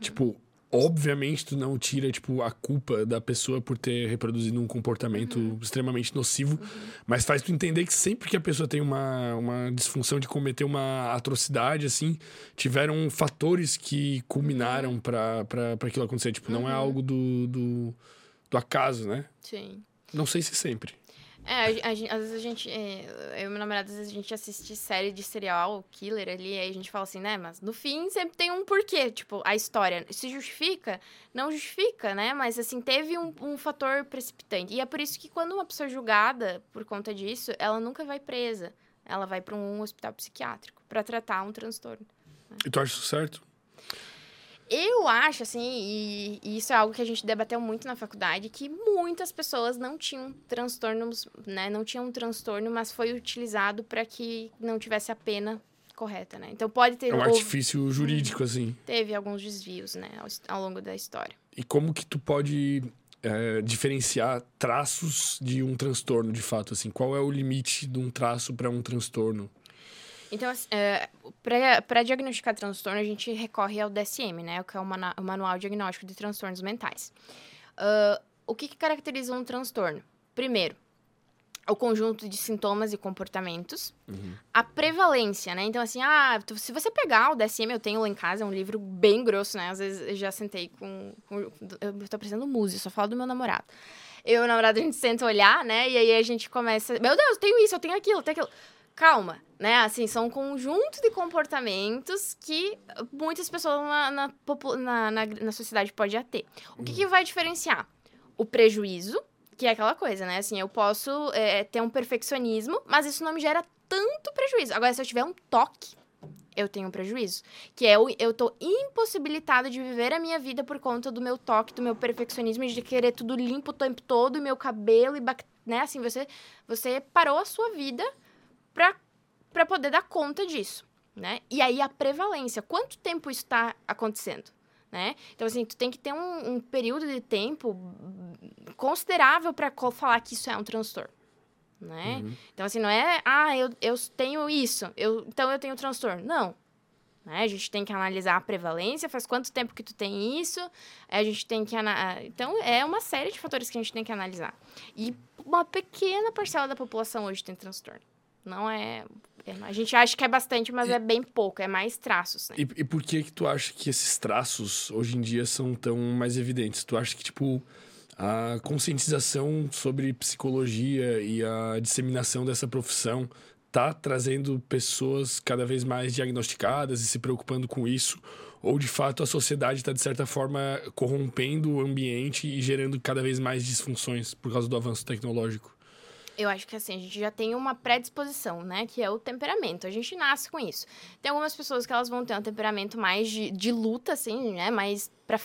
Tipo, obviamente tu não tira, tipo, a culpa da pessoa por ter reproduzido um comportamento extremamente nocivo, mas faz tu entender que sempre que a pessoa tem uma, uma disfunção de cometer uma atrocidade, assim, tiveram fatores que culminaram pra, pra, pra aquilo acontecer. Tipo, não é algo do, do, do acaso, né? Sim. Não sei se sempre. É, a, a às vezes a gente. é, eu e meu namorado, às vezes a gente assiste série de serial killer ali, aí a gente fala assim, né? Mas no fim sempre tem um porquê. Tipo, a história se justifica? Não justifica, né? Mas assim, teve um, um fator precipitante. E é por isso que quando uma pessoa é julgada por conta disso, ela nunca vai presa. Ela vai para um hospital psiquiátrico para tratar um transtorno. E tu acha isso certo? Eu acho, assim, e, e isso é algo que a gente debateu muito na faculdade, que muitas pessoas não tinham transtornos, né? Não tinham um transtorno, mas foi utilizado para que não tivesse a pena correta, né? Então pode ter... É um artifício jurídico, assim. Teve alguns desvios, né, ao, ao longo da história. E como que tu pode é, diferenciar traços de um transtorno, de fato, assim? Qual é o limite de um traço para um transtorno? Então, para diagnosticar transtorno, a gente recorre ao DSM, né? Que é o, mana- o Manual Diagnóstico de Transtornos Mentais. Ah, o que, que caracteriza um transtorno? Primeiro, o conjunto de sintomas e comportamentos. A prevalência, né? Então, assim, ah, se você pegar o DSM, eu tenho lá em casa, é um livro bem grosso, né? Às vezes eu já sentei com... com eu tô precisando música, só falo do meu namorado. Eu e o namorado, a gente senta olhar, né? E aí a gente começa... Meu Deus, eu tenho isso, eu tenho aquilo, eu tenho aquilo. Calma, né? Assim, são um conjunto de comportamentos que muitas pessoas na, na, na, na, na sociedade podem ter. O que, que vai diferenciar? O prejuízo, que é aquela coisa, né? Assim, eu posso é, ter um perfeccionismo, mas isso não me gera tanto prejuízo. Agora, se eu tiver um toque, eu tenho um prejuízo. Que é o, eu tô impossibilitada de viver a minha vida por conta do meu toque, do meu perfeccionismo, de querer tudo limpo o tempo todo, e meu cabelo, e bac- né? Assim, você, você parou a sua vida pra poder dar conta disso, né? E aí a prevalência, quanto tempo isso tá acontecendo? Né? Então, assim, tu tem que ter um, um período de tempo considerável para falar que isso é um transtorno, né? Então, assim, não é, ah, eu, eu tenho isso, eu, então eu tenho transtorno. Não. Né? A gente tem que analisar a prevalência, faz quanto tempo que tu tem isso, a gente tem que... Então, é uma série de fatores que a gente tem que analisar. E uma pequena parcela da população hoje tem transtorno. Não é... A gente acha que é bastante, mas é bem pouco, é mais traços, né? E, e por que que tu acha que esses traços, hoje em dia, são tão mais evidentes? Tu acha que, tipo, a conscientização sobre psicologia e a disseminação dessa profissão tá trazendo pessoas cada vez mais diagnosticadas e se preocupando com isso? Ou, de fato, a sociedade está, de certa forma, corrompendo o ambiente e gerando cada vez mais disfunções por causa do avanço tecnológico? Eu acho que assim, a gente já tem uma predisposição, né? Que é o temperamento. A gente nasce com isso. Tem algumas pessoas que elas vão ter um temperamento mais de, de luta, assim, né? Mais pra,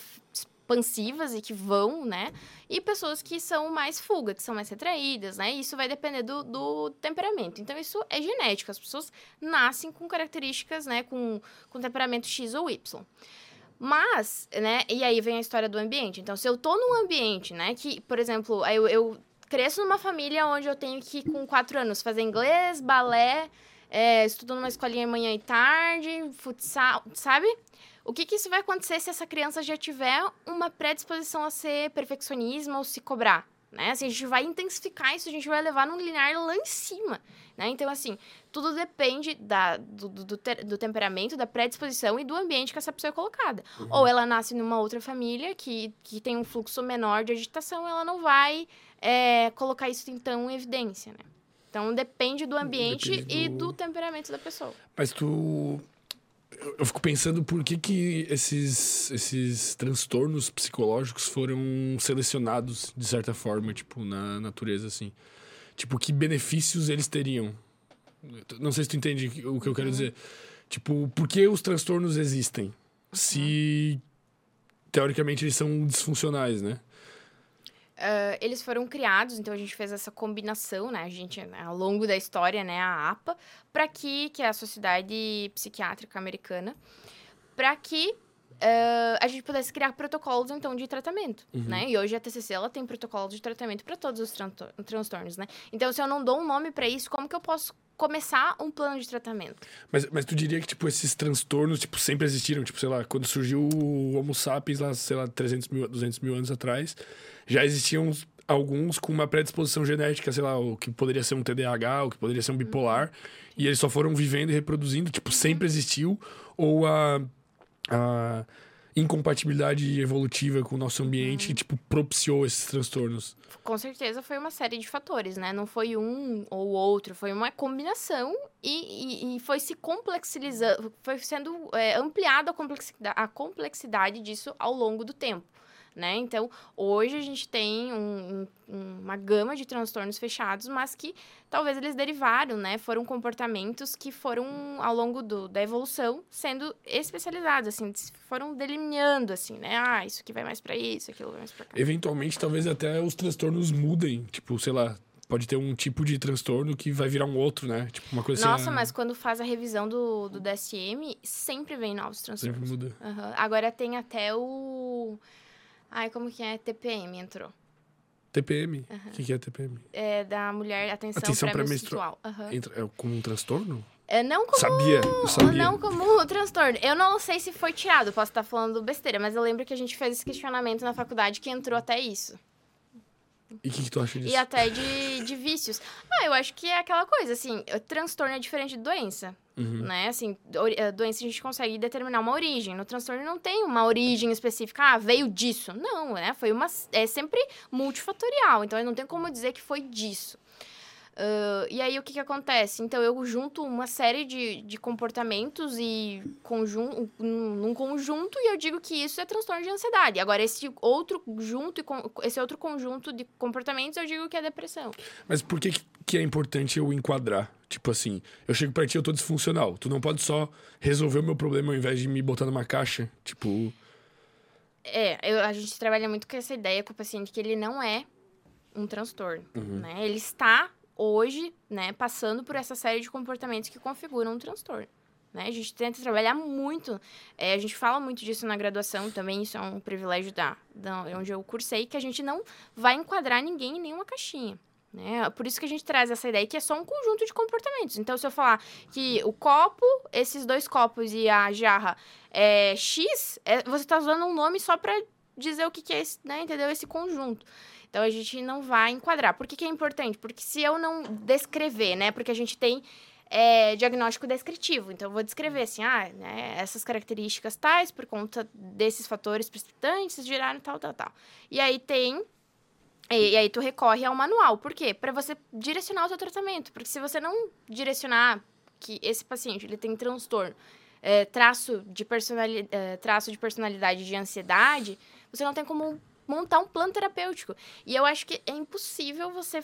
expansivas e que vão, né? E pessoas que são mais fuga, que são mais retraídas, né? E isso vai depender do, do temperamento. Então, isso é genético. As pessoas nascem com características, né? Com, com temperamento X ou Y. Mas, né, e aí vem a história do ambiente. Então, se eu tô num ambiente, né, que, por exemplo, eu, eu cresço numa família onde eu tenho que, com quatro anos, fazer inglês, balé, é, estudo numa escolinha manhã e tarde, futsal, sabe? O que, que isso vai acontecer se essa criança já tiver uma predisposição a ser perfeccionismo ou se cobrar? Né? Assim, a gente vai intensificar isso, a gente vai levar num linear lá em cima. Né? Então, assim, tudo depende da, do, do, do te- do temperamento, da predisposição e do ambiente que essa pessoa é colocada. Ou ela nasce numa outra família que, que tem um fluxo menor de agitação, ela não vai é, colocar isso, então, em evidência, né? Então, depende do ambiente Depende e do- do temperamento da pessoa. Mas tu. Eu fico pensando por que, que esses, esses transtornos psicológicos foram selecionados, de certa forma, tipo, na natureza, assim. Tipo, que benefícios eles teriam? Não sei se tu entende o que eu quero dizer. Tipo, por que os transtornos existem? Se, teoricamente, eles são disfuncionais, né? Ah, eles foram criados, então a gente fez essa combinação, né? A gente, ao longo da história, né, a APA, para que, que é a Sociedade Psiquiátrica Americana, para que ah, a gente pudesse criar protocolos, então, de tratamento, né? E hoje a TCC, ela tem protocolos de tratamento para todos os tran- transtornos, né? Então, se eu não dou um nome para isso, como que eu posso começar um plano de tratamento? Mas, mas tu diria que, tipo, esses transtornos, tipo, sempre existiram? Tipo, sei lá, quando surgiu o Homo sapiens lá, sei lá, 300 mil, 200 mil anos atrás, já existiam alguns com uma predisposição genética, sei lá, o que poderia ser um TDAH, o que poderia ser um bipolar, e eles só foram vivendo e reproduzindo, tipo, sempre existiu, ou a, a incompatibilidade evolutiva com o nosso ambiente, tipo, propiciou esses transtornos. Com certeza foi uma série de fatores, né? Não foi um ou outro, foi uma combinação e, e, e foi se complexizando, foi sendo é, ampliada a complexidade, a complexidade disso ao longo do tempo. Né? Então, hoje a gente tem um- um- uma gama de transtornos fechados, mas que talvez eles derivaram, né? Foram comportamentos que foram, ao longo do- da evolução, sendo especializados, assim, foram delineando, assim, né? Ah, isso aqui vai mais para isso, aquilo vai mais para cá. Eventualmente, talvez até os transtornos mudem, tipo, sei lá, pode ter um tipo de transtorno que vai virar um outro, né? Tipo, uma coisa Nossa, assim, mas quando faz a revisão do, do DSM, sempre vem novos transtornos. Sempre muda. Aham. Agora tem até o. Ai, como que é? TPM entrou. TPM. O que, que é TPM? É da mulher atenção, Atenção pré-menstrual. Aham. Entra, é como um transtorno? É, não como. Sabia, eu sabia. Não como transtorno. Eu não sei se foi tirado, posso estar falando besteira, mas eu lembro que a gente fez esse questionamento na faculdade que entrou até isso. E o que, que tu acha disso? E até de, de vícios. Ah, eu acho que é aquela coisa, assim, transtorno é diferente de doença. Uhum. Né? Assim, a doença a gente consegue determinar uma origem. No transtorno não tem uma origem específica, ah, veio disso. Não, né? Foi uma. É sempre multifatorial. Então não tem como dizer que foi disso. Ah, e aí o que, que acontece? Então eu junto uma série de, de comportamentos e conjun num conjunto e eu digo que isso é transtorno de ansiedade. Agora, esse outro junto e esse outro conjunto de comportamentos eu digo que é depressão. Mas por que, que- é importante eu enquadrar? Tipo assim, eu chego pra ti, eu tô disfuncional. Tu não pode só resolver o meu problema ao invés de me botar numa caixa. Tipo, É, eu- a gente trabalha muito com essa ideia com o paciente que ele não é um transtorno, né? Ele está hoje, né, passando por essa série de comportamentos que configuram um transtorno. Né? A gente tenta trabalhar muito, é, a gente fala muito disso na graduação também, isso é um privilégio da, da onde eu cursei, que a gente não vai enquadrar ninguém em nenhuma caixinha. Né? Por isso que a gente traz essa ideia que é só um conjunto de comportamentos. Então, se eu falar que o copo, esses dois copos e a jarra é X, é, você está usando um nome só para dizer o que, que é esse, né? Entendeu? Esse conjunto. Então, a gente não vai enquadrar. Por que, que é importante? Porque se eu não descrever, né? Porque a gente tem é, diagnóstico descritivo. Então, eu vou descrever assim, ah, né, essas características tais, por conta desses fatores precipitantes, geraram tal, tal, tal. E aí tem e, e aí tu recorre ao manual. Por quê? Para você direcionar o teu tratamento. Porque se você não direcionar que esse paciente ele tem transtorno, é, traço, de personali é, traço de personalidade de ansiedade, você não tem como montar um plano terapêutico. E eu acho que é impossível você,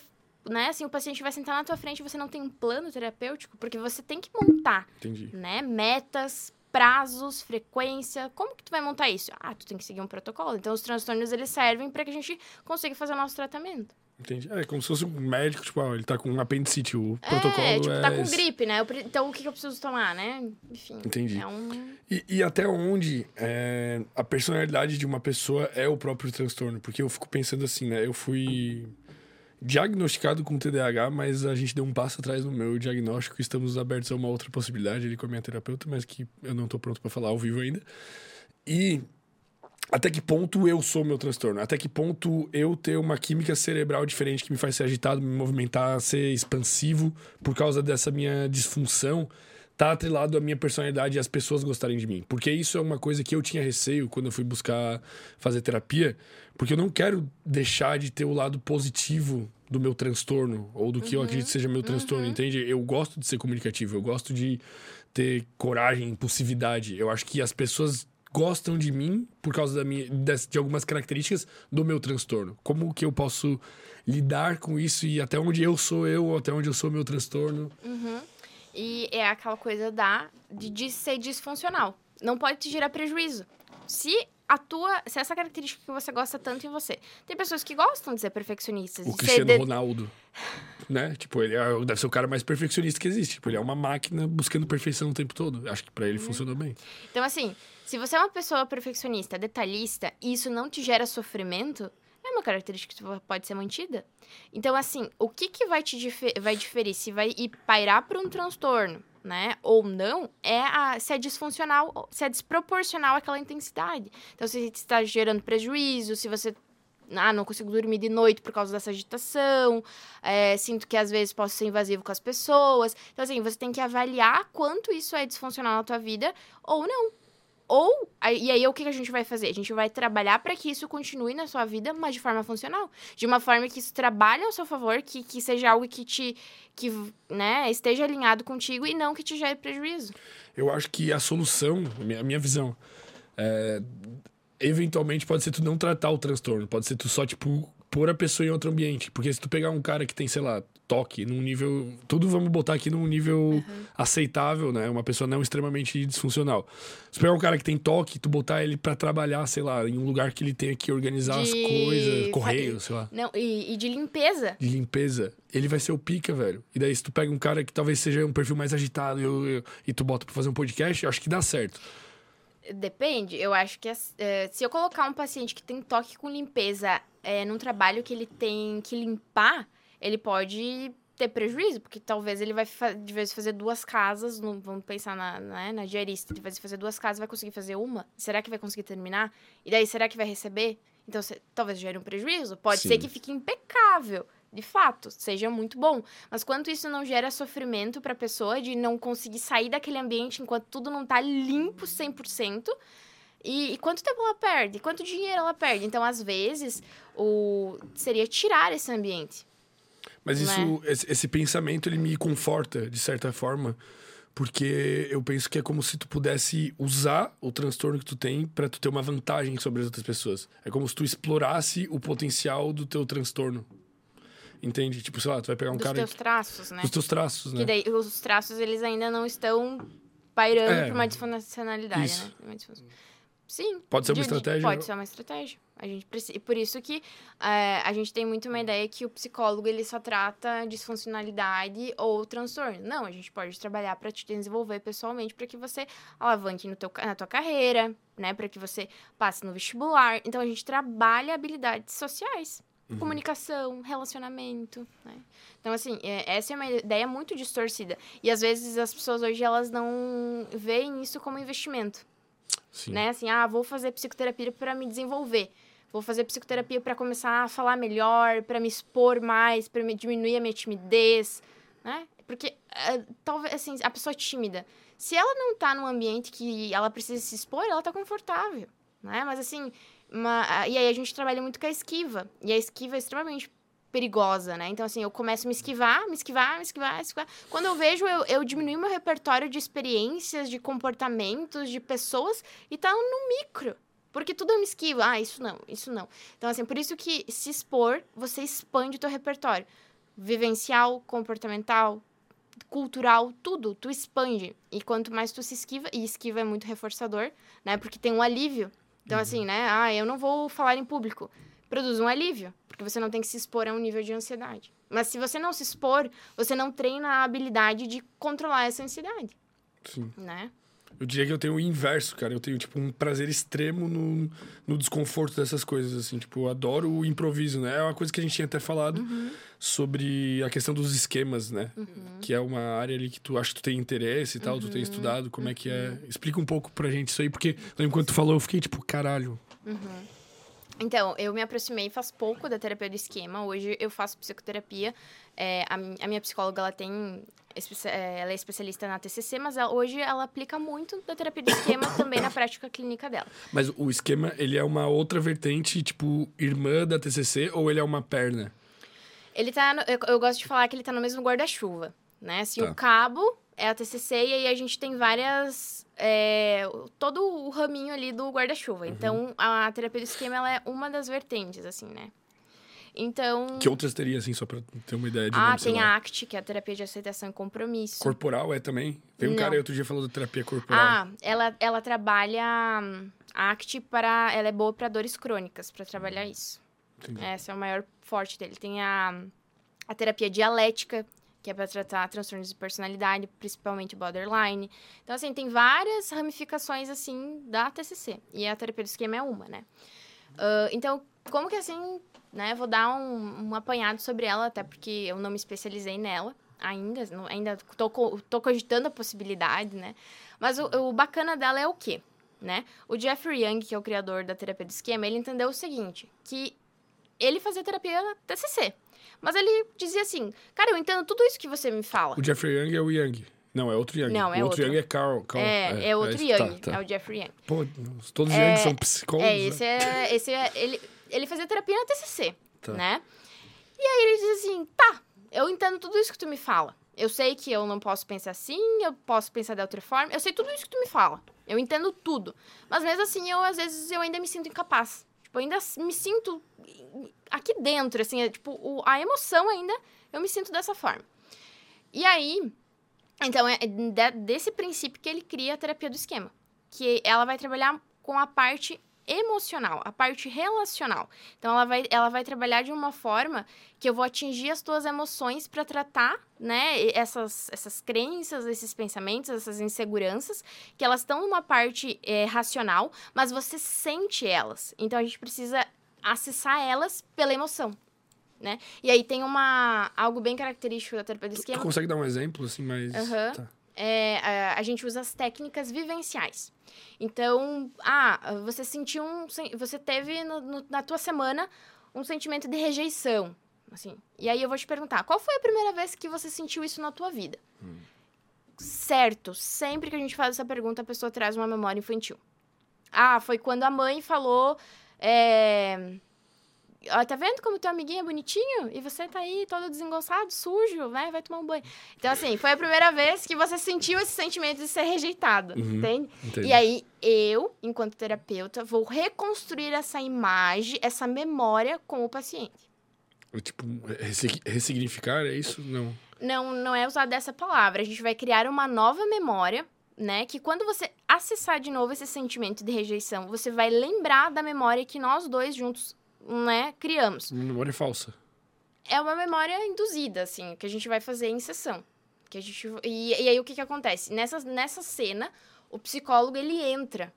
né, assim, o paciente vai sentar na tua frente e você não tem um plano terapêutico, porque você tem que montar, entendi. né, metas, prazos, frequência. Como que tu vai montar isso? Ah, tu tem que seguir um protocolo. Então os transtornos eles servem para que a gente consiga fazer o nosso tratamento. Entendi. É como se fosse um médico, tipo, ah, ele tá com um apendicite. O protocolo é, tipo, tá com esse. gripe, né? Pre- Então o que, que eu preciso tomar, né? Enfim. Entendi. É um. E, e até onde é, a personalidade de uma pessoa é o próprio transtorno? Porque eu fico pensando assim, né? Eu fui diagnosticado com TDAH, mas a gente deu um passo atrás no meu diagnóstico. Estamos abertos a uma outra possibilidade ali com a minha terapeuta, mas que eu não tô pronto para falar ao vivo ainda. E até que ponto eu sou meu transtorno? Até que ponto eu ter uma química cerebral diferente que me faz ser agitado, me movimentar, ser expansivo por causa dessa minha disfunção, tá atrelado à minha personalidade e as pessoas gostarem de mim? Porque isso é uma coisa que eu tinha receio quando eu fui buscar fazer terapia, porque eu não quero deixar de ter o lado positivo do meu transtorno ou do que eu acredito seja meu transtorno, entende? Eu gosto de ser comunicativo, eu gosto de ter coragem, impulsividade. Eu acho que as pessoas gostam de mim por causa da minha, de algumas características do meu transtorno. Como que eu posso lidar com isso e até onde eu sou eu, até onde eu sou meu transtorno? E é aquela coisa da de, de ser disfuncional. Não pode te gerar prejuízo. Se a tua, se essa característica que você gosta tanto em você. Tem pessoas que gostam de ser perfeccionistas, O Cristiano de- Ronaldo, né? Tipo, ele é, deve ser o cara mais perfeccionista que existe. Tipo, ele é uma máquina buscando perfeição o tempo todo. Acho que pra ele funcionou bem. Então, assim, se você é uma pessoa perfeccionista, detalhista, e isso não te gera sofrimento, é uma característica que pode ser mantida. Então, assim, o que, que vai te dife- vai diferir? Se vai ir pairar para um transtorno, né? Ou não, é a, se é disfuncional, se é desproporcional àquela intensidade. Então, se está gerando prejuízo, se você. Ah, não consigo dormir de noite por causa dessa agitação. é, sinto que às vezes posso ser invasivo com as pessoas. Então, assim, você tem que avaliar quanto isso é disfuncional na tua vida ou não. Ou, e aí o que a gente vai fazer? A gente vai trabalhar para que isso continue na sua vida, mas de forma funcional. De uma forma que isso trabalhe ao seu favor, que, que seja algo que te, que, né, esteja alinhado contigo e não que te gere prejuízo. Eu acho que a solução, a minha visão, é, eventualmente pode ser tu não tratar o transtorno, pode ser tu só, tipo, pôr a pessoa em outro ambiente. Porque se tu pegar um cara que tem, sei lá, toque, num nível. Tudo vamos botar aqui num nível uhum. aceitável, né? Uma pessoa não extremamente disfuncional. Se pegar um cara que tem toque, tu botar ele para trabalhar, sei lá, em um lugar que ele tenha que organizar de... as coisas, correio, sei lá. Não, e, e, de limpeza. De limpeza. Ele vai ser o pica, velho. E daí, se tu pega um cara que talvez seja um perfil mais agitado e, e tu bota pra fazer um podcast, eu acho que dá certo. Depende. Eu acho que é, se eu colocar um paciente que tem toque com limpeza é, num trabalho que ele tem que limpar ele pode ter prejuízo, porque talvez ele vai de vez fazer duas casas, no, vamos pensar na, né, na diarista, de vez fazer duas casas, vai conseguir fazer uma? Será que vai conseguir terminar? E daí, será que vai receber? Então, se, talvez gere um prejuízo. Pode Sim. ser que fique impecável, de fato, seja muito bom. Mas quanto isso não gera sofrimento para a pessoa de não conseguir sair daquele ambiente enquanto tudo não tá limpo 100%, e, e quanto tempo ela perde? Quanto dinheiro ela perde? Então, às vezes, o seria tirar esse ambiente mas isso, é? esse, esse, pensamento, ele me conforta, de certa forma, porque eu penso que é como se tu pudesse usar o transtorno que tu tem para tu ter uma vantagem sobre as outras pessoas. É como se tu explorasse o potencial do teu transtorno. Entende? Tipo, sei lá, tu vai pegar um Dos cara... Dos teus traços, né? Dos teus traços, né? Que daí, os traços, eles ainda não estão pairando é, pra uma disfuncionalidade, isso. né? Sim. Pode ser uma de, estratégia? Pode ser uma estratégia. A gente precisa, por isso que é, a gente tem muito uma ideia que o psicólogo ele só trata disfuncionalidade ou transtorno. Não, a gente pode trabalhar para te desenvolver pessoalmente para que você alavanque no teu, na tua carreira, né, para que você passe no vestibular. Então a gente trabalha habilidades sociais, uhum. comunicação, relacionamento, né? Então assim, é, essa é uma ideia muito distorcida e às vezes as pessoas hoje elas não veem isso como investimento. Sim. Né? Assim, ah, vou fazer psicoterapia para me desenvolver. Vou fazer psicoterapia para começar a falar melhor, para me expor mais, para diminuir a minha timidez, né? Porque uh, talvez assim, a pessoa tímida, se ela não tá num ambiente que ela precisa se expor, ela tá confortável, né? Mas assim, uma, e aí a gente trabalha muito com a esquiva, e a esquiva é extremamente perigosa, né? Então, assim, eu começo a me esquivar, me esquivar, me esquivar, me esquivar. Quando eu vejo, eu, eu diminuo meu repertório de experiências, de comportamentos, de pessoas, e tá no micro. Porque tudo eu me esquivo. Ah, isso não, isso não. Então, assim, por isso que se expor, você expande o teu repertório. Vivencial, comportamental, cultural, tudo, tu expande. E quanto mais tu se esquiva, e esquiva é muito reforçador, né? Porque tem um alívio. Então, uhum. assim, né? Ah, eu não vou falar em público produz um alívio, porque você não tem que se expor a um nível de ansiedade. Mas se você não se expor, você não treina a habilidade de controlar essa ansiedade. Sim. Né? Eu diria que eu tenho o inverso, cara. Eu tenho, tipo, um prazer extremo no, no desconforto dessas coisas, assim. Tipo, eu adoro o improviso, né? É uma coisa que a gente tinha até falado uhum. sobre a questão dos esquemas, né? Uhum. Que é uma área ali que tu acha que tu tem interesse e tal, uhum. tu tem uhum. estudado. Como é que é? Uhum. Explica um pouco pra gente isso aí, porque enquanto tu falou, eu fiquei, tipo, caralho. Uhum. Então, eu me aproximei faz pouco da terapia do esquema. Hoje eu faço psicoterapia. É, a, a, minha psicóloga, ela tem... É, ela é especialista na TCC, mas ela, hoje ela aplica muito da terapia do esquema também na prática clínica dela. Mas o esquema, ele é uma outra vertente, tipo, irmã da TCC, ou ele é uma perna? Ele tá... No, eu, eu, gosto de falar que ele tá no mesmo guarda-chuva, né? Assim, tá. o cabo é a TCC e aí a gente tem várias é, todo o raminho ali do guarda-chuva. Uhum. Então, a terapia do esquema ela é uma das vertentes, assim, né? Então. Que outras teria, assim, só pra ter uma ideia de Ah, tem a ACT, que é a terapia de aceitação e compromisso. Corporal é também? Tem um Não. cara aí outro dia falou da terapia corporal. Ah, ela, ela trabalha. A ACT para. Ela é boa para dores crônicas, para trabalhar isso. Entendi. Essa é o maior forte dele. Tem a, a terapia dialética, que é para tratar transtornos de personalidade, principalmente borderline. Então, assim, tem várias ramificações, assim, da TCC. E a terapia do esquema é uma, né? Uh, então, como que, assim, né? Vou dar um, um apanhado sobre ela, até porque eu não me especializei nela ainda. Ainda tô, tô cogitando a possibilidade, né? Mas o, o bacana dela é o quê? Né? O Jeffrey Young, que é o criador da terapia do esquema, ele entendeu o seguinte, que ele fazia terapia TCC, mas ele dizia assim, cara, eu entendo tudo isso que você me fala. O Jeffrey Young é o Young. Não, é outro Young. Não, é o outro, outro. Young é Carl. Carl é, é, é, outro é, Young. Tá, tá. É o Jeffrey Young. Pô, todos os é, Young são psicólogos. É, esse né? é. Esse é ele, ele fazia terapia na TCC, tá. né? E aí ele diz assim: tá, eu entendo tudo isso que tu me fala. Eu sei que eu não posso pensar assim, eu posso pensar de outra forma. Eu sei tudo isso que tu me fala. Eu entendo tudo. Mas mesmo assim, eu às vezes eu ainda me sinto incapaz. Tipo, ainda me sinto aqui dentro, assim, é, tipo, o, a emoção ainda eu me sinto dessa forma. E aí, então, é desse princípio que ele cria a terapia do esquema. Que ela vai trabalhar com a parte emocional, a parte relacional. Então ela vai, ela vai trabalhar de uma forma que eu vou atingir as tuas emoções para tratar, né, essas, essas crenças, esses pensamentos, essas inseguranças, que elas estão numa parte é, racional, mas você sente elas. Então a gente precisa acessar elas pela emoção. Né? E aí tem uma algo bem característico da terapia do esquema. Tu consegue dar um exemplo assim, mas uhum. tá é, a, a, gente usa as técnicas vivenciais. Então, ah, você sentiu um. Você teve no, no, na tua semana um sentimento de rejeição. Assim. E aí eu vou te perguntar: qual foi a primeira vez que você sentiu isso na tua vida? Hum. Certo, sempre que a gente faz essa pergunta, a pessoa traz uma memória infantil. Ah, foi quando a mãe falou. É, Ó, tá vendo como teu amiguinho é bonitinho? E você tá aí todo desengonçado, sujo, né? Vai tomar um banho. Então, assim, foi a primeira vez que você sentiu esse sentimento de ser rejeitado, uhum, entende? Entendi. E aí, eu, enquanto terapeuta, vou reconstruir essa imagem, essa memória com o paciente. Tipo, ressignificar, é isso? Não. Não, não é usar dessa palavra. A gente vai criar uma nova memória né? Que quando você acessar de novo esse sentimento de rejeição, você vai lembrar da memória que nós dois juntos né, criamos. Memória falsa. É uma memória induzida, assim, que a gente vai fazer em sessão. Que a gente, e, e aí o que que acontece? Nessa, nessa cena, o psicólogo, ele entra.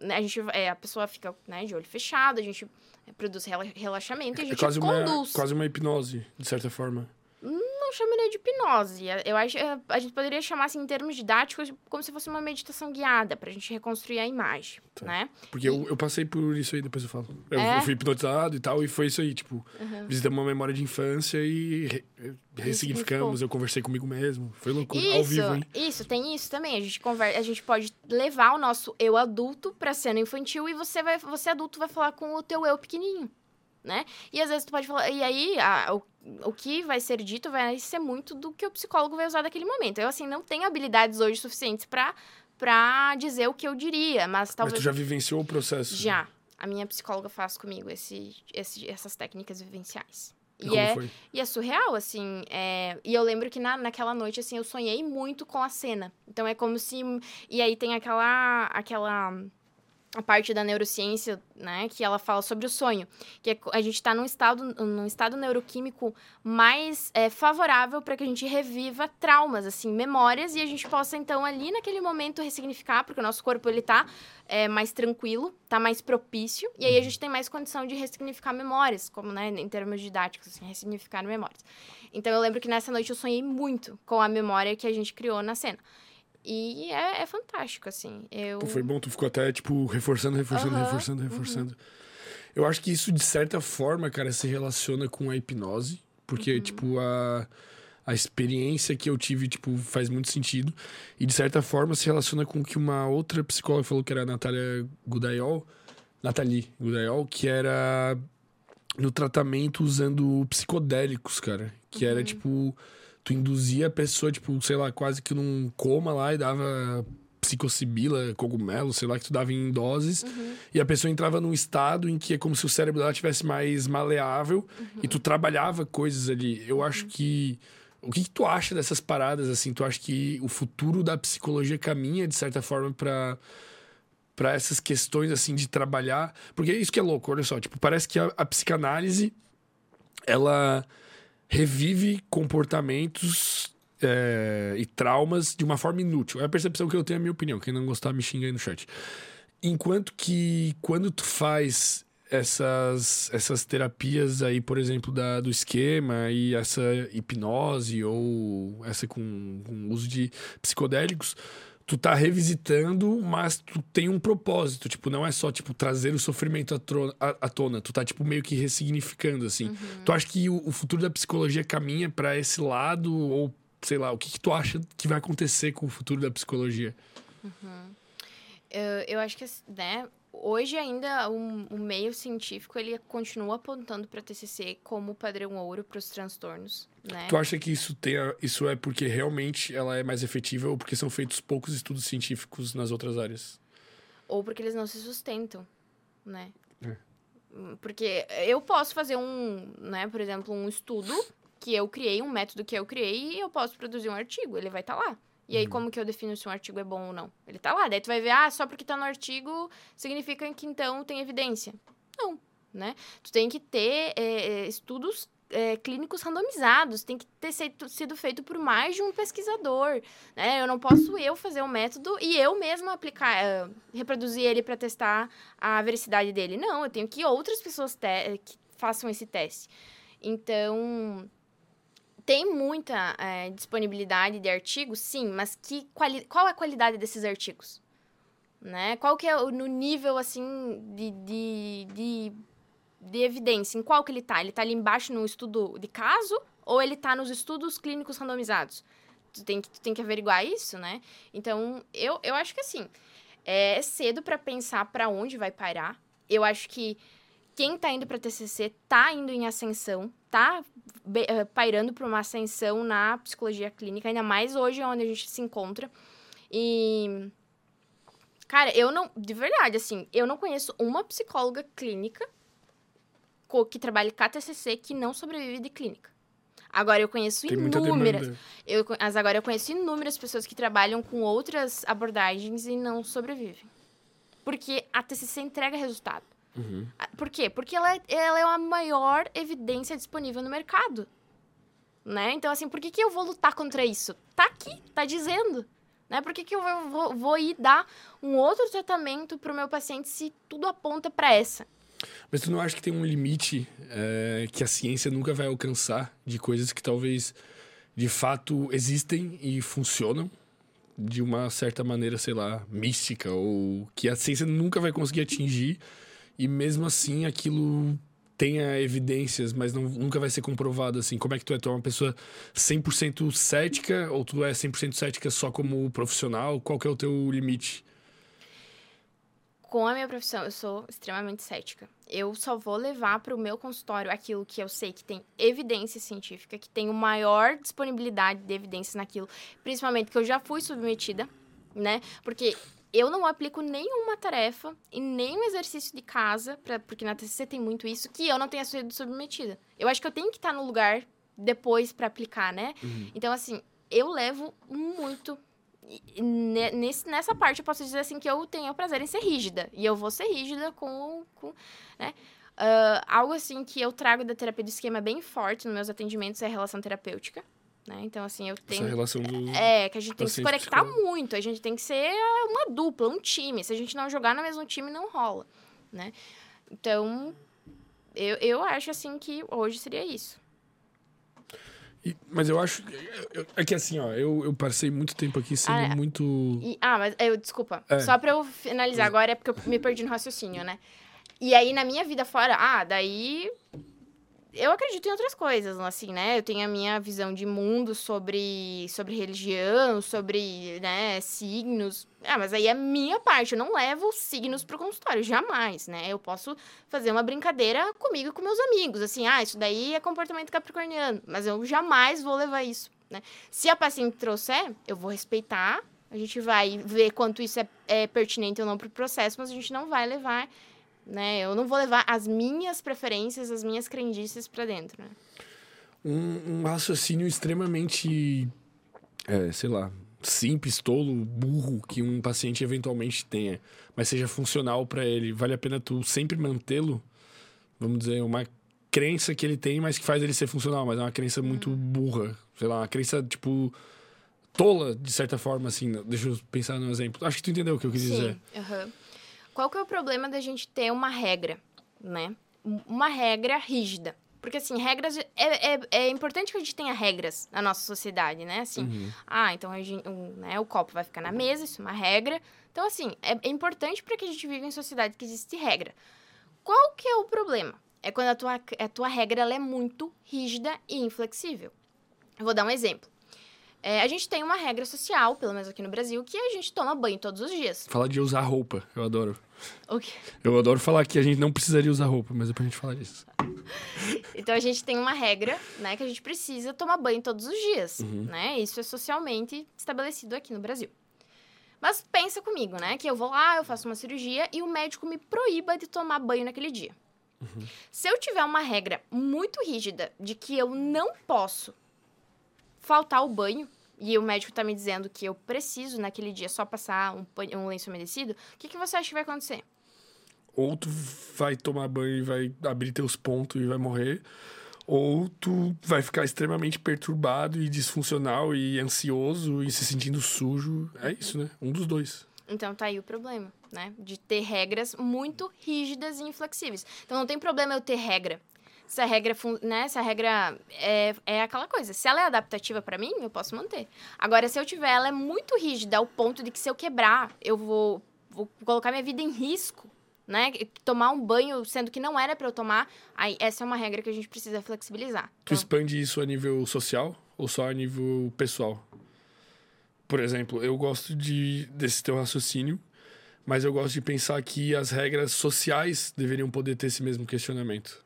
Né, a, gente, é, a pessoa fica né, de olho fechado, a gente produz relaxamento e a é gente é quase conduz. Uma, quase uma hipnose, de certa forma chamaria de hipnose. Eu acho é, a gente poderia chamar assim, em termos didáticos como se fosse uma meditação guiada para a gente reconstruir a imagem, tá. né? Porque e... eu, eu passei por isso aí, depois eu falo. Eu, é? eu fui hipnotizado e tal, e foi isso aí, tipo, uhum. visitamos uma memória de infância e re, ressignificamos, eu conversei comigo mesmo. Foi loucura, isso, ao vivo, hein? Isso, tem isso também. A gente conversa, a gente pode levar o nosso eu adulto para cena infantil e você vai, você adulto vai falar com o teu eu pequenininho né? E às vezes tu pode falar. E aí, a, o, o que vai ser dito vai ser muito do que o psicólogo vai usar naquele momento. Eu, assim, não tenho habilidades hoje suficientes para para dizer o que eu diria, mas talvez. Mas tu já vivenciou o processo? Já. A minha psicóloga faz comigo esse, esse essas técnicas vivenciais. E, e é, foi? e é surreal, assim. É... E eu lembro que na, naquela noite, assim, eu sonhei muito com a cena. Então é como se. E aí tem aquela. aquela a parte da neurociência, né, que ela fala sobre o sonho, que é, a gente está num estado, num estado neuroquímico mais é, favorável para que a gente reviva traumas, assim, memórias, e a gente possa, então, ali naquele momento ressignificar, porque o nosso corpo, ele tá é, mais tranquilo, tá mais propício, e aí a uhum. gente tem mais condição de ressignificar memórias, como, né, em termos didáticos, assim, ressignificar memórias. Então, eu lembro que nessa noite eu sonhei muito com a memória que a gente criou na cena. E é, é fantástico, assim. Eu... Pô, foi bom, tu ficou até, tipo, reforçando, reforçando, uhum, reforçando, reforçando. Uhum. Eu acho que isso, de certa forma, cara, se relaciona com a hipnose. Porque, uhum. tipo, a, a experiência que eu tive, tipo, faz muito sentido. E, de certa forma, se relaciona com o que uma outra psicóloga falou, que era a Natália Gudayol. Nathalie Gudayol, que era no tratamento usando psicodélicos, cara. Que era, uhum. tipo tu induzia a pessoa, tipo, sei lá, quase que num coma lá e dava psicocibila, cogumelo, sei lá, que tu dava em doses. Uhum. E a pessoa entrava num estado em que é como se o cérebro dela tivesse mais maleável uhum. e tu trabalhava coisas ali. Eu acho que. O que, que, tu acha dessas paradas, assim? Tu acha que o futuro da psicologia caminha, de certa forma, para para essas questões, assim, de trabalhar? Porque é isso que é louco, olha só. Tipo, parece que a, a psicanálise, ela revive comportamentos é, e traumas de uma forma inútil. É a percepção que eu tenho, a minha opinião. Quem não gostar, me xinga aí no chat. Enquanto que quando tu faz essas, essas terapias aí, por exemplo, da, do esquema e essa hipnose ou essa com, com uso de psicodélicos, tu tá revisitando, mas tu tem um propósito. Tipo, não é só, tipo, trazer o sofrimento à, tona, à, à tona. Tu tá, tipo, meio que ressignificando, assim. Uhum. Tu acha que o, o, futuro da psicologia caminha para esse lado? Ou, sei lá, o que, que, tu acha que vai acontecer com o futuro da psicologia? Uhum. Eu, eu acho que, né, hoje ainda o, o, meio científico ele continua apontando para TCC como padrão ouro para os transtornos, né? Tu acha que isso tem isso é porque realmente ela é mais efetiva ou porque são feitos poucos estudos científicos nas outras áreas? Ou porque eles não se sustentam, né? É. Porque eu posso fazer um, né, por exemplo, um estudo que eu criei, um método que eu criei, e eu posso produzir um artigo, ele vai estar tá lá. E aí, Uhum. como que eu defino se um artigo é bom ou não? Ele tá lá, daí tu vai ver, ah, só porque tá no artigo significa que então tem evidência. Não, né? Tu tem que ter é, estudos é, clínicos randomizados, tem que ter sido, feito por mais de um pesquisador, né? Eu não posso eu fazer um método e eu mesma aplicar, reproduzir ele para testar a veracidade dele. Não, eu tenho que outras pessoas que façam esse teste. Então, tem muita é, disponibilidade de artigos, sim, mas que quali qual é a qualidade desses artigos? Né? Qual que é o no nível, assim, de, de, de, de evidência? Em qual que ele tá? Ele tá ali embaixo no estudo de caso ou ele tá nos estudos clínicos randomizados? Tu tem que, tu tem que averiguar isso, né? Então, eu, eu acho que, assim, é cedo para pensar para onde vai parar. Eu acho que quem tá indo para TCC tá indo em ascensão, tá eh, pairando para uma ascensão na psicologia clínica, ainda mais hoje onde a gente se encontra. E cara, eu não, de verdade assim, eu não conheço uma psicóloga clínica que trabalhe com a TCC que não sobrevive de clínica. Agora eu conheço Tem inúmeras, eu, mas agora eu conheço inúmeras pessoas que trabalham com outras abordagens e não sobrevivem. Porque a TCC entrega resultado. Uhum. Ah, Por quê? Porque ela, é- ela é a maior evidência disponível no mercado. Né? Então, assim, por que, que eu vou lutar contra isso? Tá aqui, tá dizendo. Né? Por que, que eu vou, vou, ir dar um outro tratamento pro meu paciente se tudo aponta para essa? Mas tu não acha que tem um limite é, que a ciência nunca vai alcançar de coisas que talvez de fato existem e funcionam de uma certa maneira, sei lá, mística ou que a ciência nunca vai conseguir atingir e mesmo assim aquilo tenha evidências, mas não, nunca vai ser comprovado assim. Como é que tu é? Tu é uma pessoa 100% cética ou tu é 100% cética só como profissional? Qual que é o teu limite? Com a minha profissão, eu sou extremamente cética. Eu só vou levar para o meu consultório aquilo que eu sei que tem evidência científica, que tem o maior disponibilidade de evidências naquilo, principalmente que eu já fui submetida, né? Porque eu não aplico nenhuma tarefa e nenhum exercício de casa, pra, porque na TCC tem muito isso, que eu não tenha sido submetida. Eu acho que eu tenho que estar no lugar depois para aplicar, né? Então, assim, eu levo muito ne- nesse, nessa parte eu posso dizer assim que eu tenho prazer em ser rígida. E eu vou ser rígida com. com né? Ah, algo assim que eu trago da terapia do esquema bem forte nos meus atendimentos é a relação terapêutica. Né? Então, assim, eu Essa tenho. relação do É, que a gente tem que se conectar psicólogo. muito. A gente tem que ser uma dupla, um time. Se a gente não jogar no mesmo time, não rola, né? Então, eu, eu acho, assim, que hoje seria isso. E- mas eu acho. eu- É que assim, ó, eu, eu passei muito tempo aqui sendo Ah, é. muito. E- ah, mas eu, desculpa. É. Só pra eu finalizar agora, é porque eu me perdi no raciocínio, né? E aí, na minha vida fora, ah, daí. Eu acredito em outras coisas, assim, né? Eu tenho a minha visão de mundo sobre, sobre religião, sobre, né, signos. Ah, mas aí é minha parte. Eu não levo signos pro consultório, jamais, né? Eu posso fazer uma brincadeira comigo e com meus amigos. Assim, ah, isso daí é comportamento capricorniano. Mas eu jamais vou levar isso, né? Se a paciente trouxer, eu vou respeitar. A gente vai ver quanto isso é, é pertinente ou não pro processo, mas a gente não vai levar, né? Eu não vou levar as minhas preferências, as minhas crendices pra dentro, né? um, um raciocínio extremamente, é, sei lá, simples, tolo, burro que um paciente eventualmente tenha, mas seja funcional para ele. Vale a pena tu sempre mantê-lo, vamos dizer, uma crença que ele tem, mas que faz ele ser funcional, mas é uma crença muito burra, sei lá, uma crença tipo tola de certa forma assim. Deixa eu pensar num exemplo. Acho que tu entendeu o que eu quis dizer. Sim. Qual que é o problema da gente ter uma regra, né? Um- Uma regra rígida. Porque, assim, regras... É, é, é importante que a gente tenha regras na nossa sociedade, né? Assim, Uhum. ah, então a gente, um, né, o copo vai ficar na mesa, isso é uma regra. Então, assim, é, é importante para que a gente viva em sociedade que existe regra. Qual que é o problema? É quando a tua, a tua regra é muito rígida e inflexível. Eu vou dar um exemplo. É, a gente tem uma regra social, pelo menos aqui no Brasil, que a gente toma banho todos os dias. Falar de usar roupa, eu adoro. O quê? Eu adoro falar que a gente não precisaria usar roupa, mas é pra gente falar disso. Então a gente tem uma regra, né, que a gente precisa tomar banho todos os dias, Uhum. né? Isso é socialmente estabelecido aqui no Brasil. Mas pensa comigo, né, que eu vou lá, eu faço uma cirurgia e o médico me proíba de tomar banho naquele dia. Uhum. Se eu tiver uma regra muito rígida de que eu não posso faltar o banho, e o médico tá me dizendo que eu preciso naquele dia só passar um, um lenço umedecido, o que, que você acha que vai acontecer? Ou tu vai tomar banho e vai abrir teus pontos e vai morrer, ou tu vai ficar extremamente perturbado e disfuncional e ansioso e se sentindo sujo. É isso, né? Um dos dois. Então tá aí o problema, né? De ter regras muito rígidas e inflexíveis. Então não tem problema eu ter regra. Se a regra, né, se a regra é, é aquela coisa, se ela é adaptativa para mim, eu posso manter. Agora, se eu tiver ela é muito rígida ao ponto de que se eu quebrar, eu vou, vou colocar minha vida em risco, né? Tomar um banho sendo que não era para eu tomar, aí essa é uma regra que a gente precisa flexibilizar. Tu então... expande isso a nível social ou só a nível pessoal? Por exemplo, eu gosto de desse teu raciocínio, mas eu gosto de pensar que as regras sociais deveriam poder ter esse mesmo questionamento.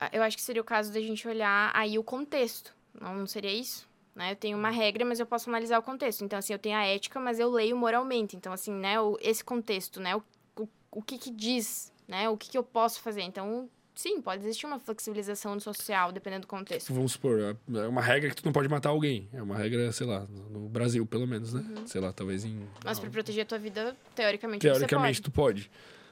Ah, eu acho que seria o caso da gente olhar aí o contexto. Não, seria isso? Né? Eu tenho uma regra, mas eu posso analisar o contexto. Então, assim, eu tenho a ética, mas eu leio moralmente. Então, assim, né, o, esse contexto, né? O, o, o que que diz, né? O que que eu posso fazer. Então, sim, pode existir uma flexibilização social, dependendo do contexto. Vamos supor, é, é uma regra que tu não pode matar alguém. É uma regra, sei lá, no Brasil, pelo menos, né? Uhum. Sei lá, talvez em... Mas para proteger a tua vida, teoricamente, teoricamente você pode. tu pode.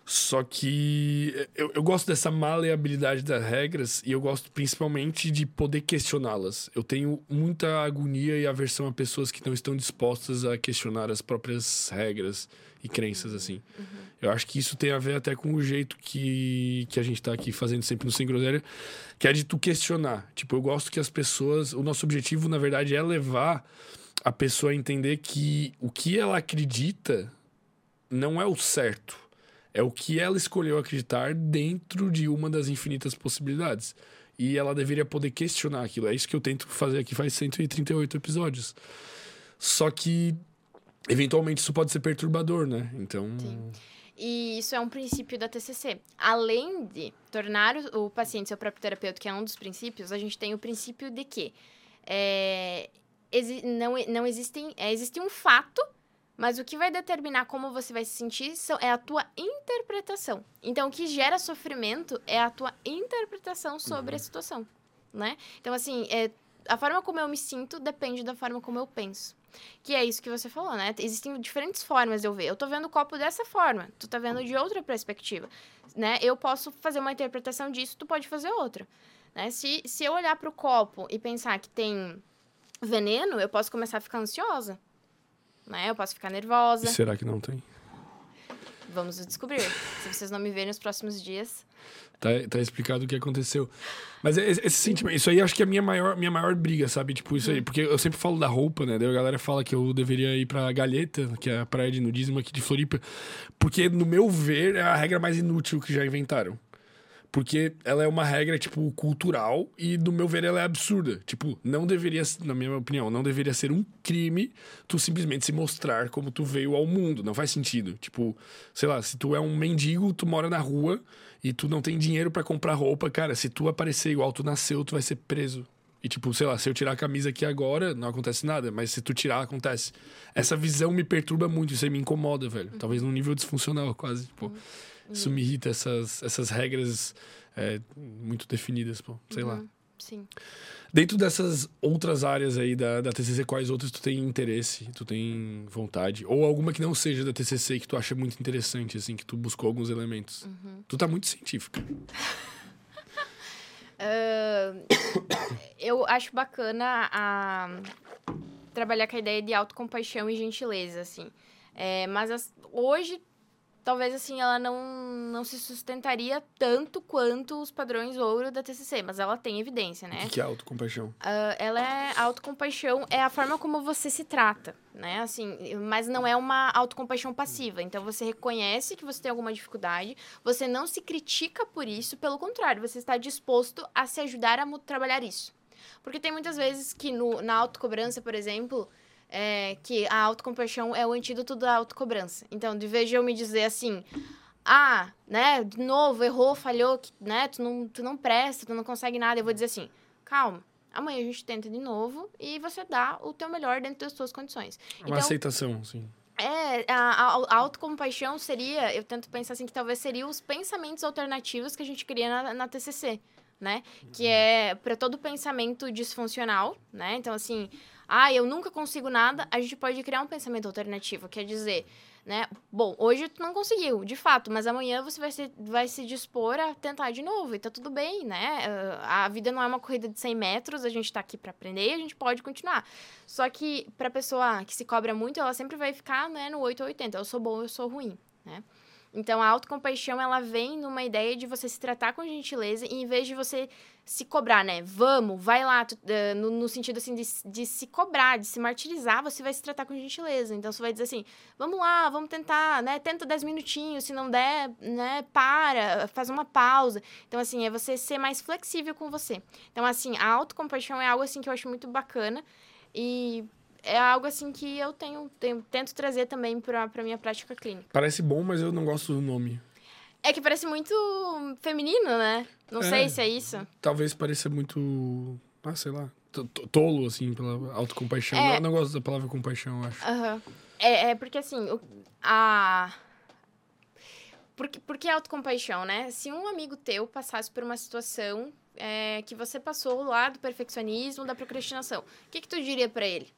Só que eu, eu gosto dessa maleabilidade das regras e eu gosto principalmente de poder questioná-las. Eu tenho muita agonia e aversão a pessoas que não estão dispostas a questionar as próprias regras e crenças, assim. Uhum. Eu acho que isso tem a ver até com o jeito que, que a gente tá aqui fazendo sempre no Sem Groselha, que é de tu questionar. Tipo, eu gosto que as pessoas. O nosso objetivo, na verdade, é levar a pessoa a entender que o que ela acredita não é o certo é o que ela escolheu acreditar dentro de uma das infinitas possibilidades. E ela deveria poder questionar aquilo. É isso que eu tento fazer aqui faz 138 episódios. Só que, eventualmente, isso pode ser perturbador, né? Então. Sim. E isso é um princípio da TCC. Além de tornar o paciente seu próprio terapeuta, que é um dos princípios, a gente tem o princípio de que é, não, não existem, é, existe um fato mas o que vai determinar como você vai se sentir é a tua interpretação. Então, o que gera sofrimento é a tua interpretação sobre uhum. a situação, né? Então, assim, é, a forma como eu me sinto depende da forma como eu penso. Que é isso que você falou, né? Existem diferentes formas de eu ver. Eu tô vendo o copo dessa forma, tu tá vendo de outra perspectiva, né? Eu posso fazer uma interpretação disso, tu pode fazer outra, né? Se, se eu olhar para o copo e pensar que tem veneno, eu posso começar a ficar ansiosa, né? Eu posso ficar nervosa. E será que não tem? Vamos descobrir. Se vocês não me verem nos próximos dias. Tá, tá explicado o que aconteceu. Mas esse, esse sentimento, isso aí acho que é a minha maior, minha maior briga, sabe? Tipo, isso aí. Hum. Porque eu sempre falo da roupa, né? Daí a galera fala que eu deveria ir pra Galheta, que é a praia de nudismo aqui de Floripa. Porque, no meu ver, é a regra mais inútil que já inventaram. Porque ela é uma regra, tipo, cultural e, no meu ver, ela é absurda. Tipo, não deveria, na minha opinião, não deveria ser um crime tu simplesmente se mostrar como tu veio ao mundo. Não faz sentido. Tipo, sei lá, se tu é um mendigo, tu mora na rua e tu não tem dinheiro para comprar roupa, cara, se tu aparecer igual tu nasceu, tu vai ser preso. E, tipo, sei lá, se eu tirar a camisa aqui agora, não acontece nada, mas se tu tirar, acontece. Essa visão me perturba muito, isso aí me incomoda, velho. Talvez num nível disfuncional, quase. Tipo. Isso me irrita, essas, essas regras é, muito definidas, pô. Sei uhum. lá. Sim. Dentro dessas outras áreas aí da, da TCC, quais outras tu tem interesse, tu tem vontade? Ou alguma que não seja da TCC que tu acha muito interessante, assim, que tu buscou alguns elementos? Uhum. Tu tá muito científica. uh, eu acho bacana a, trabalhar com a ideia de autocompaixão e gentileza, assim. É, mas as, hoje talvez assim ela não, não se sustentaria tanto quanto os padrões ouro da TCC, mas ela tem evidência, né? O que é autocompaixão? Uh, ela é autocompaixão é a forma como você se trata, né? Assim, mas não é uma autocompaixão passiva. Então você reconhece que você tem alguma dificuldade, você não se critica por isso, pelo contrário, você está disposto a se ajudar a trabalhar isso. Porque tem muitas vezes que no, na autocobrança, por exemplo, é, que a autocompaixão é o antídoto da autocobrança. Então, de vez de eu me dizer assim, ah, né, de novo, errou, falhou, né, tu não, tu não presta, tu não consegue nada, eu vou dizer assim, calma, amanhã a gente tenta de novo e você dá o teu melhor dentro das suas condições. Uma então, aceitação, sim. É, a, a, autocompaixão seria, eu tento pensar assim, que talvez seriam os pensamentos alternativos que a gente cria na, na TCC, né? Que é para todo pensamento disfuncional, né? Então, assim, ah, eu nunca consigo nada, a gente pode criar um pensamento alternativo, quer dizer, né? Bom, hoje tu não conseguiu, de fato, mas amanhã você vai se, vai se dispor a tentar de novo e tá tudo bem, né? A vida não é uma corrida de 100 metros, a gente tá aqui para aprender e a gente pode continuar. Só que pra pessoa que se cobra muito, ela sempre vai ficar, né, no 8 ou 80. Eu sou bom, eu sou ruim, né? Então, a autocompaixão, ela vem numa ideia de você se tratar com gentileza e em vez de você se cobrar, né? Vamos, vai lá, tu, uh, no, no, sentido, assim, de, de se cobrar, de se martirizar, você vai se tratar com gentileza. Então, você vai dizer assim, vamos lá, vamos tentar, né? Tenta 10 minutinhos, se não der, né? Para, faz uma pausa. Então, assim, é você ser mais flexível com você. Então, assim, a autocompaixão é algo, assim, que eu acho muito bacana e é algo assim que eu tenho, tenho tento trazer também para a minha prática clínica. Parece bom, mas eu não gosto do nome. É que parece muito feminino, né? Não é, sei se é isso. Talvez pareça muito, ah, sei lá, tolo, assim, pela autocompaixão. É... Não, não gosto da palavra compaixão, eu acho. Uhum. É, é porque, assim, a... Por que, por que autocompaixão, né? Se um amigo teu passasse por uma situação é, que você passou lá do perfeccionismo, da procrastinação, o que, que tu diria para ele?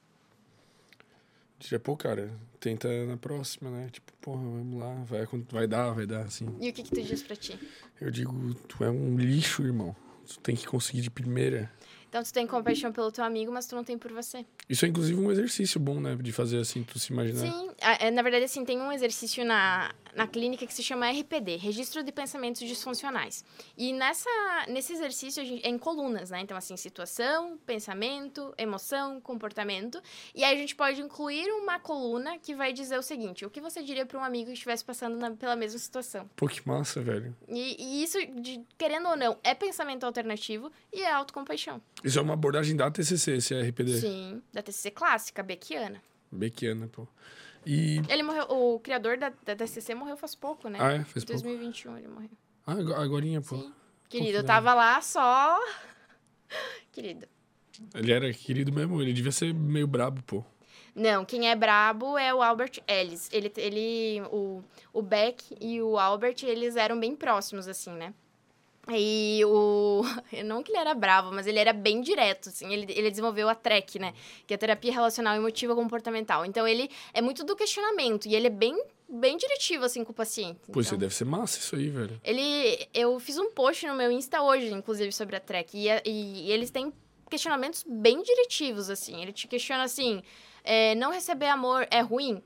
Diria, pô, cara, tenta na próxima, né? Tipo, porra, vamos lá, vai, vai dar, vai dar, assim. E o que que tu diz pra ti? Eu digo, tu é um lixo, irmão. Tu tem que conseguir de primeira. Então tu tem compaixão pelo teu amigo, mas tu não tem por você. Isso é inclusive um exercício bom, né? De fazer assim, tu se imaginar. Sim, é, na verdade, assim, tem um exercício na, na clínica que se chama RPD, Registro de Pensamentos Disfuncionais. E nessa, nesse exercício gente, é em colunas, né? Então, assim, situação, pensamento, emoção, comportamento. E aí a gente pode incluir uma coluna que vai dizer o seguinte: o que você diria para um amigo que estivesse passando na, pela mesma situação? Pô, que massa, velho. E, e isso, de, querendo ou não, é pensamento alternativo e é autocompaixão. Isso é uma abordagem da TCC, esse RPD? Sim, da TCC clássica, Beckiana. Beckiana, pô. E... Ele morreu, o criador da, da TCC morreu faz pouco, né? Ah, é? Faz 2021 pouco. ele morreu. Ah, agorinha, pô. Sim. Querido, eu tava lá só... querido. Ele era querido mesmo, ele devia ser meio brabo, pô. Não, quem é brabo é o Albert Ellis. Ele, ele o, o Beck e o Albert, eles eram bem próximos, assim, né? E o. Não que ele era bravo, mas ele era bem direto, assim. Ele, ele desenvolveu a TREC, né? Que é a terapia relacional emotiva comportamental. Então, ele é muito do questionamento e ele é bem bem diretivo, assim, com o paciente. Pois então, deve ser massa isso aí, velho. Ele... Eu fiz um post no meu Insta hoje, inclusive, sobre a TREC. E, e, e eles têm questionamentos bem diretivos, assim. Ele te questiona, assim... É, não receber amor é ruim?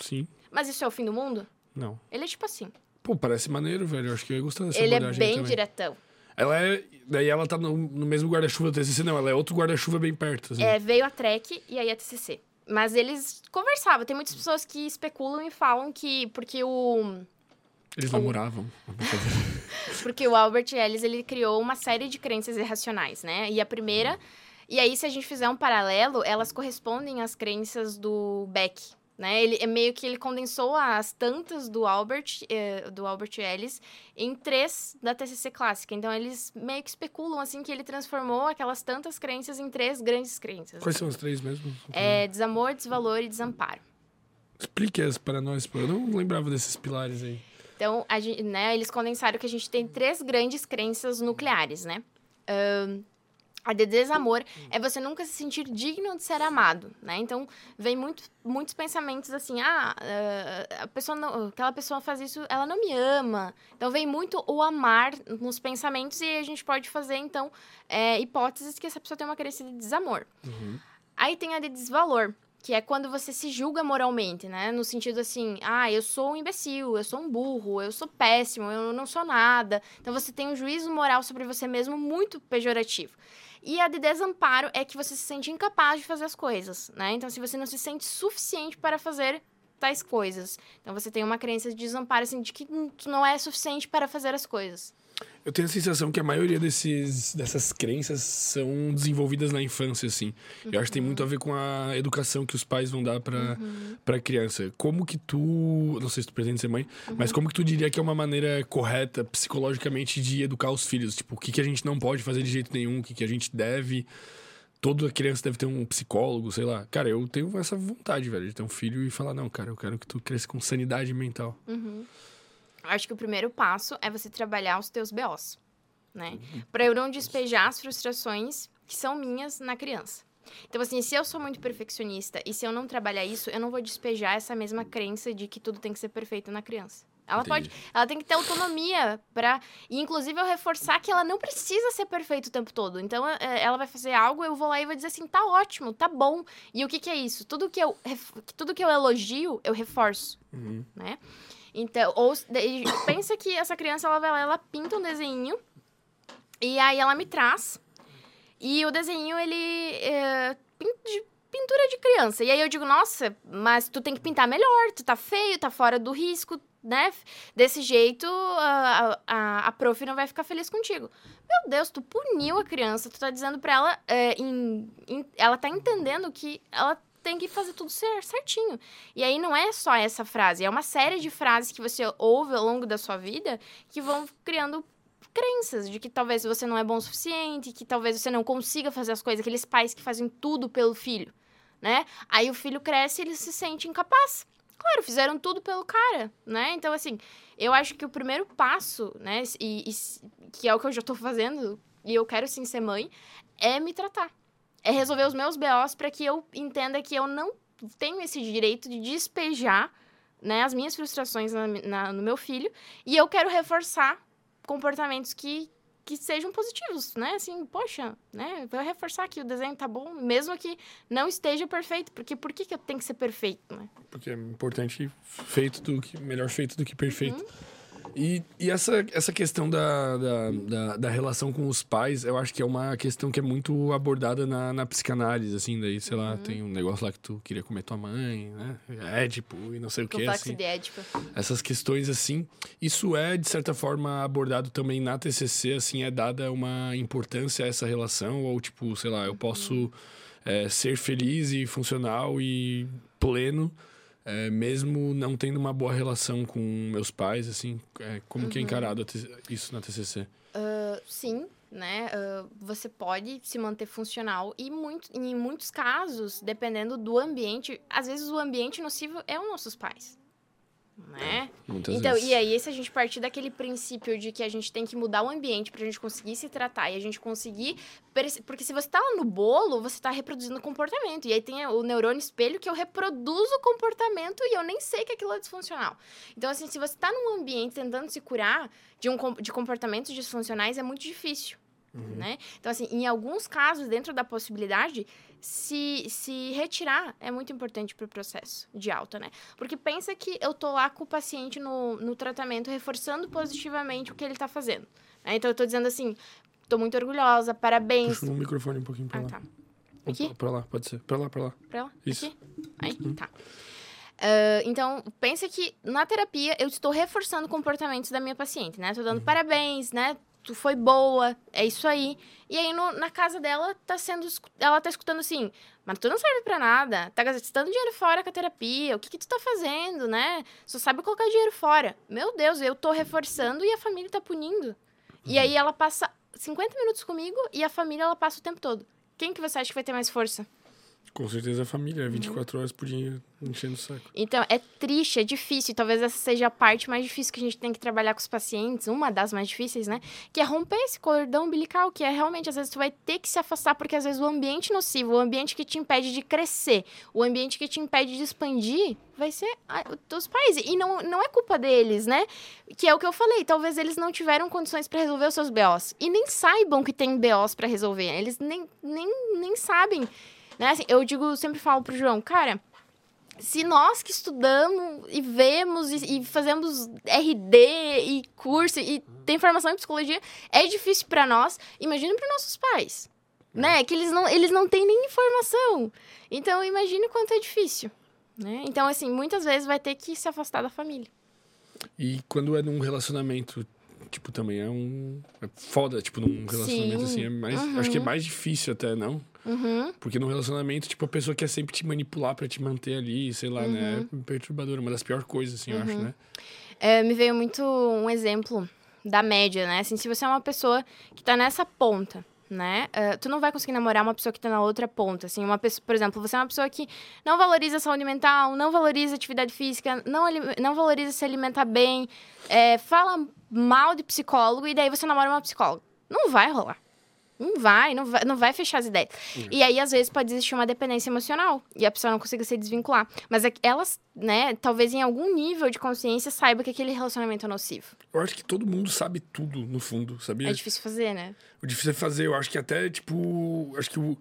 Sim. Mas isso é o fim do mundo? Não. Ele é tipo assim... Pô, parece maneiro, velho. Eu acho que eu ia gostar dessa Ele é bem também. diretão. Ela é. Daí ela tá no, no mesmo guarda-chuva da TCC, não. Ela é outro guarda-chuva bem perto. Assim. É, veio a Trek e aí a TCC. Mas eles conversavam. Tem muitas pessoas que especulam e falam que. Porque o. Eles namoravam. porque o Albert Ellis, ele criou uma série de crenças irracionais, né? E a primeira... E aí, se a gente fizer um paralelo, elas correspondem às crenças do Beck, né? Ele é meio que ele condensou as tantas do Albert, eh, do Albert Ellis em três da TCC clássica. Então eles meio que especulam assim que ele transformou aquelas tantas crenças em três grandes crenças. Quais são as três mesmo? É desamor, desvalor e desamparo. Explique-as para nós, eu não lembrava desses pilares aí. Então, gente, né, eles condensaram que a gente tem três grandes crenças nucleares, né? Um, a de desamor é você nunca se sentir digno de ser amado, né? Então, vem muito, muitos pensamentos assim, ah, eh, a pessoa não, aquela pessoa faz isso, ela não me ama. Então, vem muito o amar nos pensamentos e a gente pode fazer, então, é, hipóteses que essa pessoa tem uma carência de desamor. Uhum. Aí tem a de desvalor, que é quando você se julga moralmente, né? No sentido assim, ah, eu sou um imbecil, eu sou um burro, eu sou péssimo, eu não sou nada. Então, você tem um juízo moral sobre você mesmo muito pejorativo. E a de desamparo é que você se sente incapaz de fazer as coisas, né? Então, se você não se sente suficiente para fazer tais coisas. Então, você tem uma crença de desamparo, assim, de que tu não é suficiente para fazer as coisas. Eu tenho a sensação que a maioria desses, dessas crenças são desenvolvidas na infância, assim. Uhum. Eu acho que tem muito a ver com a educação que os pais vão dar para uhum. Pra criança. Como que tu... Não sei se tu pretende ser mãe, uhum. mas como que tu diria que é uma maneira correta, psicologicamente, de educar os filhos? Tipo, o que, que a gente não pode fazer de jeito nenhum, o que, que a gente deve... toda criança deve ter um psicólogo, sei lá. Cara, eu tenho essa vontade, velho, de ter um filho e falar, não, cara, eu quero que tu cresça com sanidade mental. Uhum. Acho que o primeiro passo é você trabalhar os teus BOs, né? Pra eu não despejar as frustrações que são minhas na criança. Então, assim, se eu sou muito perfeccionista e se eu não trabalhar isso, eu não vou despejar essa mesma crença de que tudo tem que ser perfeito na criança. Ela Entendi. pode, ela tem que ter autonomia para, e inclusive eu reforçar que ela não precisa ser perfeita o tempo todo. Então, é, ela vai fazer algo, eu vou lá e vou dizer assim, tá ótimo, tá bom. E o que que é isso? Tudo que eu, tudo que eu elogio, eu reforço, Uhum. né? Então, ou pensa que essa criança ela vai lá, ela pinta um desenho e aí ela me traz. E o desenho ele é de pintura de criança. E aí eu digo, nossa, mas tu tem que pintar melhor, tu tá feio, tá fora do risco, né? Desse jeito a, a, a prof não vai ficar feliz contigo. Meu Deus, tu puniu a criança, tu tá dizendo pra ela, é, em- em- ela tá entendendo que ela tem que fazer tudo cer- certinho. E aí não é só essa frase, é uma série de frases que você ouve ao longo da sua vida que vão criando crenças de que talvez você não é bom o suficiente, que talvez você não consiga fazer as coisas, aqueles pais que fazem tudo pelo filho, né? Aí o filho cresce e ele se sente incapaz. Claro, fizeram tudo pelo cara, né? Então, assim, eu acho que o primeiro passo, né, e, e- que é o que eu já tô fazendo, e eu quero sim ser mãe, é me tratar. É resolver os meus BOs para que eu entenda que eu não tenho esse direito de despejar né, as minhas frustrações na- na- no meu filho e eu quero reforçar comportamentos que, que sejam positivos, né? Assim, poxa, né? Vou reforçar que o desenho tá bom, mesmo que não esteja perfeito, porque por que, que eu tenho que ser perfeito, né? Porque é importante feito do que. Melhor feito do que perfeito. Uhum. E, e essa, essa questão da, da, da, da relação com os pais, eu acho que é uma questão que é muito abordada na, na psicanálise, assim, daí, sei Uhum. lá, tem um negócio lá que tu queria comer tua mãe, né? Édipo e não sei o que, Complexo assim. de Édipo. essas questões assim. Isso é, de certa forma, abordado também na TCC, assim, é dada uma importância a essa relação, ou tipo, sei lá, eu posso é, ser feliz e funcional e pleno, é, mesmo não tendo uma boa relação com meus pais, assim, é, como que é encarado a T- isso na TCC? Ah, sim, né? ah, você pode se manter funcional e muito, em muitos casos, dependendo do ambiente, às vezes o ambiente nocivo é os nossos pais. Né? Muitas Então, vezes. e aí, se a gente partir daquele princípio de que a gente tem que mudar o ambiente pra gente conseguir se tratar e a gente conseguir. Porque se você tá lá no bolo, você tá reproduzindo comportamento. E aí tem o neurônio espelho que eu reproduzo o comportamento e eu nem sei que aquilo é disfuncional. Então, assim, se você tá num ambiente tentando se curar de, um, de comportamentos disfuncionais, é muito difícil. Né? Então, assim, em alguns casos, dentro da possibilidade, se, se retirar é muito importante para o processo de alta, né? Porque pensa que eu tô lá com o paciente no, no tratamento, reforçando positivamente o que ele tá fazendo. né? Então, eu tô dizendo assim, tô muito orgulhosa, parabéns. Puxa o microfone um pouquinho pra Ah, lá. tá. Aqui? Pra lá, pode ser. Pra lá, pra lá. Pra lá? Isso. Aqui? Aí, tá. Ah, então, pensa que na terapia eu estou reforçando comportamentos da minha paciente, né? Tô dando parabéns, né? Tu foi boa, é isso aí. E aí no- na casa dela tá sendo. Ela tá escutando assim, mas tu não serve pra nada, tá gastando dinheiro fora com a terapia, o que que tu tá fazendo, né? Só sabe colocar dinheiro fora. Meu Deus, eu tô reforçando e a família tá punindo. E aí ela passa 50 minutos comigo e a família ela passa o tempo todo. Quem que você acha que vai ter mais força? Com certeza a família, 24 horas por dia enchendo o saco. Então, é triste, é difícil. e Talvez essa seja a parte mais difícil que a gente tem que trabalhar com os pacientes, uma das mais difíceis, né? Que é romper esse cordão umbilical, que é realmente, às vezes, tu vai ter que se afastar, porque às vezes o ambiente nocivo, o ambiente que te impede de crescer, o ambiente que te impede de expandir, vai ser os teus pais. E não, não é culpa deles, né? Que é o que eu falei, talvez eles não tiveram condições para resolver os seus BOs. E nem saibam que tem BOs para resolver. Eles nem, nem, nem sabem. Né? Assim, eu digo, sempre falo pro João, cara, se nós que estudamos e vemos e, e fazemos RD e curso e tem formação em psicologia, é difícil para nós, imagina para nossos pais, né? Que eles não, eles não têm nem informação. Então, imagine quanto é difícil, né? Então, assim, muitas vezes vai ter que se afastar da família. E quando é num relacionamento, tipo, também é um. É foda, tipo, num relacionamento Sim. assim. É mais, Uhum. Acho que é mais difícil até, não? Uhum. Porque no relacionamento, tipo, a pessoa quer sempre te manipular pra te manter ali, sei lá, né? Uhum. É perturbador. Uma das piores coisas, assim, eu acho, né? É, me veio muito um exemplo da média, né? Assim, se você é uma pessoa que tá nessa ponta, né? Uh, tu não vai conseguir namorar uma pessoa que tá na outra ponta, assim, uma pessoa, por exemplo, você é uma pessoa que não valoriza a saúde mental, não valoriza atividade física, não, não valoriza se alimentar bem, é, fala mal de psicólogo e daí você namora uma psicóloga. Não vai rolar. Não vai, não vai, não vai fechar as ideias. Uhum. E aí, às vezes, pode existir uma dependência emocional e a pessoa não consiga se desvincular. Mas é elas, né, talvez em algum nível de consciência saiba que aquele relacionamento é nocivo. Eu acho que todo mundo sabe tudo, no fundo, sabia? É difícil fazer, né? O difícil é fazer. Eu acho que até, tipo. Acho que o.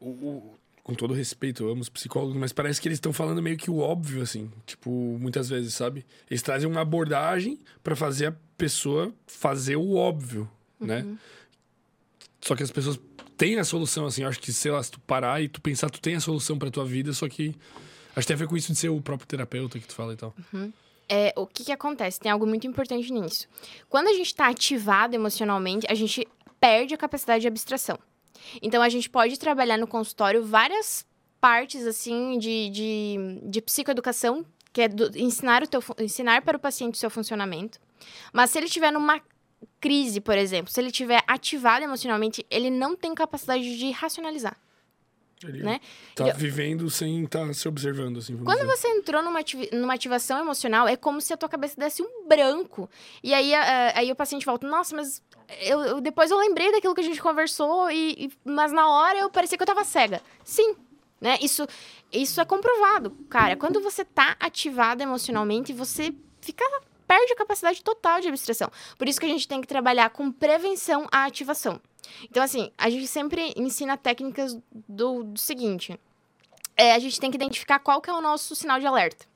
o, o com todo respeito, eu amo os psicólogos, mas parece que eles estão falando meio que o óbvio, assim. Tipo, muitas vezes, sabe? Eles trazem uma abordagem para fazer a pessoa fazer o óbvio, né? uhum. né? Só que as pessoas têm a solução, assim. Eu acho que, sei lá, se tu parar e tu pensar, tu tem a solução pra tua vida, só que. Acho que tem a ver com isso de ser o próprio terapeuta que tu fala e tal. Uhum. É, o que, que acontece? Tem algo muito importante nisso. Quando a gente está ativado emocionalmente, a gente perde a capacidade de abstração. Então, a gente pode trabalhar no consultório várias partes, assim, de, de, de psicoeducação, que é do, ensinar, o teu, ensinar para o paciente o seu funcionamento. Mas se ele estiver numa crise, por exemplo, se ele estiver ativado emocionalmente, ele não tem capacidade de racionalizar. Ele né? tá ele... vivendo sem estar tá se observando, assim. Quando dizer. você entrou numa, ativ... numa ativação emocional, é como se a tua cabeça desse um branco. E aí, uh, aí o paciente volta, nossa, mas eu, eu, depois eu lembrei daquilo que a gente conversou, e, e, mas na hora eu parecia que eu tava cega. Sim, né? Isso, isso é comprovado, cara. Quando você tá ativado emocionalmente, você fica perde a capacidade total de abstração. Por isso que a gente tem que trabalhar com prevenção à ativação. Então, assim, a gente sempre ensina técnicas do, do seguinte: é, a gente tem que identificar qual que é o nosso sinal de alerta.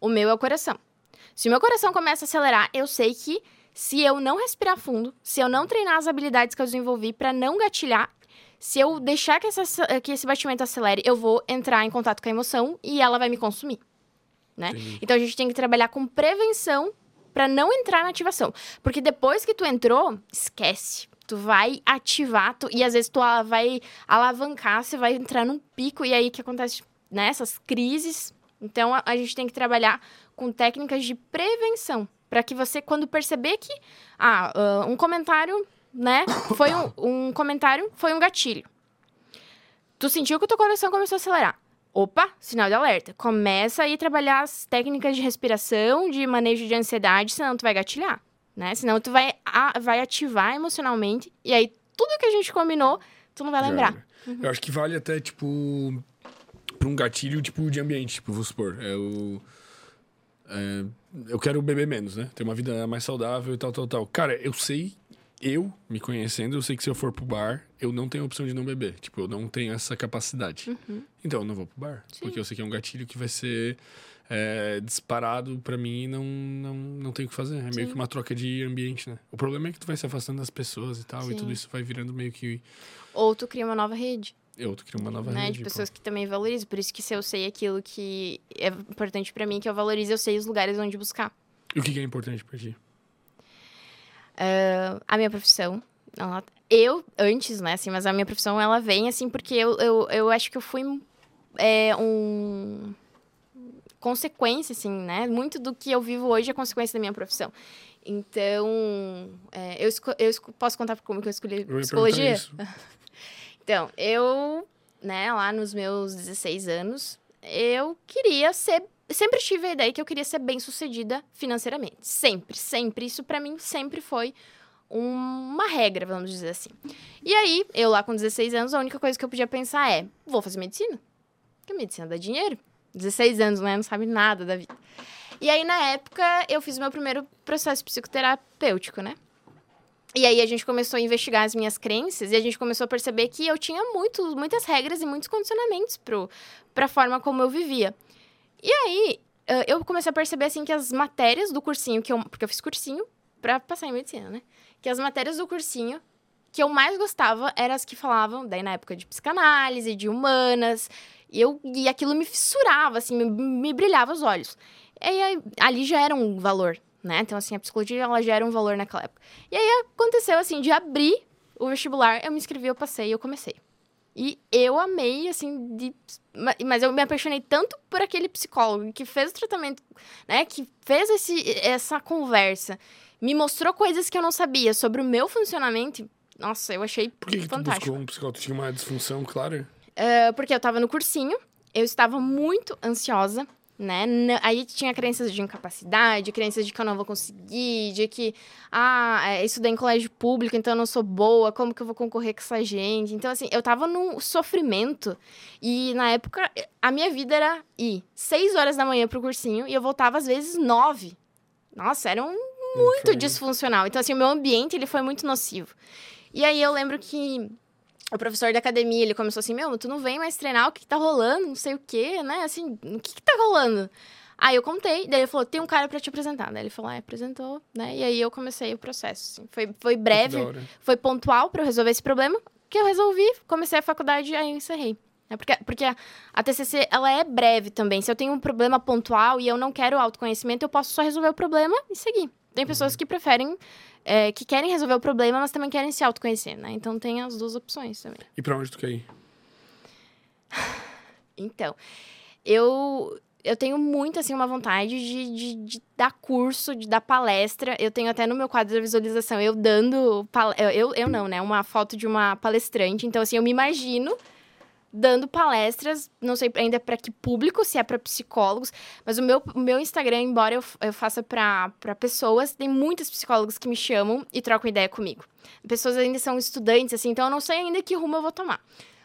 O meu é o coração. Se o meu coração começa a acelerar, eu sei que se eu não respirar fundo, se eu não treinar as habilidades que eu desenvolvi para não gatilhar, se eu deixar que, essa, que esse batimento acelere, eu vou entrar em contato com a emoção e ela vai me consumir. Né? Então a gente tem que trabalhar com prevenção para não entrar na ativação. Porque depois que tu entrou, esquece. Tu vai ativar, tu, e às vezes tu vai alavancar, você vai entrar num pico, e aí que acontece nessas né, crises. Então a, a gente tem que trabalhar com técnicas de prevenção. para que você, quando perceber que ah, uh, um comentário, né? Foi um, um comentário, foi um gatilho. Tu sentiu que o teu coração começou a acelerar opa, sinal de alerta. Começa aí a trabalhar as técnicas de respiração, de manejo de ansiedade, senão tu vai gatilhar, né? Senão tu vai, a, vai ativar emocionalmente e aí tudo que a gente combinou, tu não vai lembrar. Uhum. Eu acho que vale até, tipo, pra um gatilho, tipo, de ambiente, tipo, vou supor, é o... É, eu quero beber menos, né? Ter uma vida mais saudável e tal, tal, tal. Cara, eu sei eu, me conhecendo, eu sei que se eu for pro bar, eu não tenho a opção de não beber. Tipo, eu não tenho essa capacidade. Uhum. Então eu não vou pro bar. Sim. Porque eu sei que é um gatilho que vai ser é, disparado para mim e não, não, não tem o que fazer. É Sim. meio que uma troca de ambiente, né? O problema é que tu vai se afastando das pessoas e tal, Sim. e tudo isso vai virando meio que. Ou tu cria uma nova rede. Ou tu cria uma nova né? rede. De pessoas pô. que também valorizam. Por isso que se eu sei aquilo que é importante para mim, que eu valorizo, eu sei os lugares onde buscar. E o que é importante para ti? Uh, a minha profissão. Ela, eu, antes, né, assim, mas a minha profissão, ela vem, assim, porque eu, eu, eu acho que eu fui é, um... Consequência, assim, né? Muito do que eu vivo hoje é consequência da minha profissão. Então, é, eu, eu posso contar como que eu escolhi eu psicologia? então, eu, né, lá nos meus 16 anos, eu queria ser sempre tive a ideia que eu queria ser bem sucedida financeiramente. Sempre, sempre. Isso para mim sempre foi uma regra, vamos dizer assim. E aí, eu lá com 16 anos, a única coisa que eu podia pensar é: vou fazer medicina. Porque medicina dá dinheiro. 16 anos, né? Não sabe nada da vida. E aí, na época, eu fiz meu primeiro processo psicoterapêutico, né? E aí a gente começou a investigar as minhas crenças e a gente começou a perceber que eu tinha muito, muitas regras e muitos condicionamentos para a forma como eu vivia. E aí, eu comecei a perceber, assim, que as matérias do cursinho, que eu, porque eu fiz cursinho pra passar em medicina, né? Que as matérias do cursinho que eu mais gostava eram as que falavam, daí na época de psicanálise, de humanas, e, eu, e aquilo me fissurava, assim, me, me brilhava os olhos. E aí, ali já era um valor, né? Então, assim, a psicologia, ela já era um valor naquela época. E aí, aconteceu, assim, de abrir o vestibular, eu me inscrevi, eu passei, eu comecei. E eu amei, assim, de... mas eu me apaixonei tanto por aquele psicólogo que fez o tratamento, né? Que fez esse, essa conversa, me mostrou coisas que eu não sabia sobre o meu funcionamento. nossa, eu achei Por que, que tu fantástico. buscou um psicólogo? Tinha uma disfunção clara? Uh, porque eu tava no cursinho, eu estava muito ansiosa, né? Aí tinha crenças de incapacidade, crenças de que eu não vou conseguir, de que, ah, é, estudei em colégio público, então eu não sou boa, como que eu vou concorrer com essa gente? Então, assim, eu tava num sofrimento. E na época, a minha vida era ir seis horas da manhã pro cursinho e eu voltava às vezes nove. Nossa, era um muito disfuncional. Então, assim, o meu ambiente, ele foi muito nocivo. E aí eu lembro que o professor da academia, ele começou assim, meu, tu não vem mais treinar, o que, que tá rolando, não sei o quê, né? Assim, o que que tá rolando? Aí eu contei, daí ele falou, tem um cara pra te apresentar. Daí ele falou, ah, apresentou, né? E aí eu comecei o processo, assim. Foi, foi breve, foi pontual pra eu resolver esse problema, que eu resolvi, comecei a faculdade e aí eu encerrei. É porque, porque a, a TCC, ela é breve também. Se eu tenho um problema pontual e eu não quero autoconhecimento, eu posso só resolver o problema e seguir. Tem pessoas que preferem, é, que querem resolver o problema, mas também querem se autoconhecer, né? Então tem as duas opções também. E pra onde tu quer ir? Então, eu eu tenho muito, assim, uma vontade de, de, de dar curso, de dar palestra. Eu tenho até no meu quadro da visualização, eu dando... eu, eu não, né? Uma foto de uma palestrante. Então, assim, eu me imagino dando palestras, não sei ainda para que público, se é para psicólogos, mas o meu, o meu Instagram, embora eu, eu faça para pessoas, tem muitos psicólogos que me chamam e trocam ideia comigo. Pessoas ainda são estudantes, assim, então eu não sei ainda que rumo eu vou tomar.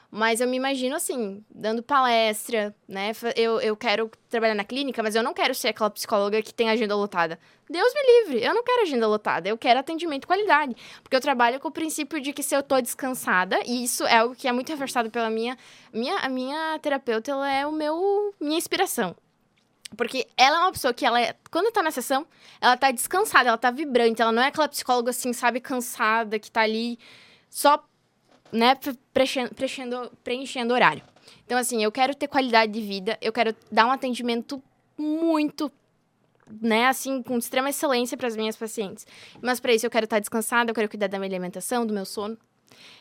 Mas eu me imagino assim, dando palestra, né? Eu, eu quero trabalhar na clínica, mas eu não quero ser aquela psicóloga que tem agenda lotada. Deus me livre, eu não quero agenda lotada, eu quero atendimento de qualidade. Porque eu trabalho com o princípio de que se eu tô descansada, e isso é algo que é muito reforçado pela minha. minha a minha terapeuta, ela é o meu. minha inspiração. Porque ela é uma pessoa que ela é, quando tá na sessão, ela tá descansada, ela tá vibrante, ela não é aquela psicóloga assim, sabe, cansada, que tá ali só, né, pre- preenchendo, preenchendo, preenchendo horário. Então, assim, eu quero ter qualidade de vida, eu quero dar um atendimento muito, né, assim, com extrema excelência para as minhas pacientes. Mas para isso eu quero estar descansada, eu quero cuidar da minha alimentação, do meu sono.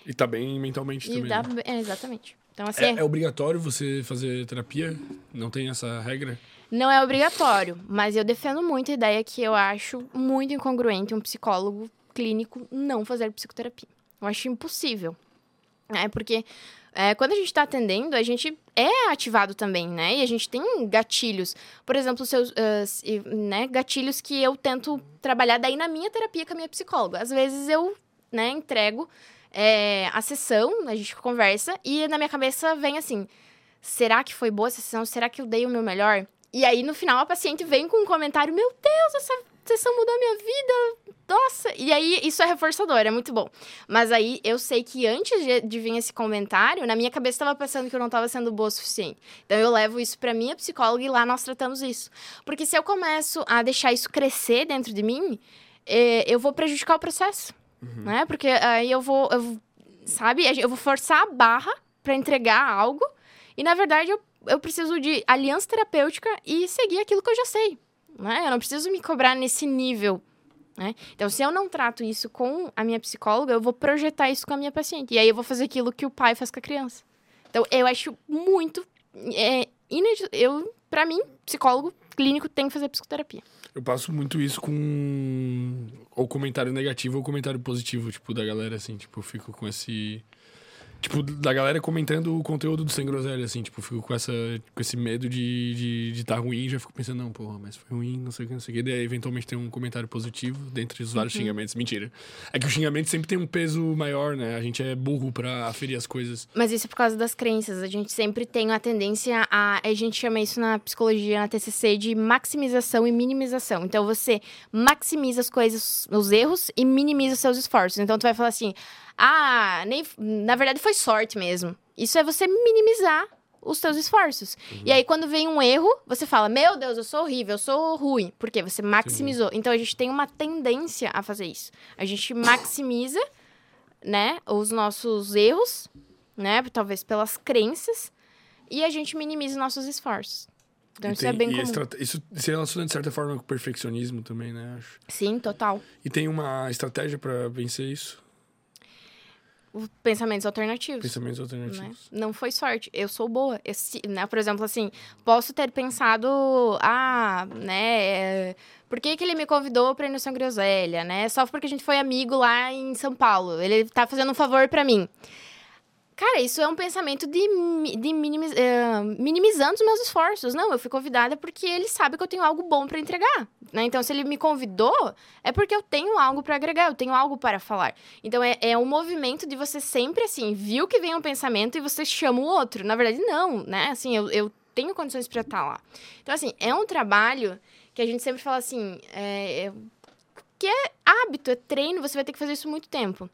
E tá bem mentalmente E também. dar, né? é, exatamente. Então, assim, É, é obrigatório você fazer terapia? Não tem essa regra? Não é obrigatório, mas eu defendo muito a ideia que eu acho muito incongruente um psicólogo clínico não fazer psicoterapia. Eu acho impossível. É porque é, quando a gente está atendendo, a gente é ativado também, né? E a gente tem gatilhos. Por exemplo, seus, ah, se- né, gatilhos que eu tento trabalhar daí na minha terapia com a minha psicóloga. Às vezes eu né, entrego é, a sessão, a gente conversa, e na minha cabeça vem assim: será que foi boa essa sessão? Será que eu dei o meu melhor? E aí, no final, a paciente vem com um comentário: Meu Deus, essa sessão mudou a minha vida. Nossa! E aí, isso é reforçador, é muito bom. Mas aí, eu sei que antes de, de vir esse comentário, na minha cabeça estava pensando que eu não estava sendo boa o suficiente. Então, eu levo isso para minha psicóloga e lá nós tratamos isso. Porque se eu começo a deixar isso crescer dentro de mim, eh, eu vou prejudicar o processo. Né? Porque aí eu vou, eu sabe? Eu vou forçar a barra para entregar algo. E, na verdade, eu, eu preciso de aliança terapêutica e seguir aquilo que eu já sei. Né? Eu não preciso me cobrar nesse nível. Né? Então, se eu não trato isso com a minha psicóloga, eu vou projetar isso com a minha paciente. E aí eu vou fazer aquilo que o pai faz com a criança. Então, eu acho muito. É, inedi- eu, para mim, psicólogo clínico tem que fazer psicoterapia. Eu passo muito isso com ou comentário negativo ou comentário positivo, tipo, da galera, assim, tipo, eu fico com esse. Tipo, da galera comentando o conteúdo do Sem Groselha, assim, tipo, fico com, essa, com esse medo de de de tá ruim, já fico pensando, não, porra, mas foi ruim, não sei o que, não sei o que. Daí, eventualmente, tem um comentário positivo dentre os vários xingamentos. Mentira. É que o xingamento sempre tem um peso maior, né? A gente é burro pra aferir as coisas. Mas isso é por causa das crenças. A gente sempre tem a tendência a. A gente chama isso na psicologia, na TCC, de maximização e minimização. Então você maximiza as coisas, os erros, e minimiza os seus esforços. Então tu vai falar assim: ah, nem, na verdade foi sorte mesmo. Isso é você minimizar os seus esforços. E aí, quando vem um erro, você fala: Meu Deus, eu sou horrível, eu sou ruim. Por quê? Você maximizou. Então a gente tem uma tendência a fazer isso. A gente maximiza né, os nossos erros, né, talvez pelas crenças, e a gente minimiza os nossos esforços. Então E isso é bem e comum. estrate- Isso se relaciona, de certa forma, com o perfeccionismo também, né? Acho. Sim, total. E tem uma estratégia pra vencer isso? Pensamentos alternativos. Pensamentos alternativos. Né? Não foi sorte. Eu sou boa. Né? Por exemplo, assim, posso ter pensado, ah, né? É, por que, que ele me convidou pra ir no São Groselha, né? Só porque a gente foi amigo lá em São Paulo. Ele tá fazendo um favor para mim. Cara, isso é um pensamento de, de minimiz, uh, minimizando os meus esforços. Não, eu fui convidada porque ele sabe que eu tenho algo bom para entregar. Né? Então, se ele me convidou, é porque eu tenho algo para agregar, eu tenho algo para falar. Então, é, é um movimento de você sempre, assim, viu que vem um pensamento e você chama o outro. Na verdade, não, né? Assim, eu, eu tenho condições para estar lá. Então, assim, é um trabalho que a gente sempre fala assim, é, é, que é hábito, é treino, você vai ter que fazer isso muito tempo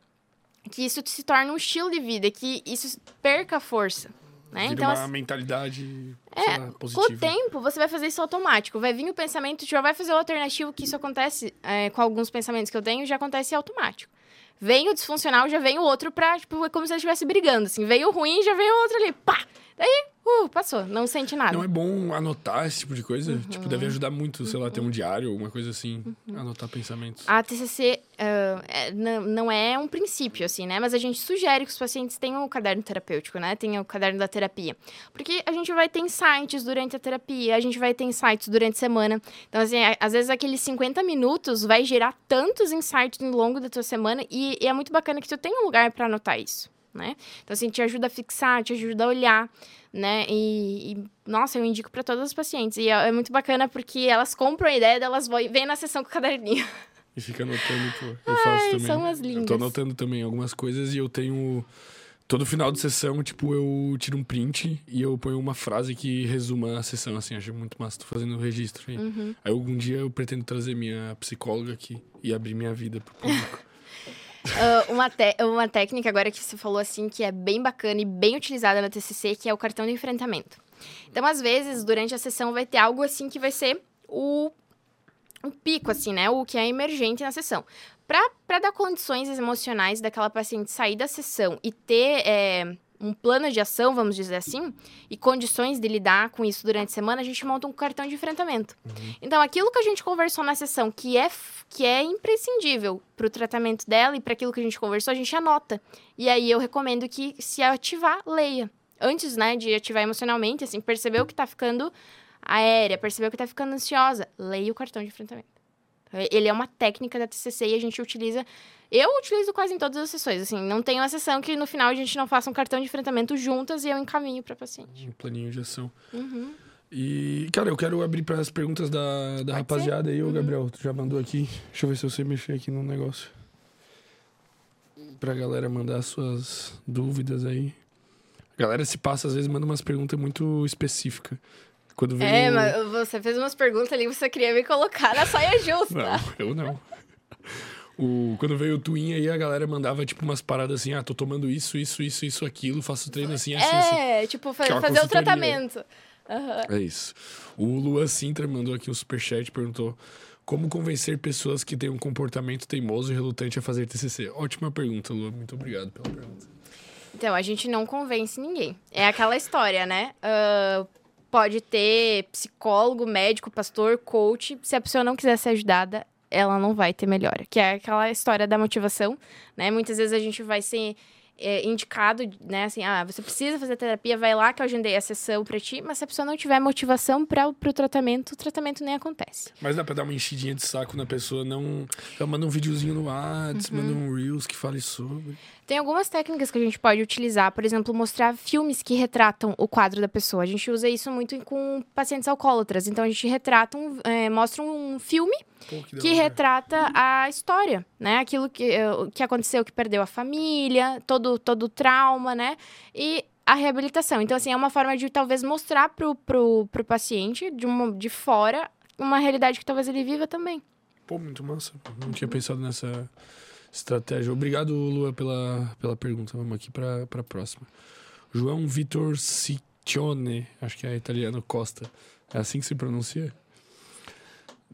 que isso se torne um estilo de vida, que isso perca força. Né? Vira então, uma assim, mentalidade é, lá, positiva. Com o tempo, você vai fazer isso automático. Vai vir o pensamento, já vai fazer o alternativo, que isso acontece é, com alguns pensamentos que eu tenho, já acontece automático. Vem o disfuncional, já vem o outro pra, tipo, é como se eles estivesse brigando, assim. Veio o ruim, já veio o outro ali, pá! Daí, uh, passou, não sente nada. Não é bom anotar esse tipo de coisa? Uhum. Tipo, deve ajudar muito, sei lá, ter um diário, alguma coisa assim, uhum. anotar pensamentos. A TCC uh, é, não é um princípio, assim, né? Mas a gente sugere que os pacientes tenham o caderno terapêutico, né? Tenham o caderno da terapia. Porque a gente vai ter insights durante a terapia, a gente vai ter insights durante a semana. Então, assim, às vezes aqueles 50 minutos vai gerar tantos insights no longo da tua semana e, e é muito bacana que tu tenha um lugar para anotar isso né? Então, assim, te ajuda a fixar, te ajuda a olhar, né? E, e nossa, eu indico para todas as pacientes. E é, é, muito bacana porque elas compram a ideia delas vêm na sessão com o caderninho. E fica anotando, pô. Eu Ai, faço também. São as lindas. Eu tô anotando também algumas coisas e eu tenho. Todo final de sessão, tipo, eu tiro um print e eu ponho uma frase que resuma a sessão, assim, acho muito massa. Tô fazendo o um registro aí. Uhum. Aí algum dia eu pretendo trazer minha psicóloga aqui e abrir minha vida pro público. Uh, uma, uma técnica agora que você falou assim que é bem bacana e bem utilizada na TCC, que é o cartão de enfrentamento. Então, às vezes, durante a sessão vai ter algo assim que vai ser o, o pico, assim, né? O que é emergente na sessão. Para dar condições emocionais daquela paciente sair da sessão e ter é, um plano de ação, vamos dizer assim, e condições de lidar com isso durante a semana, a gente monta um cartão de enfrentamento. Uhum. Então, aquilo que a gente conversou na sessão, que é, que é imprescindível para o tratamento dela e para aquilo que a gente conversou, a gente anota. E aí eu recomendo que, se ativar, leia. Antes, né, de ativar emocionalmente, assim, percebeu que está ficando aérea, percebeu que está ficando ansiosa, leia o cartão de enfrentamento. Ele é uma técnica da TCC e a gente utiliza eu utilizo quase em todas as sessões, assim, não tem uma sessão que no final a gente não faça um cartão de enfrentamento juntas e eu encaminho para paciente. Um planinho de ação. Uhum. E, cara, eu quero abrir para as perguntas da, da rapaziada aí, ô uhum. Gabriel, tu já mandou aqui. Deixa eu ver se eu sei mexer aqui no negócio. Pra galera mandar suas dúvidas aí. A galera se passa, às vezes, manda umas perguntas muito específicas. Quando vem é, mas você fez umas perguntas ali, você queria me colocar na saia justa. Não, eu não. O, quando veio o Twin aí, a galera mandava, tipo, umas paradas assim, ah, tô tomando isso, isso, isso, isso, aquilo, faço treino assim, assim, assim. É, tipo, fa é fazer o tratamento. Uhum. É isso. O Luan Sintra mandou aqui um superchat, perguntou como convencer pessoas que têm um comportamento teimoso e relutante a fazer TCC? Ótima pergunta, Luan. Muito obrigado pela pergunta. Então, a gente não convence ninguém. É aquela história, né? Uh, pode ter psicólogo, médico, pastor, coach. Se a pessoa não quiser ser ajudada, ela não vai ter melhora. Que é aquela história da motivação, né? Muitas vezes a gente vai ser é, indicado, né? Assim, ah, você precisa fazer terapia, vai lá que eu agendei a sessão pra ti, mas se a pessoa não tiver motivação para pro tratamento, o tratamento nem acontece. Mas dá pra dar uma enchidinha de saco na pessoa, não. Manda um videozinho no Whats, uhum. manda um Reels que fale sobre. Tem algumas técnicas que a gente pode utilizar, por exemplo, mostrar filmes que retratam o quadro da pessoa. A gente usa isso muito com pacientes alcoólatras. Então a gente retrata um, é, mostra um filme Pô, que, que retrata a história, né? Aquilo que, eh, que aconteceu, que perdeu a família, todo, todo o trauma, né? E a reabilitação. Então, assim, é uma forma de talvez mostrar pro, pro, pro paciente de, uma, de fora uma realidade que talvez ele viva também. Pô, muito massa. Não tinha pensado nessa estratégia. Obrigado, Lua, pela, pela pergunta. Vamos aqui para a próxima. João Vitor Ciccione, acho que é italiano Costa. É assim que se pronuncia?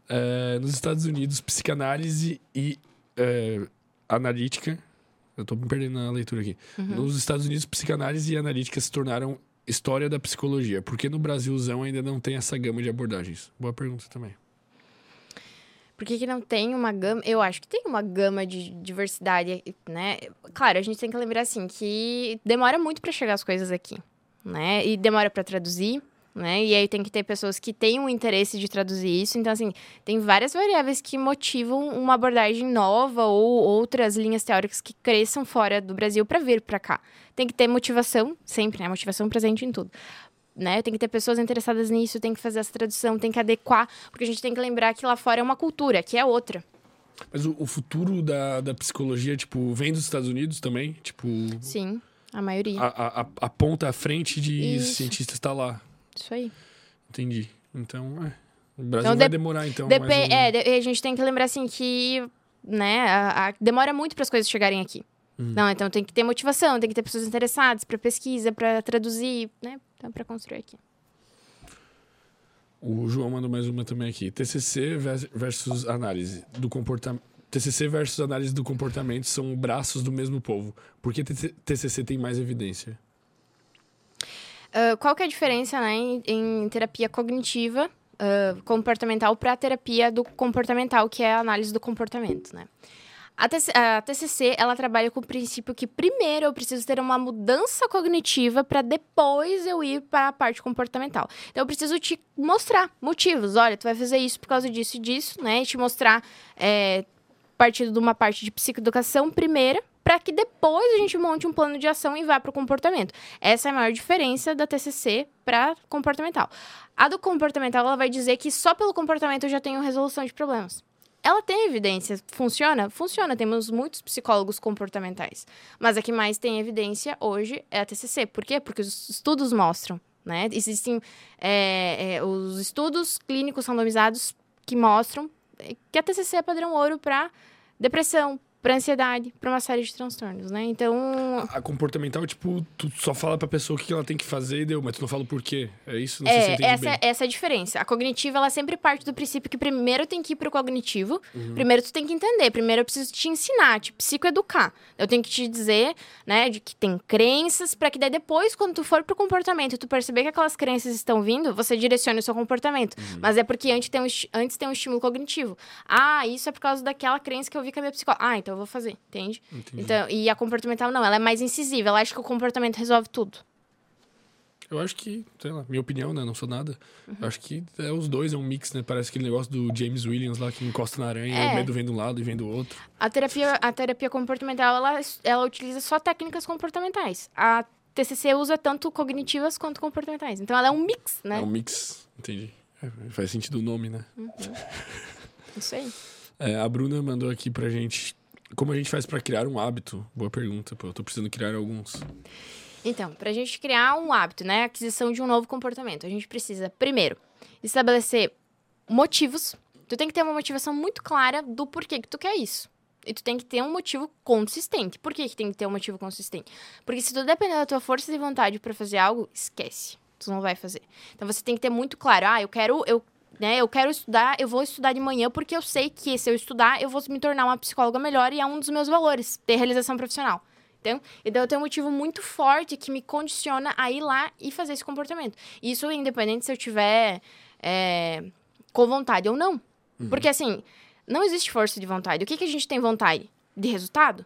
É, nos Estados Unidos, psicanálise e é, analítica. Eu estou me perdendo na leitura aqui. Uhum. Nos Estados Unidos, psicanálise e analítica se tornaram história da psicologia. Por que no Brasilzão ainda não tem essa gama de abordagens? Boa pergunta também. Por que, que não tem uma gama? Eu acho que tem uma gama de diversidade, né? Claro, a gente tem que lembrar assim que demora muito para chegar as coisas aqui, né? E demora para traduzir, né? E aí tem que ter pessoas que têm um interesse de traduzir isso. Então, assim, tem várias variáveis que motivam uma abordagem nova ou outras linhas teóricas que cresçam fora do Brasil para vir para cá. Tem que ter motivação, sempre, né? Motivação presente em tudo né? Tem que ter pessoas interessadas nisso, tem que fazer essa tradução, tem que adequar, porque a gente tem que lembrar que lá fora é uma cultura, que é outra. Mas o, o futuro da, da psicologia, tipo, vem dos Estados Unidos também? Tipo. Sim, a maioria. A, a, a ponta à frente de Isso. cientistas está lá. Isso aí. Entendi. Então, é. O Brasil Então, vai de- demorar, então. Mais um- É, a gente tem que lembrar assim que, né, a- a- demora muito para as coisas chegarem aqui. Hum. Não, então tem que ter motivação, tem que ter pessoas interessadas para pesquisa, para traduzir, né, então, para construir aqui. O João mandou mais uma também aqui. TCC vers- versus análise do comportamento. TCC versus análise do comportamento são braços do mesmo povo. Por que TC TCC tem mais evidência? Ah, qual que é a diferença, né, em, em terapia cognitiva ah, comportamental para a terapia do comportamental, que é a análise do comportamento, né? A, TC, a TCC, ela trabalha com o princípio que primeiro eu preciso ter uma mudança cognitiva para depois eu ir para a parte comportamental. Então eu preciso te mostrar motivos. Olha, tu vai fazer isso por causa disso e disso, né? E te mostrar é, partindo de uma parte de psicoeducação primeira, para que depois a gente monte um plano de ação e vá para o comportamento. Essa é a maior diferença da TCC para comportamental. A do comportamental, ela vai dizer que só pelo comportamento eu já tenho resolução de problemas. Ela tem evidência. Funciona? Funciona. Temos muitos psicólogos comportamentais. Mas a que mais tem evidência hoje é a TCC. Por quê? Porque os estudos mostram, né? Existem é, é, os estudos clínicos randomizados que mostram que a TCC é padrão ouro para depressão, para ansiedade, para uma série de transtornos, né? Então, A, a comportamental, tipo, tu só fala pra pessoa o que ela tem que fazer e deu, mas tu não fala o porquê. É isso? Não sei se É, essa, bem. essa é a diferença. A cognitiva, ela sempre parte do princípio que primeiro tem que ir pro cognitivo, Uhum. primeiro tu tem que entender, primeiro eu preciso te ensinar, te psicoeducar. Eu tenho que te dizer, né, de que tem crenças, para que daí depois, quando tu for pro comportamento e tu perceber que aquelas crenças estão vindo, você direcione o seu comportamento. Uhum. Mas é porque antes tem, um, antes tem um estímulo cognitivo. Ah, isso é por causa daquela crença que eu vi com a minha psicóloga. Ah, então eu vou fazer, entende? Entendi. Então, e a comportamental não, ela é mais incisiva, ela acha que o comportamento resolve tudo. Eu acho que, sei lá, minha opinião, né? Não sou nada. Eu acho que é os dois, é um mix, né? Parece aquele negócio do James Williams lá que encosta na aranha, É. o medo vem de um lado e vem do outro. A terapia, a terapia comportamental, ela, ela utiliza só técnicas comportamentais. A TCC usa tanto cognitivas quanto comportamentais. Então, ela é um mix, né? É um mix, entendi. É, faz sentido o nome, né? Isso aí. É, a Bruna mandou aqui pra gente. Como a gente faz pra criar um hábito? Boa pergunta, pô. Eu tô precisando criar alguns. Então, para a gente criar um hábito, né? A aquisição de um novo comportamento, a gente precisa, primeiro, estabelecer motivos. Tu tem que ter uma motivação muito clara do porquê que tu quer isso. E tu tem que ter um motivo consistente. Por que, que tem que ter um motivo consistente? Porque se tu depender da tua força de vontade para fazer algo, esquece. Tu não vai fazer. Então você tem que ter muito claro, ah, eu quero, eu, né, eu quero estudar, eu vou estudar de manhã porque eu sei que se eu estudar, eu vou me tornar uma psicóloga melhor e é um dos meus valores, ter realização profissional. Então, então eu tenho um motivo muito forte que me condiciona a ir lá e fazer esse comportamento. Isso independente se eu tiver é, com vontade ou não. Porque assim, não existe força de vontade. O que, que a gente tem vontade? De resultado?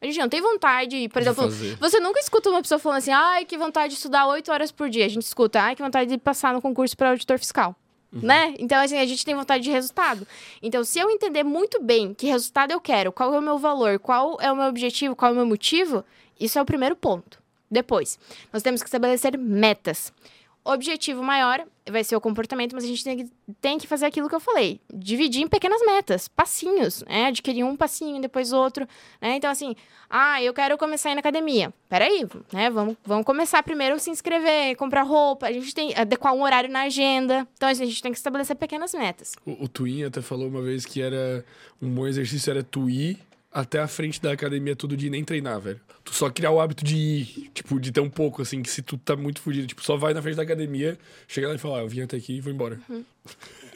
A gente não tem vontade, por exemplo, você nunca escuta uma pessoa falando assim, ai, que vontade de estudar oito horas por dia. A gente escuta, ai, que vontade de passar no concurso para auditor fiscal. Né? Então, assim, a gente tem vontade de resultado. Então, se eu entender muito bem que resultado eu quero, qual é o meu valor, qual é o meu objetivo, qual é o meu motivo, isso é o primeiro ponto. Depois, nós temos que estabelecer metas. Objetivo maior vai ser o comportamento, mas a gente tem que, tem que fazer aquilo que eu falei. Dividir em pequenas metas, passinhos, né? Adquirir um passinho, depois outro, né? Então, assim, ah, eu quero começar a ir na academia. Peraí, né? Vamos, vamos começar primeiro se inscrever, comprar roupa. A gente tem adequar um horário na agenda. Então, assim, a gente tem que estabelecer pequenas metas. O, o Twin até falou uma vez que era um bom exercício era tu ir até a frente da academia todo dia e nem treinar, velho. Tu só criar o hábito de ir, tipo, de ter um pouco, assim, que se tu tá muito fudido, tipo, só vai na frente da academia, chega lá e fala, ah, eu vim até aqui e vou embora.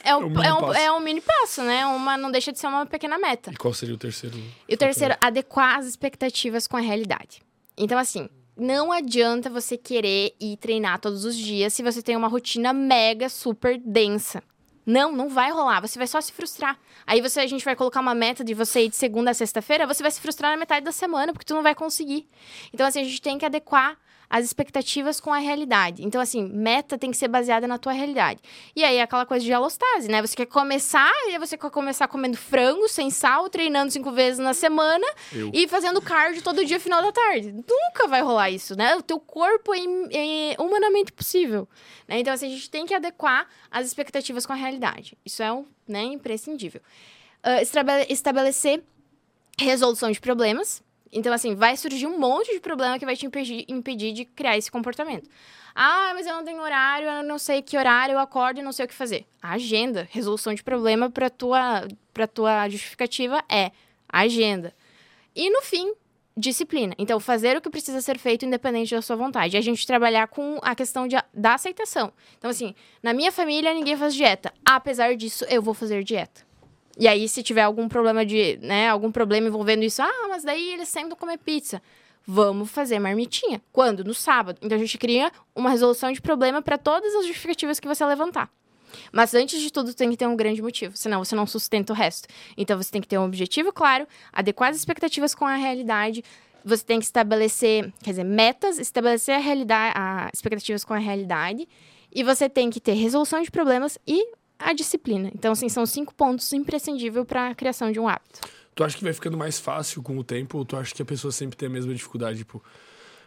É É um, um mini é um, passo. é um mini passo, né? Uma, não deixa de ser uma pequena meta. E qual seria o terceiro? E o terceiro, adequar as expectativas com a realidade. Então, assim, não adianta você querer ir treinar todos os dias se você tem uma rotina mega, super densa. Não, não vai rolar. Você vai só se frustrar. Aí você, a gente vai colocar uma meta de você ir de segunda a sexta-feira, você vai se frustrar na metade da semana, porque tu não vai conseguir. Então, assim, a gente tem que adequar as expectativas com a realidade. Então, assim, meta tem que ser baseada na tua realidade. E aí, aquela coisa de alostase, né? Você quer começar, e você quer começar comendo frango, sem sal, treinando cinco vezes na semana Eu. e fazendo cardio todo dia, final da tarde. Nunca vai rolar isso, né? O teu corpo é, é humanamente possível. Né? Então, assim, a gente tem que adequar as expectativas com a realidade. Isso é um, né, imprescindível. Estabele- estabelecer resolução de problemas. Então, assim, vai surgir um monte de problema que vai te impedir, impedir de criar esse comportamento. Ah, mas eu não tenho horário, eu não sei que horário eu acordo e não sei o que fazer. Agenda, resolução de problema para tua para tua justificativa é agenda. E no fim, disciplina. Então, fazer o que precisa ser feito independente da sua vontade. E a gente trabalhar com a questão de, da aceitação. Então, assim, na minha família ninguém faz dieta. Apesar disso, eu vou fazer dieta. E aí, se tiver algum problema de, né, algum problema envolvendo isso, ah, mas daí eles sempre comer pizza. Vamos fazer marmitinha. Quando? No sábado. Então a gente cria uma resolução de problema para todas as justificativas que você levantar. Mas antes de tudo, tem que ter um grande motivo, senão você não sustenta o resto. Então você tem que ter um objetivo claro, adequar as expectativas com a realidade. Você tem que estabelecer, quer dizer, metas, estabelecer a realidade, a expectativas com a realidade. E você tem que ter resolução de problemas e a disciplina. Então, assim, são cinco pontos imprescindíveis para a criação de um hábito. Tu acha que vai ficando mais fácil com o tempo ou tu acha que a pessoa sempre tem a mesma dificuldade, tipo...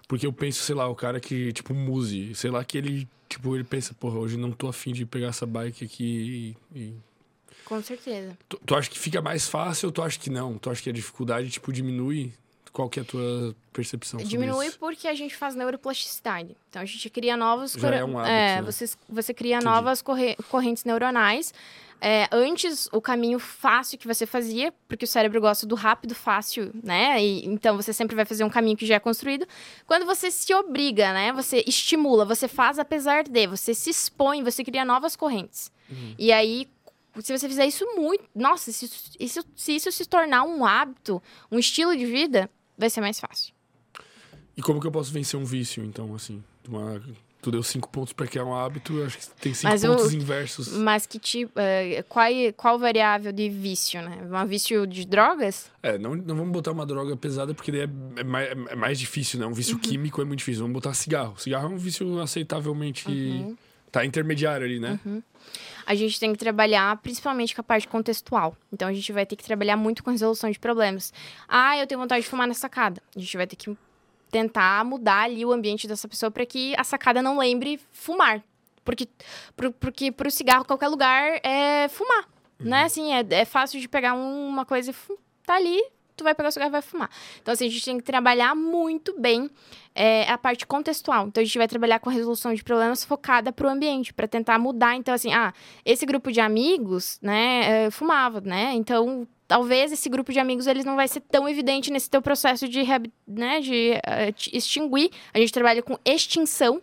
Porque eu penso, sei lá, o cara que, tipo, muse, sei lá, que ele, tipo, ele pensa, porra, hoje não tô afim de pegar essa bike aqui e... e- Com certeza. Tu, tu acha que fica mais fácil ou tu acha que não? Tu acha que a dificuldade, tipo, diminui? Qual que é a tua percepção sobre Diminui isso? porque a gente faz neuroplasticidade. Então a gente cria novos. Já cor- é um hábito, É, né? você, você cria Entendi. novas corre- correntes neuronais. É, antes, o caminho fácil que você fazia, porque o cérebro gosta do rápido, fácil, né? E, então você sempre vai fazer um caminho que já é construído. Quando você se obriga, né? Você estimula, você faz apesar de, você se expõe, você cria novas correntes. Uhum. E aí, se você fizer isso muito. Nossa, se isso, isso- se isso se tornar um hábito, um estilo de vida, vai ser mais fácil. E como que eu posso vencer um vício, então, assim? Uma... Tu deu cinco pontos pra criar um hábito, acho que tem cinco Mas o- pontos inversos. Mas que tipo. qual, qual variável de vício, né? Um vício de drogas? É, não, não vamos botar uma droga pesada, porque daí é, é mais, é mais difícil, né? Um vício Uhum. químico é muito difícil. Vamos botar cigarro. Cigarro é um vício aceitavelmente... Uhum. Tá intermediário ali, né? A gente tem que trabalhar principalmente com a parte contextual. Então a gente vai ter que trabalhar muito com resolução de problemas. Ah, eu tenho vontade de fumar na sacada. A gente vai ter que tentar mudar ali o ambiente dessa pessoa para que a sacada não lembre fumar. Porque, pro, porque pro cigarro, qualquer lugar é fumar. Né? Assim, é, é fácil de pegar um- uma coisa e tá ali, tu vai pegar o cigarro e vai fumar. Então, assim, a gente tem que trabalhar muito bem é, a parte contextual. Então, a gente vai trabalhar com resolução de problemas focada pro ambiente, para tentar mudar. Então, assim, ah, esse grupo de amigos, né, é, fumava, né? Então, talvez esse grupo de amigos eles não vai ser tão evidente nesse teu processo de, né, de te- extinguir. A gente trabalha com extinção,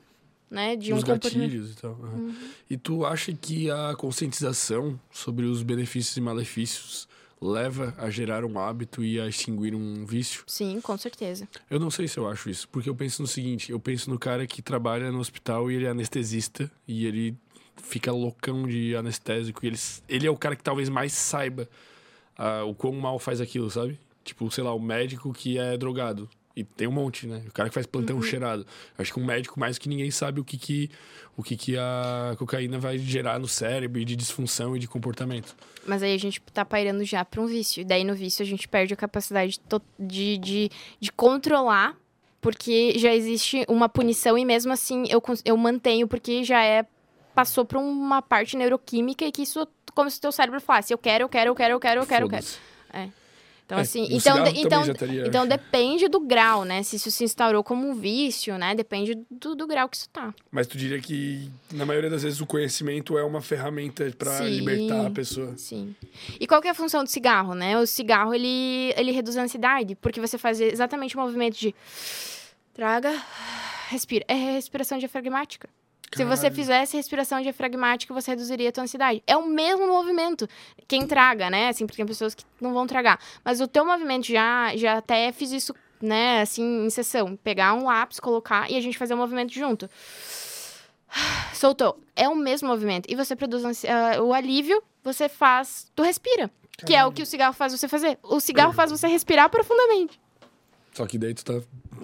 né, de Os um gatilhos e tal. aham. E tu acha que a conscientização sobre os benefícios e malefícios leva a gerar um hábito e a extinguir um vício? Sim, com certeza. Eu não sei se eu acho isso, porque eu penso no seguinte: eu penso no cara que trabalha no hospital e ele é anestesista e ele fica loucão de anestésico e ele, ele é o cara que talvez mais saiba ah, o quão mal faz aquilo, sabe? Tipo, sei lá, o médico que é drogado. E tem um monte, né? O cara que faz plantão cheirado. Acho que um médico mais que ninguém sabe o que que, o que que a cocaína vai gerar no cérebro e de disfunção e de comportamento. Mas aí a gente tá pairando já para um vício. E daí no vício a gente perde a capacidade de, de, de controlar, porque já existe uma punição e mesmo assim eu, eu mantenho, porque já é. Passou por uma parte neuroquímica e que isso, como se o teu cérebro falasse: eu quero, eu quero, eu quero, eu quero, eu quero, eu quero. Foda-se. Então, É, assim, então, de- então, estaria- então depende do grau, né? Se isso se instaurou como um vício, né? Depende do, do grau que isso tá. Mas tu diria que, na maioria das vezes, o conhecimento é uma ferramenta para libertar a pessoa. Sim. E qual que é a função do cigarro, né? O cigarro, ele, ele reduz a ansiedade, porque você faz exatamente o movimento de traga, respira. É respiração diafragmática. Se você Caralho. fizesse respiração diafragmática, você reduziria a tua ansiedade. É o mesmo movimento. Quem traga, né? Assim, porque tem pessoas que não vão tragar. Mas o teu movimento já, já até fiz isso, né? Assim, em sessão. Pegar um lápis, colocar e a gente fazer o movimento junto. Soltou. É o mesmo movimento. E você produz uh, o alívio, você faz. Tu respira. Caramba. Que é o que o cigarro faz você fazer. O cigarro faz você respirar profundamente. Só que daí tu tá.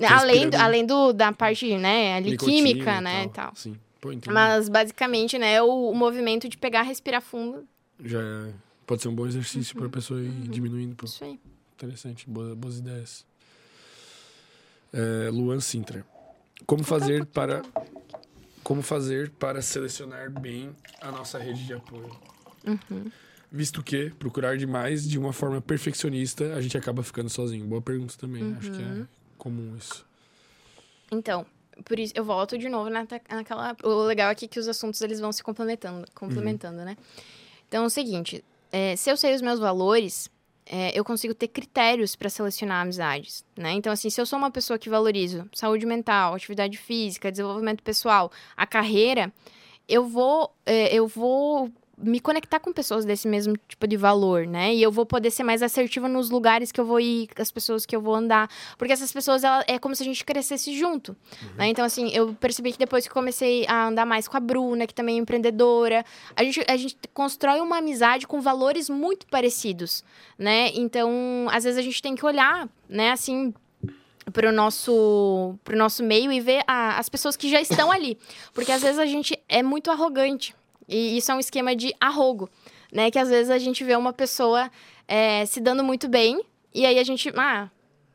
Além, do, além do, da parte, né, ali, química, e né? Tal. tal. Sim. Pô, Mas basicamente, né, o, o, movimento de pegar, respirar fundo. Já é, pode ser um bom exercício uhum. para a pessoa ir uhum. diminuindo. Pô. Isso aí. Interessante, boas, boas ideias. É, Luan Sintra. Como fazer para como fazer para selecionar bem a nossa rede de apoio? Uhum. Visto que procurar demais de uma forma perfeccionista, a gente acaba ficando sozinho. Boa pergunta também. Uhum. Acho que é uhum. comum isso. Então, por isso eu volto de novo na, naquela. O legal aqui é que os assuntos eles vão se complementando, complementando, uhum. né? Então é o seguinte: é, se eu sei os meus valores, é, eu consigo ter critérios para selecionar amizades, né? Então, assim, se eu sou uma pessoa que valorizo saúde mental, atividade física, desenvolvimento pessoal, a carreira, eu vou, é, eu vou me conectar com pessoas desse mesmo tipo de valor, né? E eu vou poder ser mais assertiva nos lugares que eu vou ir, as pessoas que eu vou andar. Porque essas pessoas, ela, é como se a gente crescesse junto, uhum. né? Então, assim, eu percebi que depois que comecei a andar mais com a Bruna, que também é empreendedora, a gente, a gente constrói uma amizade com valores muito parecidos, né? Então, às vezes a gente tem que olhar, né, assim, para o nosso, pro nosso meio e ver a, as pessoas que já estão ali. Porque às vezes a gente é muito arrogante. E isso é um esquema de arrogo, né? Que às vezes a gente vê uma pessoa é, se dando muito bem e aí a gente, ah,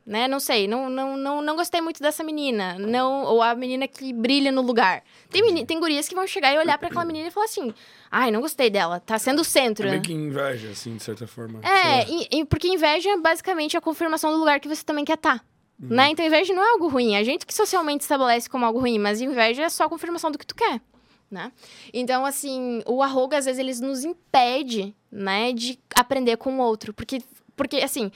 né? Não sei, não, não, não, não gostei muito dessa menina, não ou a menina que brilha no lugar. Tem, meni, tem gurias que vão chegar e olhar para aquela menina e falar assim, ai, não gostei dela, tá sendo o centro. É meio que inveja, assim, de certa forma. É, e, e porque inveja é basicamente a confirmação do lugar que você também quer estar. Tá. Uhum. Né? Então, inveja não é algo ruim. A gente que socialmente estabelece como algo ruim, mas inveja é só a confirmação do que tu quer né? Então, assim, o arroga, às vezes, eles nos impede, né, de aprender com o outro. Porque, porque assim,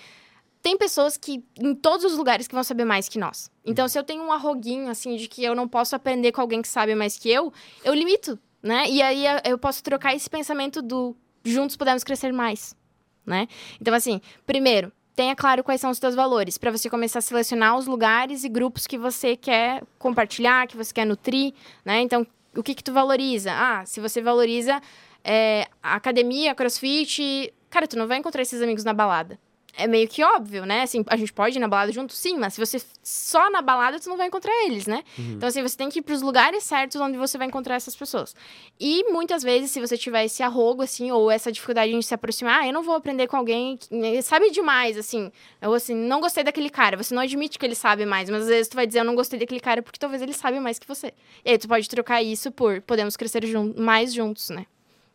tem pessoas que, em todos os lugares, que vão saber mais que nós. Então, se eu tenho um arroguinho, assim, de que eu não posso aprender com alguém que sabe mais que eu, eu limito, né? E aí, eu posso trocar esse pensamento do juntos podemos crescer mais, né? Então, assim, primeiro, tenha claro quais são os seus valores, para você começar a selecionar os lugares e grupos que você quer compartilhar, que você quer nutrir, né? Então, o que que tu valoriza? Ah, se você valoriza é, academia, crossfit, cara, tu não vai encontrar esses amigos na balada é meio que óbvio, né? Assim, a gente pode ir na balada junto, sim, mas se você só na balada, tu não vai encontrar eles, né? Uhum. Então, assim, você tem que ir pros lugares certos onde você vai encontrar essas pessoas. E muitas vezes, se você tiver esse arrogo, assim, ou essa dificuldade de se aproximar, ah, eu não vou aprender com alguém que né, sabe demais, assim. Ou assim, não gostei daquele cara. Você não admite que ele sabe mais, mas às vezes tu vai dizer, eu não gostei daquele cara porque talvez ele sabe mais que você. E aí tu pode trocar isso por podemos crescer jun mais juntos, né?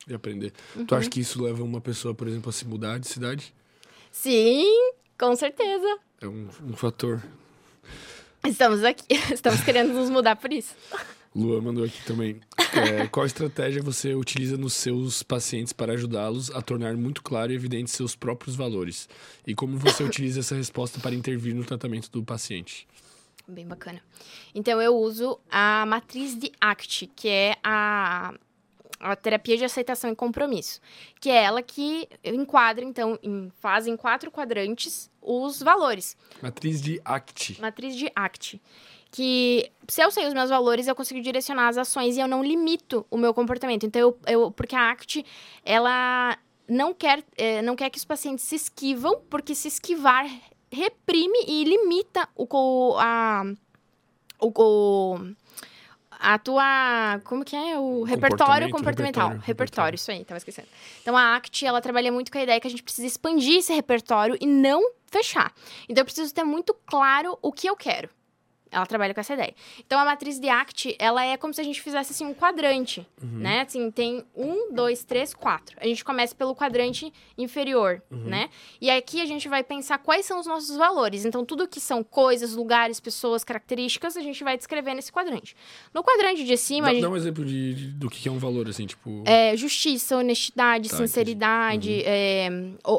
E aprender. Uhum. Tu acha que isso leva uma pessoa, por exemplo, a se mudar de cidade? Sim, com certeza. É um, um fator. Estamos aqui, estamos querendo nos mudar por isso. Lua mandou aqui também. É, qual estratégia você utiliza nos seus pacientes para ajudá-los a tornar muito claro e evidente seus próprios valores? E como você utiliza essa resposta para intervir no tratamento do paciente? Bem bacana. Então, eu uso a matriz de ACT, que é a a terapia de aceitação e compromisso, que é ela que enquadra, então, em, faz em quatro quadrantes os valores. Matriz de ACT. Matriz de ACT. Que se eu sei os meus valores, eu consigo direcionar as ações e eu não limito o meu comportamento. Então, eu, eu porque a ACT, ela não quer, é, não quer que os pacientes se esquivam, porque se esquivar reprime e limita o, a, o, o a tua. Como que é? O repertório comportamental. Repertório, repertório, isso aí, tava esquecendo. Então a ACT, ela trabalha muito com a ideia que a gente precisa expandir esse repertório e não fechar. Então eu preciso ter muito claro o que eu quero. Ela trabalha com essa ideia. Então, a matriz de ACT, ela é como se a gente fizesse, assim, um quadrante, uhum. né? Assim, tem um, dois, três, quatro. A gente começa pelo quadrante inferior, uhum. né? E aqui a gente vai pensar quais são os nossos valores. Então, tudo que são coisas, lugares, pessoas, características, a gente vai descrever nesse quadrante. No quadrante de cima... Dá, gente... dá um exemplo de, de, do que é um valor, assim, tipo... É, justiça, honestidade, tá, sinceridade. Uhum. É,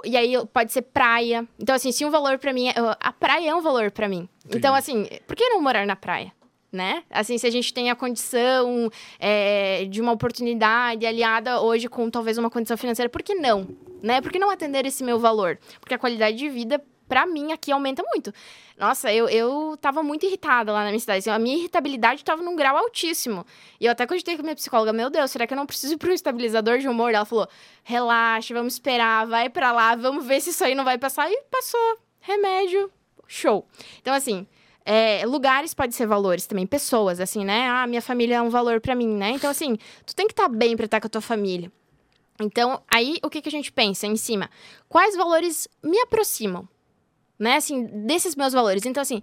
e aí, pode ser praia. Então, assim, se um valor para mim... É, a praia é um valor para mim. Entendi. Então, assim, por que não morar na praia? Né? Assim, se a gente tem a condição é, de uma oportunidade aliada hoje com talvez uma condição financeira, por que não? Né? Por que não atender esse meu valor? Porque a qualidade de vida pra mim aqui aumenta muito. Nossa, eu, eu tava muito irritada lá na minha cidade. Assim, a minha irritabilidade tava num grau altíssimo. E eu até cogitei com a minha psicóloga, meu Deus, será que eu não preciso ir pra um estabilizador de humor? Ela falou, relaxa, vamos esperar, vai pra lá, vamos ver se isso aí não vai passar. E passou. Remédio, show. Então, assim, é, lugares pode ser valores também, pessoas, assim, né? Ah, minha família é um valor para mim, né? Então, assim, tu tem que estar tá bem pra estar com a tua família. Então, aí, o que, que a gente pensa em cima? Quais valores me aproximam, né? Assim, desses meus valores. Então, assim,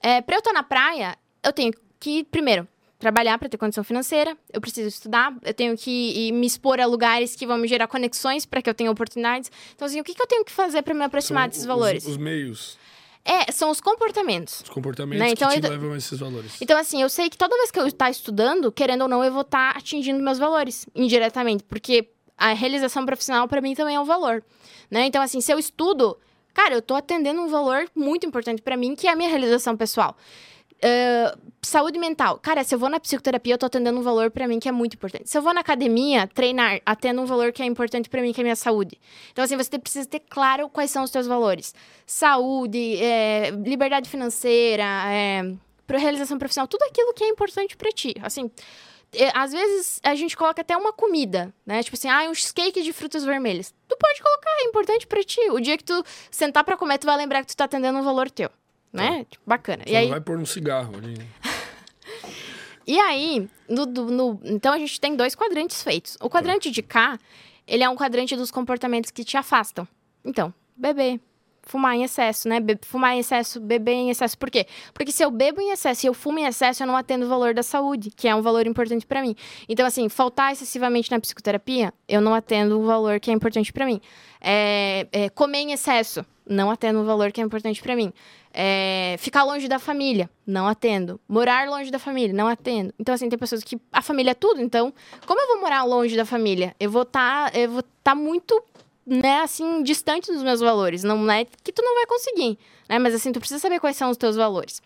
é, pra eu estar na praia, eu tenho que, primeiro, trabalhar para ter condição financeira, eu preciso estudar, eu tenho que me expor a lugares que vão me gerar conexões para que eu tenha oportunidades. Então, assim, o que, que eu tenho que fazer para me aproximar São desses valores? Os, os meios. É, são os comportamentos. Os comportamentos né? então, que te eu... levam a esses valores. Então, assim, eu sei que toda vez que eu estar estudando, querendo ou não, eu vou estar atingindo meus valores, indiretamente. Porque a realização profissional, para mim, também é um valor. Né? Então, assim, se eu estudo, cara, eu estou atendendo um valor muito importante para mim, que é a minha realização pessoal. Uh, saúde mental. Cara, se eu vou na psicoterapia, eu tô atendendo um valor para mim que é muito importante. Se eu vou na academia treinar, atendo um valor que é importante para mim, que é a minha saúde. Então, assim, você precisa ter claro quais são os seus valores. Saúde, é, liberdade financeira, é, realização profissional, tudo aquilo que é importante para ti. Assim, é, às vezes a gente coloca até uma comida, né? Tipo assim, ah, um cheesecake de frutas vermelhas. Tu pode colocar, é importante para ti. O dia que tu sentar para comer, tu vai lembrar que tu tá atendendo um valor teu né? Tá. Tipo, bacana. Você e aí... vai pôr um cigarro ali. e aí, no, no, então a gente tem dois quadrantes feitos. O quadrante tá. de cá, ele é um quadrante dos comportamentos que te afastam. Então, beber, fumar em excesso, né? Be fumar em excesso, beber em excesso. Por quê? Porque se eu bebo em excesso e eu fumo em excesso, eu não atendo o valor da saúde, que é um valor importante para mim. Então, assim, faltar excessivamente na psicoterapia, eu não atendo o valor que é importante para mim. É, é, comer em excesso, não atendo o valor que é importante para mim. É, ficar longe da família, não atendo. Morar longe da família, não atendo. Então, assim, tem pessoas que a família é tudo. Então, como eu vou morar longe da família? Eu vou estar tá, vou tá muito, né, assim, distante dos meus valores. Não é que tu não vai conseguir, né? Mas, assim, tu precisa saber quais são os teus valores.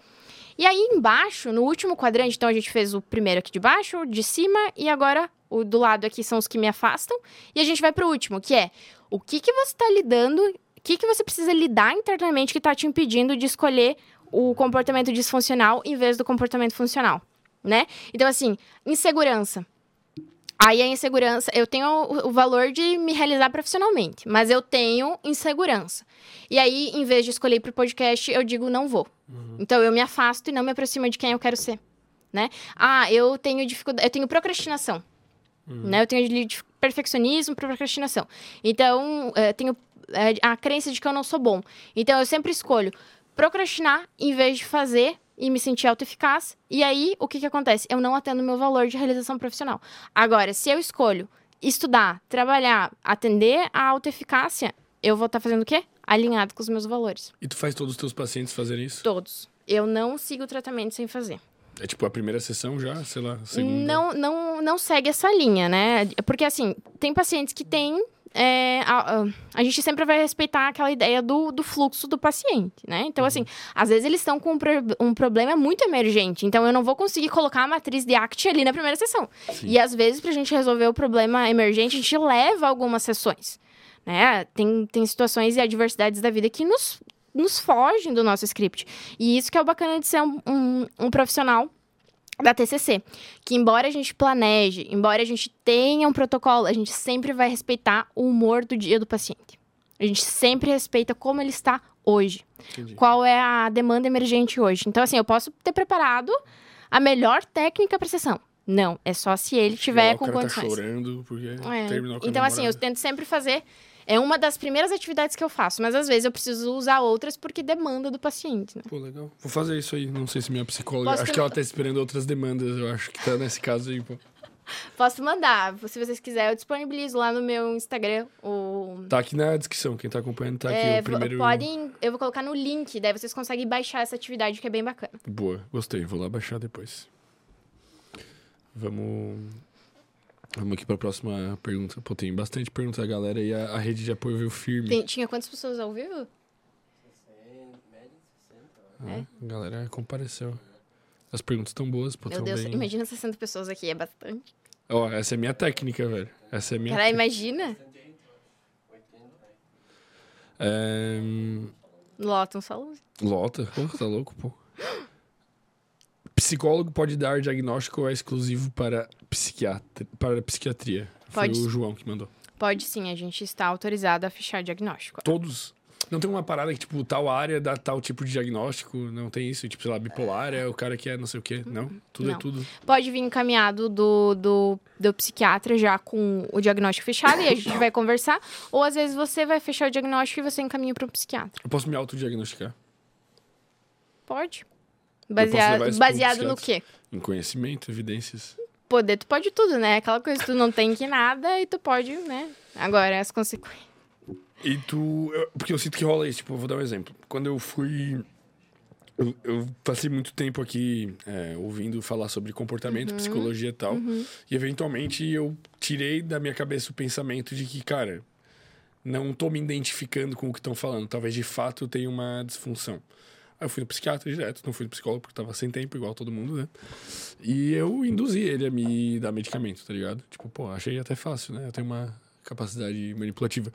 E aí, embaixo, no último quadrante, então a gente fez o primeiro aqui de baixo, de cima, e agora o do lado aqui são os que me afastam. E a gente vai pro último, que é o que, que você está lidando que, que você precisa lidar internamente que está te impedindo de escolher o comportamento disfuncional em vez do comportamento funcional, né? Então, assim, insegurança. Aí a insegurança, eu tenho o, valor de me realizar profissionalmente, mas eu tenho insegurança. E aí, em vez de escolher para o podcast, eu digo não vou. Uhum. Então eu me afasto e não me aproximo de quem eu quero ser, né? Ah, eu tenho dificuldade, eu tenho procrastinação. Uhum. Né? Eu tenho perfeccionismo, procrastinação. Então, eu tenho é, a crença de que eu não sou bom. Então eu sempre escolho procrastinar em vez de fazer e me sentir autoeficaz. E aí, o que, que acontece? Eu não atendo meu valor de realização profissional. Agora, se eu escolho estudar, trabalhar, atender a autoeficácia, eu vou estar tá fazendo o quê? Alinhado com os meus valores. E tu faz todos os teus pacientes fazerem isso? Todos. Eu não sigo o tratamento sem fazer. É tipo a primeira sessão já, sei lá, segunda? Não, não, não segue essa linha, né? Porque assim, tem pacientes que têm é, a, a, gente sempre vai respeitar aquela ideia do, do fluxo do paciente, né? Então, uhum. assim, às vezes eles estão com um, um, problema muito emergente, então eu não vou conseguir colocar a matriz de ACT ali na primeira sessão. Sim. E às vezes, pra gente resolver o problema emergente, a gente leva algumas sessões, né? Tem, tem situações e adversidades da vida que nos, nos fogem do nosso script. E isso que é o bacana de ser um, um, um profissional da TCC, que embora a gente planeje, embora a gente tenha um protocolo, a gente sempre vai respeitar o humor do dia do paciente. A gente sempre respeita como ele está hoje. Entendi. Qual é a demanda emergente hoje. Então, assim, eu posso ter preparado a melhor técnica para sessão. Não, é só se ele tiver com tá condições. Tá chorando porque é. terminou com Então, assim, eu tento sempre fazer é uma das primeiras atividades que eu faço, mas às vezes eu preciso usar outras porque demanda do paciente, né? Pô, legal. Vou fazer isso aí. Não sei se minha psicóloga. Posso acho que ela tá esperando outras demandas. Eu acho que tá nesse caso aí, pô. Posso mandar. Se vocês quiserem, eu disponibilizo lá no meu Instagram. O... Tá aqui na descrição. Quem tá acompanhando tá aqui. É, o primeiro... Podem. Eu vou colocar no link, daí vocês conseguem baixar essa atividade que é bem bacana. Boa, gostei. Vou lá baixar depois. Vamos. Vamos aqui para a próxima pergunta. Pô, tem bastante pergunta da galera e a, a rede de apoio veio firme. Tem, tinha quantas pessoas ao vivo? 60, média de 60. Ah, A galera compareceu. As perguntas estão boas, pô, Meu Deus, bem... imagina 60 pessoas aqui, é bastante. Ó, oh, essa é minha técnica, velho. Essa é minha Cara, imagina. É... Lota um salão. Lota? Pô, tá louco, pô. Psicólogo pode dar diagnóstico é exclusivo para, psiquiatra, para psiquiatria? Pode. Foi o João que mandou. Pode sim, a gente está autorizado a fechar diagnóstico. Todos. Não tem uma parada que, tipo, tal área dá tal tipo de diagnóstico? Não tem isso? Tipo, sei lá, bipolar é o cara que é não sei o quê. Não? Tudo é Não. tudo. Pode vir encaminhado do, do, do psiquiatra já com o diagnóstico fechado e a gente vai conversar. Ou às vezes você vai fechar o diagnóstico e você encaminha para o psiquiatra. Eu posso me autodiagnosticar. Pode. Baseado, baseado no quê? Em conhecimento, evidências. Poder, tu pode tudo, né? Aquela coisa que tu não tem que nada e tu pode, né? Agora, as consequências. E tu. eu- porque eu sinto que rola isso. Tipo, eu vou dar um exemplo. Quando eu fui. Eu, eu passei muito tempo aqui é, ouvindo falar sobre comportamento, psicologia e tal. E eventualmente eu tirei da minha cabeça o pensamento de que, cara, não tô me identificando com o que estão falando. Talvez de fato eu tenha uma disfunção. Aí eu fui no psiquiatra direto, não fui no psicólogo porque tava sem tempo, igual todo mundo, né? E eu induzi ele a me dar medicamento, tá ligado? Tipo, pô, achei até fácil, né? Eu tenho uma capacidade manipulativa.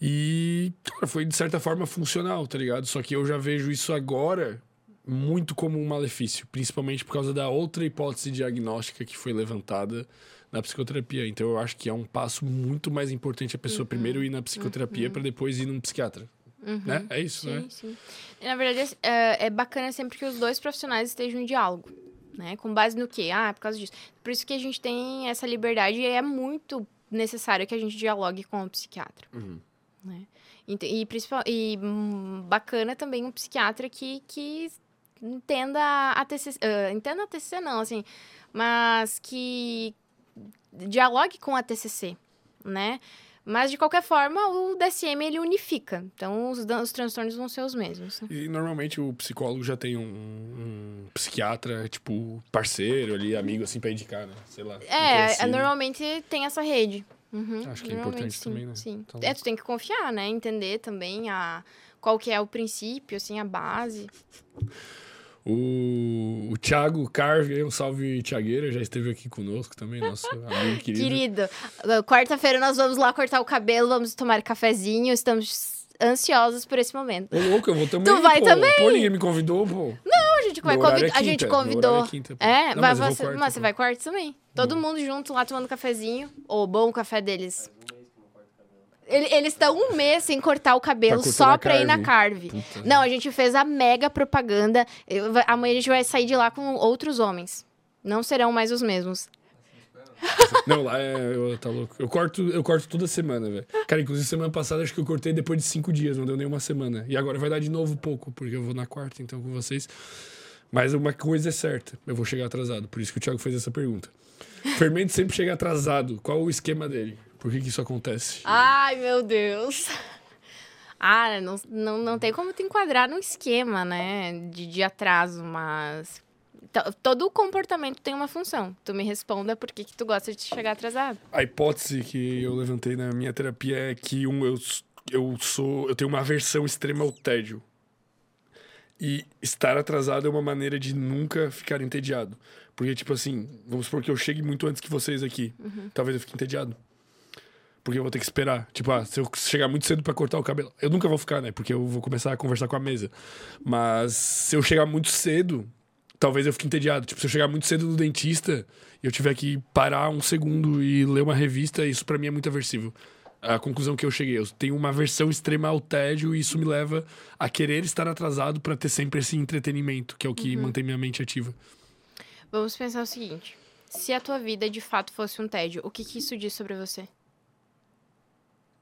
E, cara, foi de certa forma funcional, tá ligado? Só que eu já vejo isso agora muito como um malefício, principalmente por causa da outra hipótese diagnóstica que foi levantada na psicoterapia. Então eu acho que é um passo muito mais importante a pessoa primeiro ir na psicoterapia pra depois ir num psiquiatra. Né? É isso, né? Sim, sim. E, na verdade, é, é bacana sempre que os dois profissionais estejam em diálogo. Né? Com base no quê? Ah, por causa disso. Por isso que a gente tem essa liberdade e é muito necessário que a gente dialogue com o psiquiatra. Uhum. Né? Ent- E, principal, e hum, bacana também um psiquiatra que, que entenda a TCC. ah, entenda a TCC não, assim, mas que dialogue com a TCC, né? Mas, de qualquer forma, o DSM, ele unifica. Então, os, os transtornos vão ser os mesmos. né? E normalmente o psicólogo já tem um, um psiquiatra, tipo, parceiro ali, amigo, assim, pra indicar, né? Sei lá. É, Então, é, normalmente tem essa rede. Uhum, Acho que é importante sim, também, né? Sim. Tá é, tu tem que confiar, né? Entender também a, qual que é o princípio, assim, a base. O, o Thiago Carve, um salve Thiagueira, já esteve aqui conosco também, nosso amigo querido. Querido, uh, quarta-feira nós vamos lá cortar o cabelo, vamos tomar cafezinho, estamos ansiosos por esse momento. Ô, louco, eu vou também. Tu vai pô. também? Pô, ninguém me convidou, pô. Não, a gente vai horário convidar. é a gente meu convidou. é quinta. É, Não, mas mas você, quarta, mas você vai quarto também. Todo mundo junto lá tomando cafezinho. Ou bom café deles. Ele- Eles estão um mês sem cortar o cabelo Tá só pra ir na Carve. Puta. Não, a gente fez a mega propaganda. Eu- amanhã a gente vai sair de lá com outros homens. Não serão mais os mesmos. Não, lá é. Eu, tá louco. Eu corto, eu corto toda semana, velho. Cara, inclusive semana passada acho que eu cortei depois de cinco dias, não deu nem uma semana. E agora vai dar de novo pouco, porque eu vou na quarta, então, com vocês. Mas uma coisa é certa, eu vou chegar atrasado. Por isso que o Thiago fez essa pergunta. Fermento sempre chega atrasado. Qual o esquema dele? Por que, que isso acontece? Ai, meu Deus. Ah, não, não, não tem como te enquadrar num esquema, né? De, de atraso, mas. to- Todo comportamento tem uma função. Tu me responda por que, que tu gosta de chegar atrasado. A hipótese que eu levantei na minha terapia é que um, eu, eu sou. Eu tenho uma aversão extrema ao tédio. E estar atrasado é uma maneira de nunca ficar entediado. Porque, tipo assim, vamos supor que eu chegue muito antes que vocês aqui. Talvez eu fique entediado. Porque eu vou ter que esperar. Tipo, ah, se eu chegar muito cedo pra cortar o cabelo. Eu nunca vou ficar, né? Porque eu vou começar a conversar com a mesa. Mas se eu chegar muito cedo, talvez eu fique entediado. Tipo, se eu chegar muito cedo no dentista e eu tiver que parar um segundo e ler uma revista, isso pra mim é muito aversivo. A conclusão que eu cheguei, eu tenho uma aversão extrema ao tédio e isso me leva a querer estar atrasado pra ter sempre esse entretenimento, que é o que mantém minha mente ativa. Vamos pensar o seguinte: se a tua vida de fato fosse um tédio, o que, que isso diz sobre você?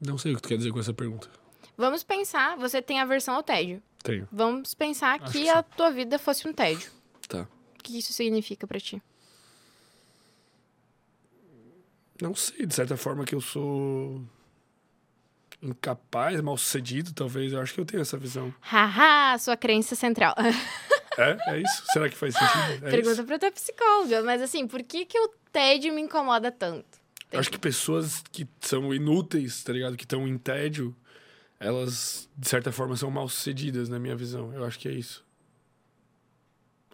Não sei o que tu quer dizer com essa pergunta. Vamos pensar, você tem aversão ao tédio. Tenho. Vamos pensar que, que a tua vida fosse um tédio. Tá. O que isso significa pra ti? Não sei, de certa forma que eu sou incapaz, mal sucedido, talvez. Eu acho que eu tenho essa visão. Haha, sua crença central. É? É isso? Será que faz sentido? É Pergunta isso? pra tua psicóloga, mas assim, por que, que o tédio me incomoda tanto? Eu acho que pessoas que são inúteis, tá ligado? Que estão em tédio, elas, de certa forma, são mal sucedidas, na minha visão. Eu acho que é isso.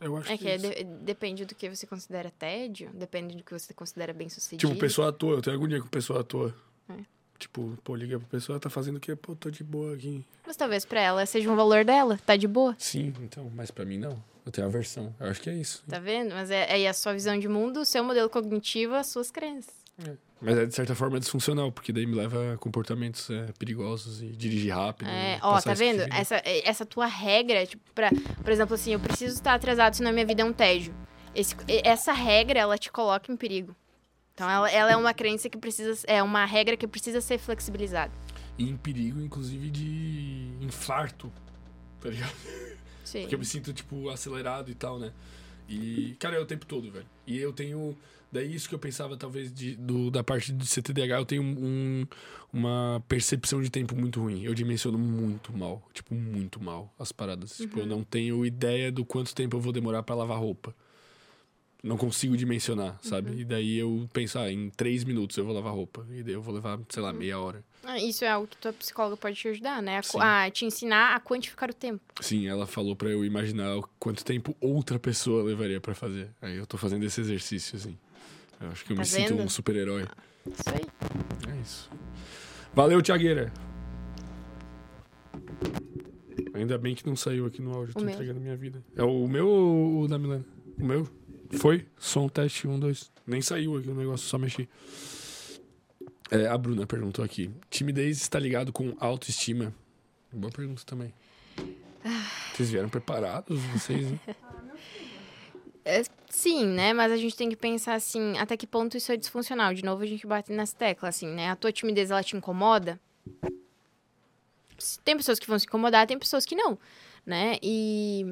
Eu acho É que, que é é de- depende do que você considera tédio, depende do que você considera bem sucedido. Tipo, pessoa à toa. Eu tenho agonia com pessoa à toa. É. Tipo, pô, liga pra pessoa, tá fazendo o quê? Pô, tô de boa aqui. Mas talvez pra ela seja um valor dela, tá de boa. Sim, então, mas pra mim não. Eu tenho aversão. Eu acho que é isso. Tá vendo? Mas é aí a sua visão de mundo, o seu modelo cognitivo, as suas crenças. É. Mas é de certa forma disfuncional, porque daí me leva a comportamentos é, perigosos e dirigir rápido. É, ó, tá vendo? Essa, essa tua regra, tipo, pra, por exemplo, assim, eu preciso estar atrasado, senão minha vida é um tédio. Esse, essa regra, ela te coloca em perigo. Então, ela, ela é uma crença que precisa. É uma regra que precisa ser flexibilizada. E em perigo, inclusive, de infarto, tá ligado? Sim. Porque eu me sinto, tipo, acelerado e tal, né? E, cara, é o tempo todo, velho. E eu tenho. Daí isso que eu pensava, talvez, de, do, da parte do CTDH, eu tenho um, uma percepção de tempo muito ruim. Eu dimensiono muito mal. Tipo, muito mal as paradas. Uhum. Tipo, eu uhum. não tenho ideia do quanto tempo eu vou demorar para lavar roupa não consigo dimensionar, sabe? Uhum. E daí eu penso, ah, em três minutos eu vou lavar roupa. E daí eu vou levar, sei lá, meia hora. Ah, isso é algo que tua psicóloga pode te ajudar, né? A, a te ensinar a quantificar o tempo. Sim, ela falou para eu imaginar quanto tempo outra pessoa levaria para fazer. Aí eu tô fazendo esse exercício, assim. Eu acho que eu tá me vendo? sinto um super-herói. isso aí. É isso. Valeu, Tiagueira. Ainda bem que não saiu aqui no áudio, o tô meu. entregando minha vida. É o meu ou o da Milena? O meu? Foi? Som teste, um, dois. Nem saiu aqui o negócio, só mexi. É, a Bruna perguntou aqui: timidez está ligado com autoestima? Boa pergunta também. Vocês vieram preparados, vocês, né? É, sim, né? Mas a gente tem que pensar assim, até que ponto isso é disfuncional. De novo, a gente bate nessa tecla, assim, né? A tua timidez, ela te incomoda? Tem pessoas que vão se incomodar, tem pessoas que não né? E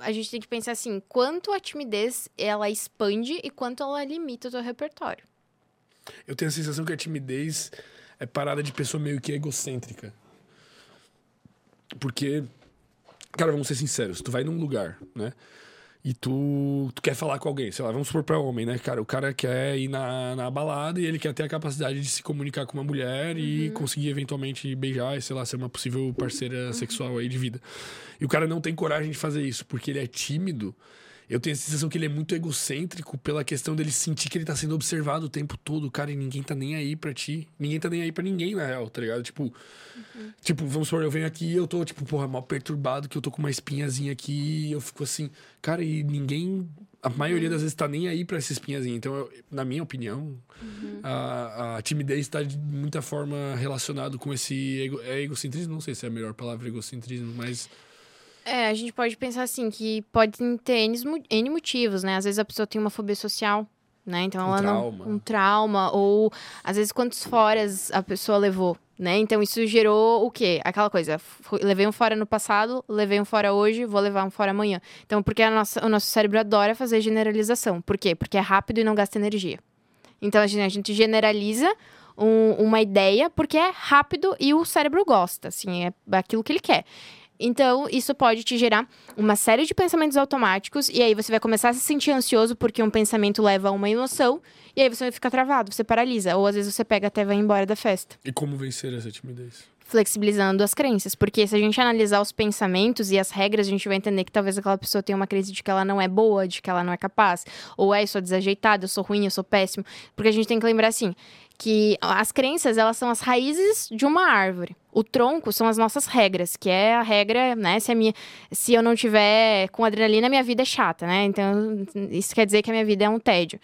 a gente tem que pensar assim, quanto a timidez ela expande e quanto ela limita o teu repertório. Eu tenho a sensação que a timidez é parada de pessoa meio que egocêntrica. Porque, cara, vamos ser sinceros, tu vai num lugar, né? E tu, tu quer falar com alguém, sei lá, vamos supor pra homem, né, cara? O cara quer ir na, na balada e ele quer ter a capacidade de se comunicar com uma mulher uhum. e conseguir eventualmente beijar e, sei lá, ser uma possível parceira uhum. sexual aí de vida. E o cara não tem coragem de fazer isso porque ele é tímido eu tenho a sensação que ele é muito egocêntrico pela questão dele sentir que ele tá sendo observado o tempo todo, cara, e ninguém tá nem aí pra ti. Ninguém tá nem aí pra ninguém, na real, tá ligado? Tipo, uhum. tipo, vamos supor, eu venho aqui e eu tô, tipo, porra, mal perturbado, que eu tô com uma espinhazinha aqui e eu fico assim, cara, e ninguém. A maioria das vezes tá nem aí pra essa espinhazinha. Então, eu, na minha opinião, uhum. a, a timidez tá de muita forma relacionado com esse ego, é egocentrismo. Não sei se é a melhor palavra egocentrismo, mas. É, a gente pode pensar assim, que pode ter N, N motivos, né? Às vezes a pessoa tem uma fobia social, né? Então um ela trauma. não. Um trauma. Ou às vezes quantos foras a pessoa levou, né? Então isso gerou o quê? Aquela coisa. Levei um fora no passado, levei um fora hoje, vou levar um fora amanhã. Então, porque a nossa, o nosso cérebro adora fazer generalização. Por quê? Porque é rápido e não gasta energia. Então a gente, a gente generaliza um, uma ideia porque é rápido e o cérebro gosta, assim, é aquilo que ele quer. Então, isso pode te gerar uma série de pensamentos automáticos, e aí você vai começar a se sentir ansioso porque um pensamento leva a uma emoção, e aí você vai ficar travado, você paralisa, ou às vezes você pega até e vai embora da festa. E como vencer essa timidez? Flexibilizando as crenças, porque se a gente analisar os pensamentos e as regras, a gente vai entender que talvez aquela pessoa tenha uma crise de que ela não é boa, de que ela não é capaz, ou é, eu sou desajeitada, eu sou ruim, eu sou péssimo, porque a gente tem que lembrar assim, que as crenças, elas são as raízes de uma árvore. O tronco são as nossas regras, que é a regra, né? Se, a minha, se eu não tiver com adrenalina, minha vida é chata, né? Então, isso quer dizer que a minha vida é um tédio.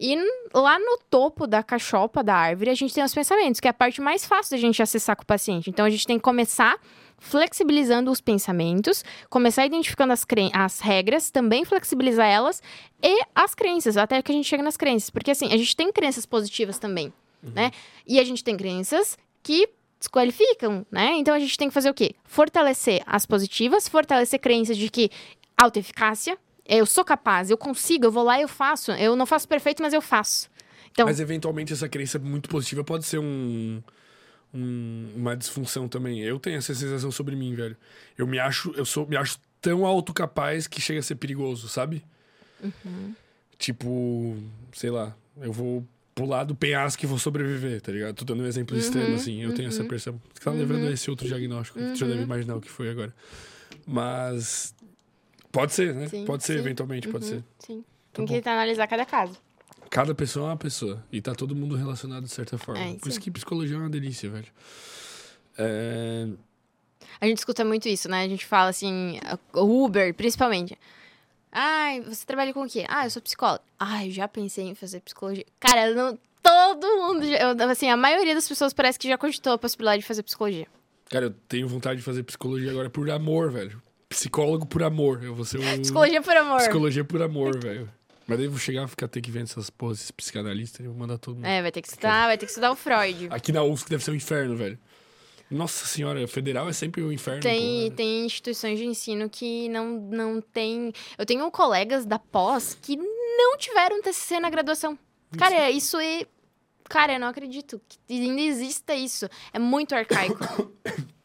E lá no topo da cachopa da árvore, a gente tem os pensamentos, que é a parte mais fácil da gente acessar com o paciente. Então, a gente tem que começar flexibilizando os pensamentos, começar identificando as, as regras, também flexibilizar elas e as crenças, até que a gente chega nas crenças. Porque, assim, a gente tem crenças positivas também uhum. né? E a gente tem crenças que desqualificam, né? Então a gente tem que fazer o quê? Fortalecer as positivas, fortalecer crenças de que autoeficácia, eu sou capaz, eu consigo, eu vou lá e eu faço. Eu não faço perfeito, mas eu faço. Então, mas eventualmente essa crença muito positiva pode ser um, um, uma disfunção também. Eu tenho essa sensação sobre mim, velho. Eu me acho, eu sou, me acho tão autocapaz que chega a ser perigoso, sabe? Uhum. Tipo, sei lá, eu vou pular do penhasco e vou sobreviver, tá ligado? Tô dando um exemplo uhum, extremo, assim. Eu uhum. tenho essa uhum. percepção. Você tá uhum. levando a esse outro diagnóstico, uhum. que você já deve uhum. imaginar o que foi agora. Mas. Pode ser, né? Sim, pode ser, sim. eventualmente, pode ser. Sim. Tá Tem que analisar cada caso. Cada pessoa é uma pessoa. E tá todo mundo relacionado de certa forma. É, Por isso que psicologia é uma delícia, velho. É... A gente escuta muito isso, né? A gente fala assim, o Uber, principalmente. Ai, você trabalha com o quê? Ah, eu sou psicóloga. Ai, já pensei em fazer psicologia. Cara, não, todo mundo, eu, assim, a maioria das pessoas parece que já cogitou a possibilidade de fazer psicologia. Cara, eu tenho vontade de fazer psicologia agora por amor, velho. Psicólogo por amor. Eu vou ser um. Psicologia por amor. Psicologia por amor, velho. Mas daí eu vou chegar e ficar ter que ver essas porras, esses psicanalistas, e eu vou mandar todo mundo. É, vai ter que estudar, vai ter que estudar o Freud. Aqui na UFSC deve ser um inferno, velho. Nossa senhora, federal é sempre um inferno. Tem, pô. tem instituições de ensino que não, não tem. Eu tenho colegas da pós que não tiveram TCC na graduação. Cara, isso é. Cara, eu não acredito que ainda exista isso. É muito arcaico.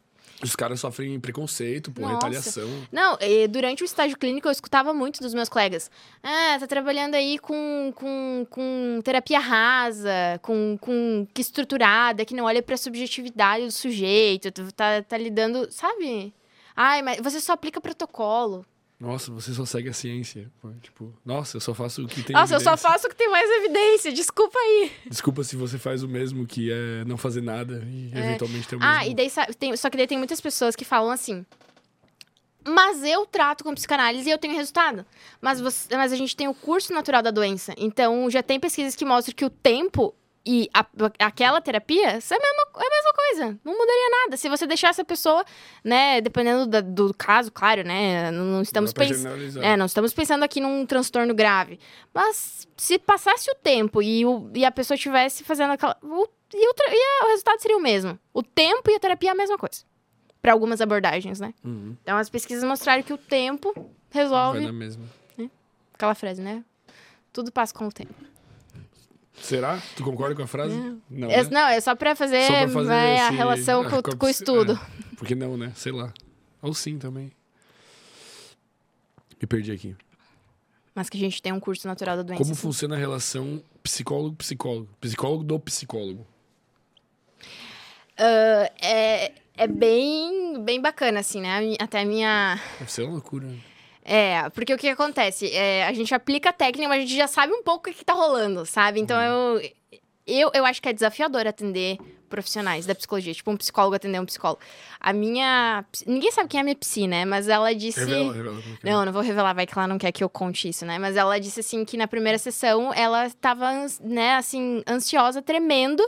Os caras sofrem preconceito, pô, Nossa. retaliação. Não, durante o estágio clínico eu escutava muito dos meus colegas. Ah, tá trabalhando aí com, com, com terapia rasa, com, com que estruturada, que não olha pra subjetividade do sujeito, tá, tá lidando, sabe? Ai, mas você só aplica protocolo. Nossa, você só segue a ciência. Tipo, nossa, eu só faço o que tem Nossa, eu só evidência. faço o que tem mais evidência, desculpa aí. Desculpa se você faz o mesmo que é não fazer nada e eventualmente ter o mesmo. Ah, e daí, tem, só que daí tem muitas pessoas que falam assim. Mas eu trato com psicanálise e eu tenho resultado. Mas, você- mas a gente tem o curso natural da doença. Então, já tem pesquisas que mostram que o tempo e a- aquela terapia são a mesma, é a mesma coisa. Não mudaria nada. Se você deixar essa pessoa, né, dependendo da- do caso, claro, né? Não, não estamos pensando. É, não estamos pensando aqui num transtorno grave. Mas se passasse o tempo e, o- e a pessoa estivesse fazendo aquela. O, e, o, e a- o resultado seria o mesmo. O tempo e a terapia é a mesma coisa. Para algumas abordagens, né? Uhum, Então as pesquisas mostraram que o tempo vai resolve. na mesma. Aquela frase, né? Tudo passa com o tempo. Será? Tu concorda com a frase? Não. É, né? não, é só pra fazer, Só pra fazer a esse- relação ah, com, com a o estudo. é, porque não, né? Sei lá. Ou sim também. Me perdi aqui. Mas que a gente tem um curso natural da doença. Como funciona a relação psicólogo-psicólogo? Psicólogo do psicólogo. Ah, é, é bem, bem bacana, assim, né? A Até a minha. Deve ser uma loucura. É, porque o que acontece? É, a gente aplica a técnica, mas a gente já sabe um pouco o que, tá rolando, sabe? Então Uhum. eu, eu, eu acho que é desafiador atender profissionais da psicologia, tipo um psicólogo atender um psicólogo. A minha. Ninguém sabe quem é a minha psi, né? Mas ela disse. Revela, revela. é. Não, não vou revelar, vai que ela não quer que eu conte isso, né? Mas ela disse assim que na primeira sessão ela tava, né, assim, ansiosa, tremendo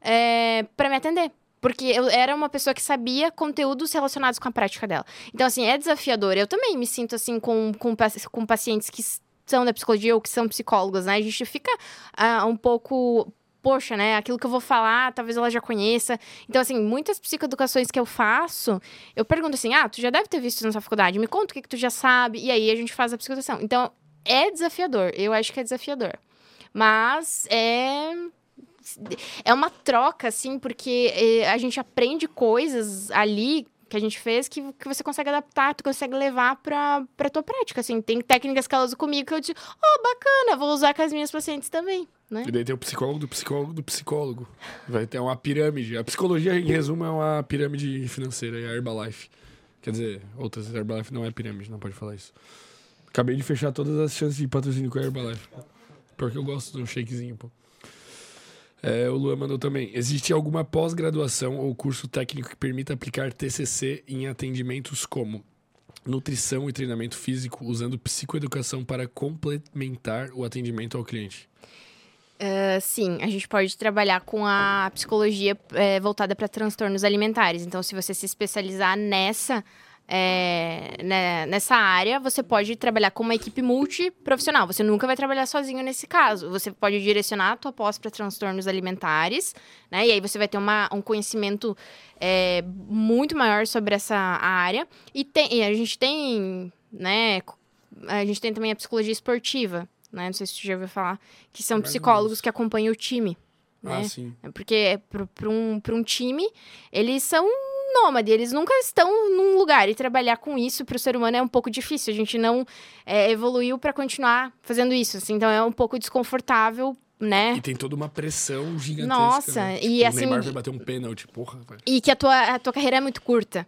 é, para me atender. Porque eu era uma pessoa que sabia conteúdos relacionados com a prática dela. Então, assim, é desafiador. Eu também me sinto assim com, com, com pacientes que são da psicologia ou que são psicólogos, né? A gente fica ah, um pouco. Poxa, né? Aquilo que eu vou falar, talvez ela já conheça. Então, assim, muitas psicoeducações que eu faço, eu pergunto assim: ah, tu já deve ter visto na sua faculdade, me conta o que, que tu já sabe. E aí a gente faz a psicoeducação. Então, é desafiador. Eu acho que é desafiador. Mas é. É uma troca, assim, porque eh, a gente aprende coisas ali que a gente fez que, que você consegue adaptar, tu consegue levar pra, pra tua prática, assim. Tem técnicas que ela usa comigo que eu digo, oh, bacana, vou usar com as minhas pacientes também, né? E daí tem o psicólogo do psicólogo do psicólogo. Vai ter uma pirâmide. A psicologia, em resumo, é uma pirâmide financeira. E a Herbalife. Quer dizer, outras. Herbalife não é pirâmide, não pode falar isso. Acabei de fechar todas as chances de patrocínio com a Herbalife. Porque eu gosto do shakezinho, pô. É, o Luan mandou também. Existe alguma pós-graduação ou curso técnico que permita aplicar TCC em atendimentos como nutrição e treinamento físico, usando psicoeducação para complementar o atendimento ao cliente? Ah, sim, a gente pode trabalhar com a psicologia eh, voltada para transtornos alimentares. Então, se você se especializar nessa, eh, né, nessa área, você pode trabalhar com uma equipe multiprofissional. Você nunca vai trabalhar sozinho nesse caso. Você pode direcionar a tua pós para transtornos alimentares, né? E aí você vai ter uma, um conhecimento eh, muito maior sobre essa área. E, tem, e a gente tem, né? A gente tem também a psicologia esportiva, né? Não sei se você já ouviu falar que são ou psicólogos que acompanham o time. Ah, Né? sim. É Porque para um, pra um time, eles são nômade, eles nunca estão num lugar. E trabalhar com isso para o ser humano é um pouco difícil. A gente não é, evoluiu para continuar fazendo isso. assim. então é um pouco desconfortável, né? E tem toda uma pressão gigantesca. Nossa, né? e Tipo, assim- O Neymar vai bater um pênalti, porra. E que a tua, a tua carreira é muito curta.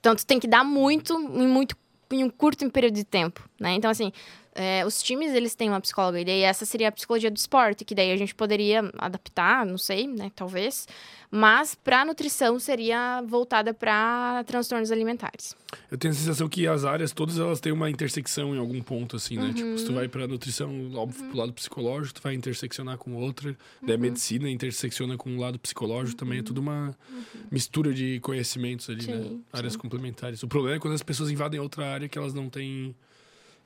Então, tu tem que dar muito em, muito em um curto período de tempo, né? Então, assim, é, os times, eles têm uma psicóloga, e daí essa seria a psicologia do esporte, que daí a gente poderia adaptar, não sei, né, talvez. Mas para nutrição seria voltada para transtornos alimentares. Eu tenho a sensação que as áreas, todas elas têm uma intersecção em algum ponto, assim, né? Uhum. Tipo, se tu vai pra nutrição, óbvio, uhum. pro lado psicológico, tu vai interseccionar com outra. Uhum. Daí a medicina intersecciona com o lado psicológico também. É tudo uma uhum. mistura de conhecimentos ali, né? sim, né? Áreas sim. complementares. O problema é quando as pessoas invadem outra área que elas não têm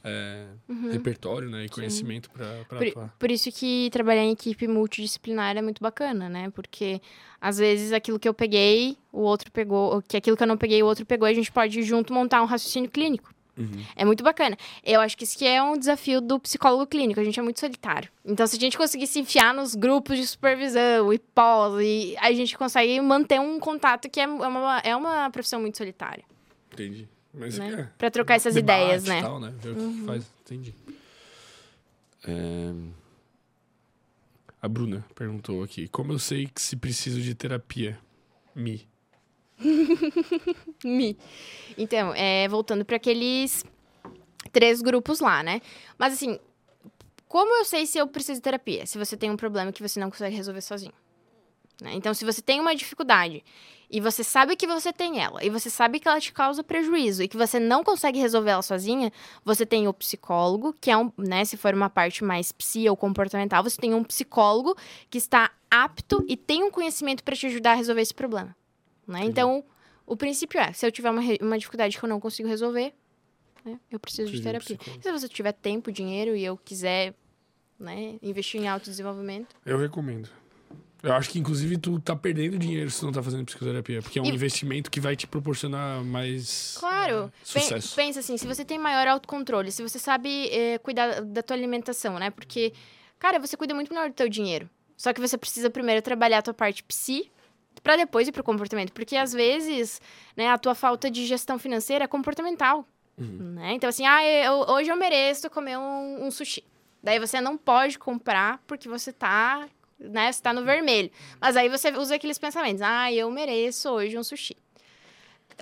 é, uhum. repertório né, e conhecimento para atuar. Por isso que trabalhar em equipe multidisciplinar é muito bacana, né? Porque às vezes aquilo que eu peguei, o outro pegou, que aquilo que eu não peguei, o outro pegou, e a gente pode junto montar um raciocínio clínico. Uhum. É muito bacana. Eu acho que isso que é um desafio do psicólogo clínico. A gente é muito solitário. Então, se a gente conseguir se enfiar nos grupos de supervisão e pós, e a gente consegue manter um contato que é uma, é uma profissão muito solitária. Entendi. Mas né? é, pra trocar essas ideias, né? Tal, né? Ver o que uhum. faz. Entendi. É... A Bruna perguntou aqui: Como eu sei que se preciso de terapia? Mi. Mi. Então, é, voltando para aqueles três grupos lá, né? Mas assim, como eu sei se eu preciso de terapia? Se você tem um problema que você não consegue resolver sozinho. Né? Então, se você tem uma dificuldade e você sabe que você tem ela, e você sabe que ela te causa prejuízo e que você não consegue resolver ela sozinha, você tem o psicólogo, que é um, né, se for uma parte mais psi ou comportamental, você tem um psicólogo que está apto e tem um conhecimento para te ajudar a resolver esse problema. Né? Então, o princípio é, se eu tiver uma, uma dificuldade que eu não consigo resolver, né, eu preciso Sim, de terapia. Se você tiver tempo, dinheiro e eu quiser né, investir em autodesenvolvimento. Eu recomendo. Eu acho que, inclusive, tu tá perdendo dinheiro se tu não tá fazendo psicoterapia. Porque é um e... investimento que vai te proporcionar mais claro. É, sucesso. Pensa assim, se você tem maior autocontrole, se você sabe é, cuidar da tua alimentação, né? Porque, cara, você cuida muito melhor do teu dinheiro. Só que você precisa primeiro trabalhar a tua parte psi para depois ir pro comportamento. Porque, às vezes, né, a tua falta de gestão financeira é comportamental. Uhum. Né? Então, assim, ah, eu, hoje eu mereço comer um, um sushi. Daí você não pode comprar porque você tá né? Você tá no vermelho. Mas aí você usa aqueles pensamentos. Ah, eu mereço hoje um sushi.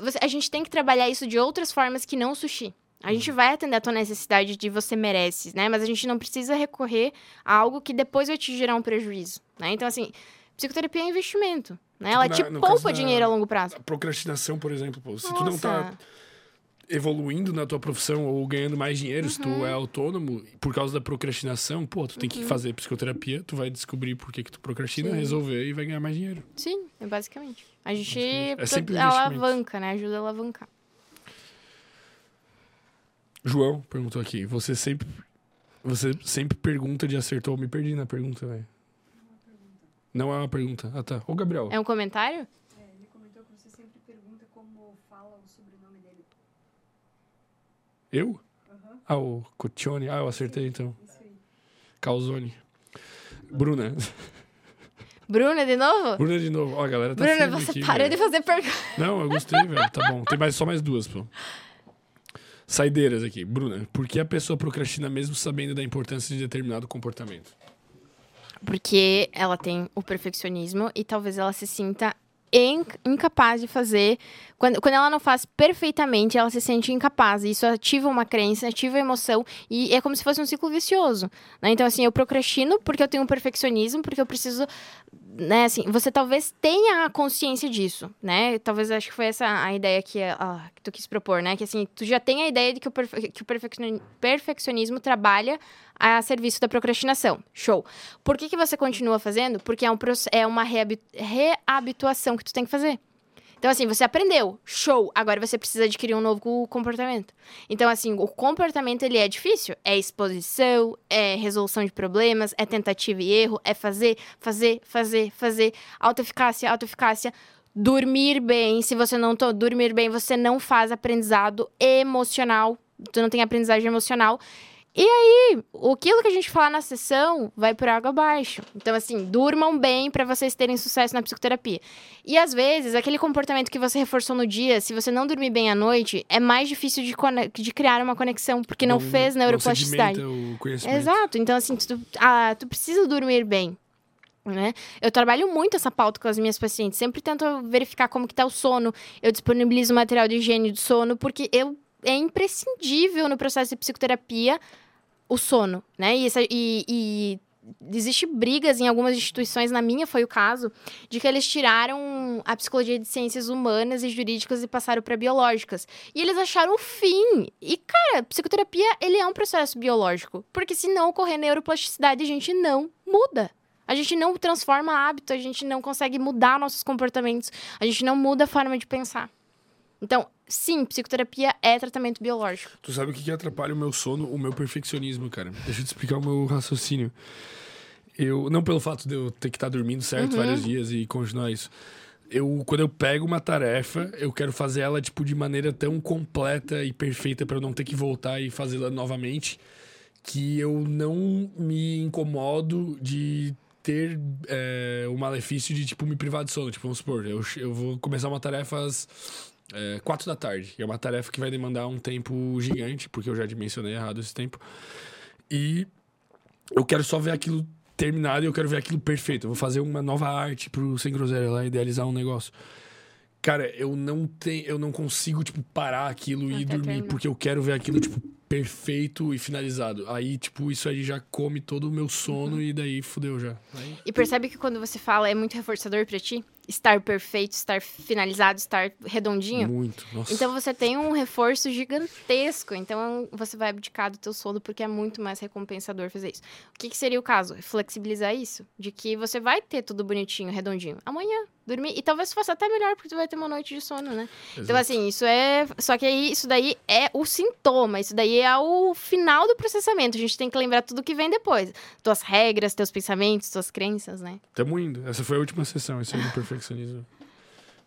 Você, a gente tem que trabalhar isso de outras formas que não o sushi. A gente vai atender a tua necessidade de você merece, né? Mas a gente não precisa recorrer a algo que depois vai te gerar um prejuízo, né? Então, assim, psicoterapia é investimento, né? Ela tipo, te poupa dinheiro a longo prazo. A procrastinação, por exemplo, pô, se Nossa. tu não tá evoluindo na tua profissão ou ganhando mais dinheiro, uhum. se tu uhum. é autônomo, por causa da procrastinação, pô, tu tem uhum. que fazer psicoterapia, tu vai descobrir por que, que tu procrastina, Sim. resolver e vai ganhar mais dinheiro. Sim, é basicamente. A gente é sempre alavanca, né? Ajuda a alavancar. João perguntou aqui, você sempre você sempre pergunta de acertou ou me perdi na pergunta, velho. Não é uma pergunta. Ah, tá. Ô, Gabriel. É um comentário? Eu? Uhum. Ah, o Cutione. Ah, eu acertei então. Calzone. Bruna. Bruna de novo? Bruna de novo. Ó, a galera tá Bruna, você aqui, para de fazer pergunta. Não, eu gostei, velho. Tá bom. Tem mais, só mais duas, pô. Saideiras aqui. Bruna, por que a pessoa procrastina mesmo sabendo da importância de determinado comportamento? Porque ela tem o perfeccionismo e talvez ela se sinta incapaz de fazer. Quando, quando ela não faz perfeitamente, ela se sente incapaz. Isso ativa uma crença, ativa a emoção. E é como se fosse um ciclo vicioso. Né? Então, assim, eu procrastino porque eu tenho um perfeccionismo, porque eu preciso. Né, assim, você talvez tenha a consciência disso, né? Talvez acho que foi essa a ideia que, ah, que tu quis propor, né? Que assim, tu já tem a ideia de que o, perfe que o perfeccionismo trabalha a serviço da procrastinação. Show. Por que, que você continua fazendo? Porque é, um, é uma reabituação que tu tem que fazer. Então, assim, você aprendeu, show, agora você precisa adquirir um novo comportamento. Então, assim, o comportamento, ele é difícil. É exposição, é resolução de problemas, é tentativa e erro, é fazer, fazer, fazer, fazer, autoeficácia, autoeficácia. Dormir bem, se você não dormir bem, você não faz aprendizado emocional, tu não tem aprendizagem emocional. E aí, aquilo que a gente fala na sessão vai por água abaixo. Então, assim, durmam bem para vocês terem sucesso na psicoterapia. E às vezes, aquele comportamento que você reforçou no dia, se você não dormir bem à noite, é mais difícil de, de criar uma conexão, porque não, não fez neuroplasticidade. Não o conhecimento. Exato. Então, assim, tu, ah, tu precisa dormir bem. Né? Eu trabalho muito essa pauta com as minhas pacientes, sempre tento verificar como que tá o sono, eu disponibilizo material de higiene do sono, porque eu, é imprescindível no processo de psicoterapia o sono, né? E, e, e existe brigas em algumas instituições, na minha foi o caso, de que eles tiraram a psicologia de ciências humanas e jurídicas e passaram para biológicas. E eles acharam o fim. E, cara, psicoterapia, ele é um processo biológico. Porque se não ocorrer neuroplasticidade, a gente não muda. A gente não transforma hábito, a gente não consegue mudar nossos comportamentos, a gente não muda a forma de pensar. Então, sim, psicoterapia é tratamento biológico. Tu sabe o que, que atrapalha o meu sono? O meu perfeccionismo, cara. Deixa eu te explicar o meu raciocínio. Eu, não pelo fato de eu ter que estar tá dormindo certo uhum. vários dias e continuar isso. Eu, quando eu pego uma tarefa, eu quero fazer ela tipo de maneira tão completa e perfeita para eu não ter que voltar e fazê-la novamente, que eu não me incomodo de ter é, o malefício de tipo me privar de sono. Tipo, vamos supor, eu, eu vou começar uma tarefa às é, quatro da tarde. É uma tarefa que vai demandar um tempo gigante, porque eu já dimensionei errado esse tempo. E eu quero só ver aquilo terminado e eu quero ver aquilo perfeito. Eu vou fazer uma nova arte pro Sem Groselha lá, idealizar um negócio. Cara, eu não tenho, eu não consigo, tipo, parar aquilo e dormir, porque eu quero ver aquilo, tipo, perfeito e finalizado. Aí, tipo, isso aí já come todo o meu sono uhum. e daí fudeu já. Aí... E percebe que quando você fala é muito reforçador para ti? estar perfeito, estar finalizado, estar redondinho. Muito, nossa. Então você tem um reforço gigantesco. Então você vai abdicar do teu sono porque é muito mais recompensador fazer isso. O que, que seria o caso? Flexibilizar isso. De que você vai ter tudo bonitinho, redondinho. Amanhã, dormir. E talvez fosse até melhor, porque tu vai ter uma noite de sono, né? Exato. Então, assim, isso é. Só que aí, isso daí é o sintoma. Isso daí é o final do processamento. A gente tem que lembrar tudo que vem depois. Tuas regras, teus pensamentos, tuas crenças, né? Tamo indo. Essa foi a última sessão. Isso aí do perfeccionismo.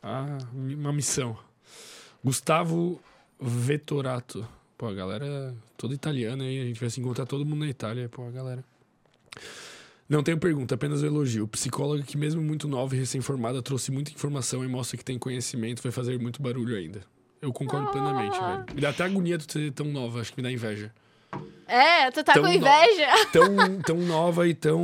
Ah, uma missão. Gustavo Vettorato. Pô, a galera toda italiana aí. A gente vai se encontrar todo mundo na Itália. Pô, a galera. Não tenho pergunta, apenas um elogio. Psicóloga que, mesmo muito nova e recém-formada, trouxe muita informação e mostra que tem conhecimento, vai fazer muito barulho ainda. Eu concordo ah. plenamente, velho. Me dá até agonia de ser tão nova, acho que me dá inveja. É, tu tá tão com inveja. No... tão, tão nova e tão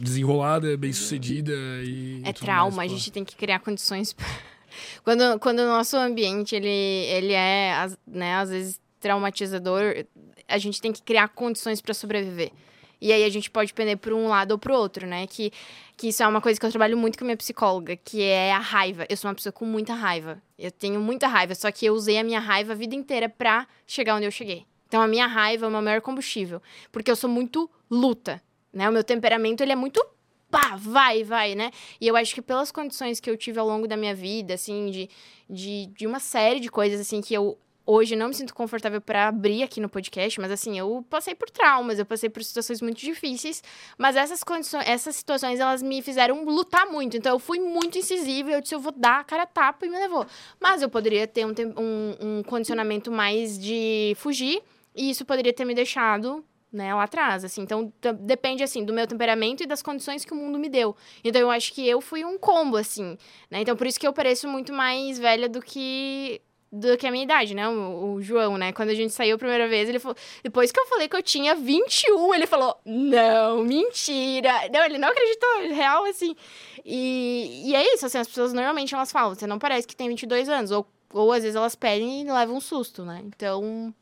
desenrolada, bem sucedida e. É trauma, mais, a gente tem que criar condições. quando, quando o nosso ambiente ele, ele é, né, às vezes traumatizador, a gente tem que criar condições para sobreviver. E aí a gente pode pender por um lado ou pro outro, né? Que, que isso é uma coisa que eu trabalho muito com minha psicóloga, que é a raiva. Eu sou uma pessoa com muita raiva. Eu tenho muita raiva, só que eu usei a minha raiva a vida inteira pra chegar onde eu cheguei. Então a minha raiva é o meu maior combustível, porque eu sou muito luta, né? O meu temperamento ele é muito pá, vai, vai, né? E eu acho que pelas condições que eu tive ao longo da minha vida, assim, de, de, de uma série de coisas, assim, que eu Hoje não me sinto confortável para abrir aqui no podcast, mas assim, eu passei por traumas, eu passei por situações muito difíceis, mas essas condições, essas situações, elas me fizeram lutar muito. Então eu fui muito incisiva, eu disse, eu vou dar a cara a tapa e me levou. Mas eu poderia ter um, um, um condicionamento mais de fugir, e isso poderia ter me deixado né, lá atrás, assim. Então, depende, assim, do meu temperamento e das condições que o mundo me deu. Então, eu acho que eu fui um combo, assim, né? Então, por isso que eu pareço muito mais velha do que do que a minha idade, né? O, o, João, né? Quando a gente saiu a primeira vez, ele falou. Depois que eu falei que eu tinha 21, ele falou: Não, mentira. Não, ele não acreditou, real, assim. E, e é isso, assim, as pessoas normalmente elas falam: Você não parece que tem 22 anos. Ou, ou às vezes elas pedem e levam um susto, né? Então.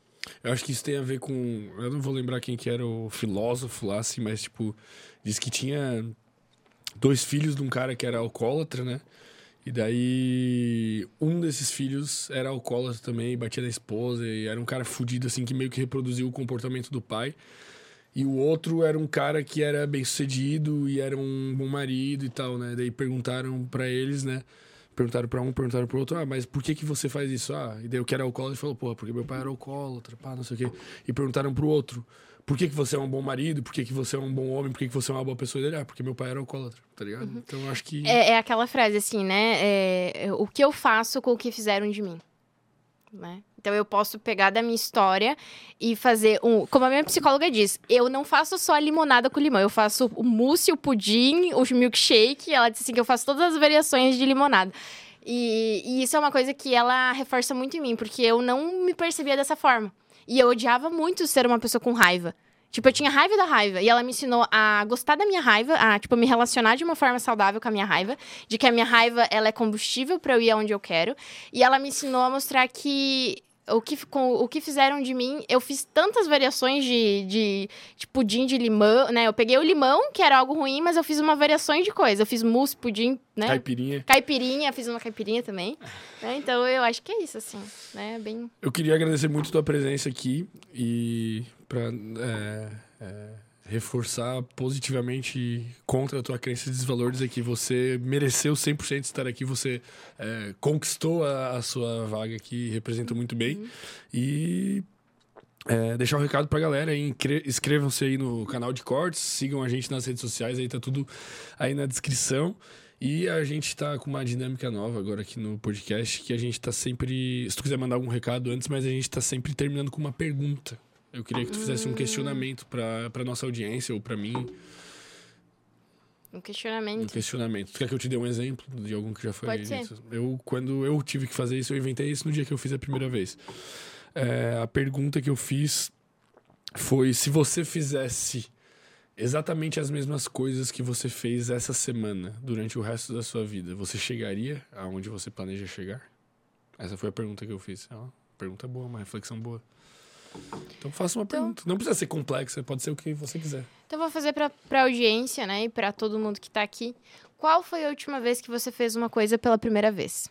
Eu acho que isso tem a ver com. Eu não vou lembrar quem que era o filósofo lá, assim, mas, tipo, diz que tinha dois filhos de um cara que era alcoólatra, né? E daí, um desses filhos era alcoólatra também, batia na esposa, e era um cara fudido, assim, que meio que reproduziu o comportamento do pai. E o outro era um cara que era bem sucedido e era um bom marido e tal, né? Daí perguntaram para eles, né? Perguntaram para um, perguntaram pro outro, ah, mas por que que você faz isso? Ah, e daí o que era alcoólatra falou, pô, porque meu pai era alcoólatra, pá, não sei o quê. E perguntaram pro outro, por que, que você é um bom marido, por que, que você é um bom homem, por que, que você é uma boa pessoa. Ele, ah, porque meu pai era alcoólatra, tá ligado? Uhum. Então eu acho que. É, é, aquela frase assim, né? É, o que eu faço com o que fizeram de mim. Né? Então eu posso pegar da minha história e fazer um. Como a minha psicóloga diz, eu não faço só a limonada com limão, eu faço o mousse, o pudim, o milkshake. Ela disse assim que eu faço todas as variações de limonada. E, e isso é uma coisa que ela reforça muito em mim, porque eu não me percebia dessa forma. E eu odiava muito ser uma pessoa com raiva. Tipo, eu tinha raiva da raiva. E ela me ensinou a gostar da minha raiva, a, tipo, me relacionar de uma forma saudável com a minha raiva. De que a minha raiva, ela é combustível para eu ir aonde eu quero. E ela me ensinou a mostrar que o que, com, o que fizeram de mim, eu fiz tantas variações de, de, de, pudim de limão, né? Eu peguei o limão, que era algo ruim, mas eu fiz uma variação de coisa. Eu fiz mousse, pudim, né? Caipirinha. Caipirinha, fiz uma caipirinha também. né? Então eu acho que é isso, assim, né? Bem... Eu queria agradecer muito a tua presença aqui e pra é, é, reforçar positivamente contra a tua crença de desvalor, dizer que você mereceu 100% estar aqui, você é, conquistou a, a, sua vaga aqui, representou muito bem. Uhum. E é, deixar um recado pra galera inscrevam-se aí no canal de cortes, sigam a gente nas redes sociais, aí tá tudo aí na descrição. E a gente tá com uma dinâmica nova agora aqui no podcast, que a gente tá sempre. Se tu quiser mandar algum recado antes, mas a gente tá sempre terminando com uma pergunta. Eu queria que tu fizesse um questionamento pra, pra nossa audiência ou pra mim. Um questionamento. Um questionamento. Tu quer que eu te dê um exemplo de algum que já foi? Pode ser. Eu, quando eu tive que fazer isso, eu inventei isso no dia que eu fiz a primeira vez. É, a pergunta que eu fiz foi se você fizesse exatamente as mesmas coisas que você fez essa semana durante o resto da sua vida, você chegaria aonde você planeja chegar? Essa foi a pergunta que eu fiz. É uma pergunta boa, uma reflexão boa. Então faça uma então, pergunta. Não precisa ser complexa, pode ser o que você quiser. Então vou fazer para a audiência, né, e para todo mundo que está aqui. Qual foi a última vez que você fez uma coisa pela primeira vez?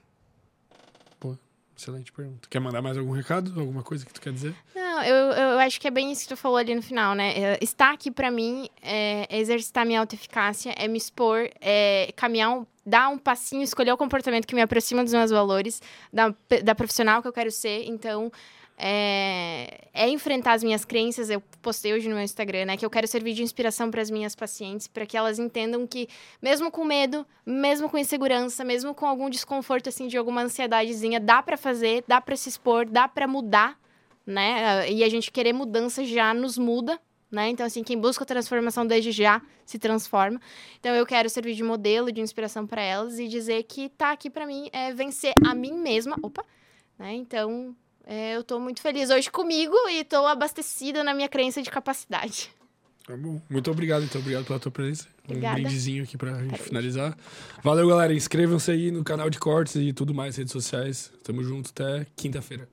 Excelente pergunta. Quer mandar mais algum recado? Alguma coisa que tu quer dizer? Não, eu, eu acho que é bem isso que tu falou ali no final, né? É, estar aqui para mim é exercitar minha autoeficácia, é me expor, é caminhar um, dar um passinho, escolher o comportamento que me aproxima dos meus valores, da, da profissional que eu quero ser. Então, é, é, enfrentar as minhas crenças. Eu postei hoje no meu Instagram, né? Que eu quero servir de inspiração para as minhas pacientes, para que elas entendam que, mesmo com medo, mesmo com insegurança, mesmo com algum desconforto, assim, de alguma ansiedadezinha, dá para fazer, dá para se expor, dá para mudar, né? E a gente querer mudança já nos muda, né? Então, assim, quem busca transformação desde já se transforma. Então, eu quero servir de modelo, de inspiração para elas e dizer que tá aqui para mim é vencer a mim mesma. Opa! Né? Então, é, eu tô muito feliz hoje comigo e tô abastecida na minha crença de capacidade. Tá bom. Muito obrigado, então. Obrigado pela tua presença. Obrigada. Um brindezinho aqui pra gente finalizar. Valeu, galera. Inscrevam-se aí no canal de cortes e tudo mais, redes sociais. Tamo junto. Até quinta-feira.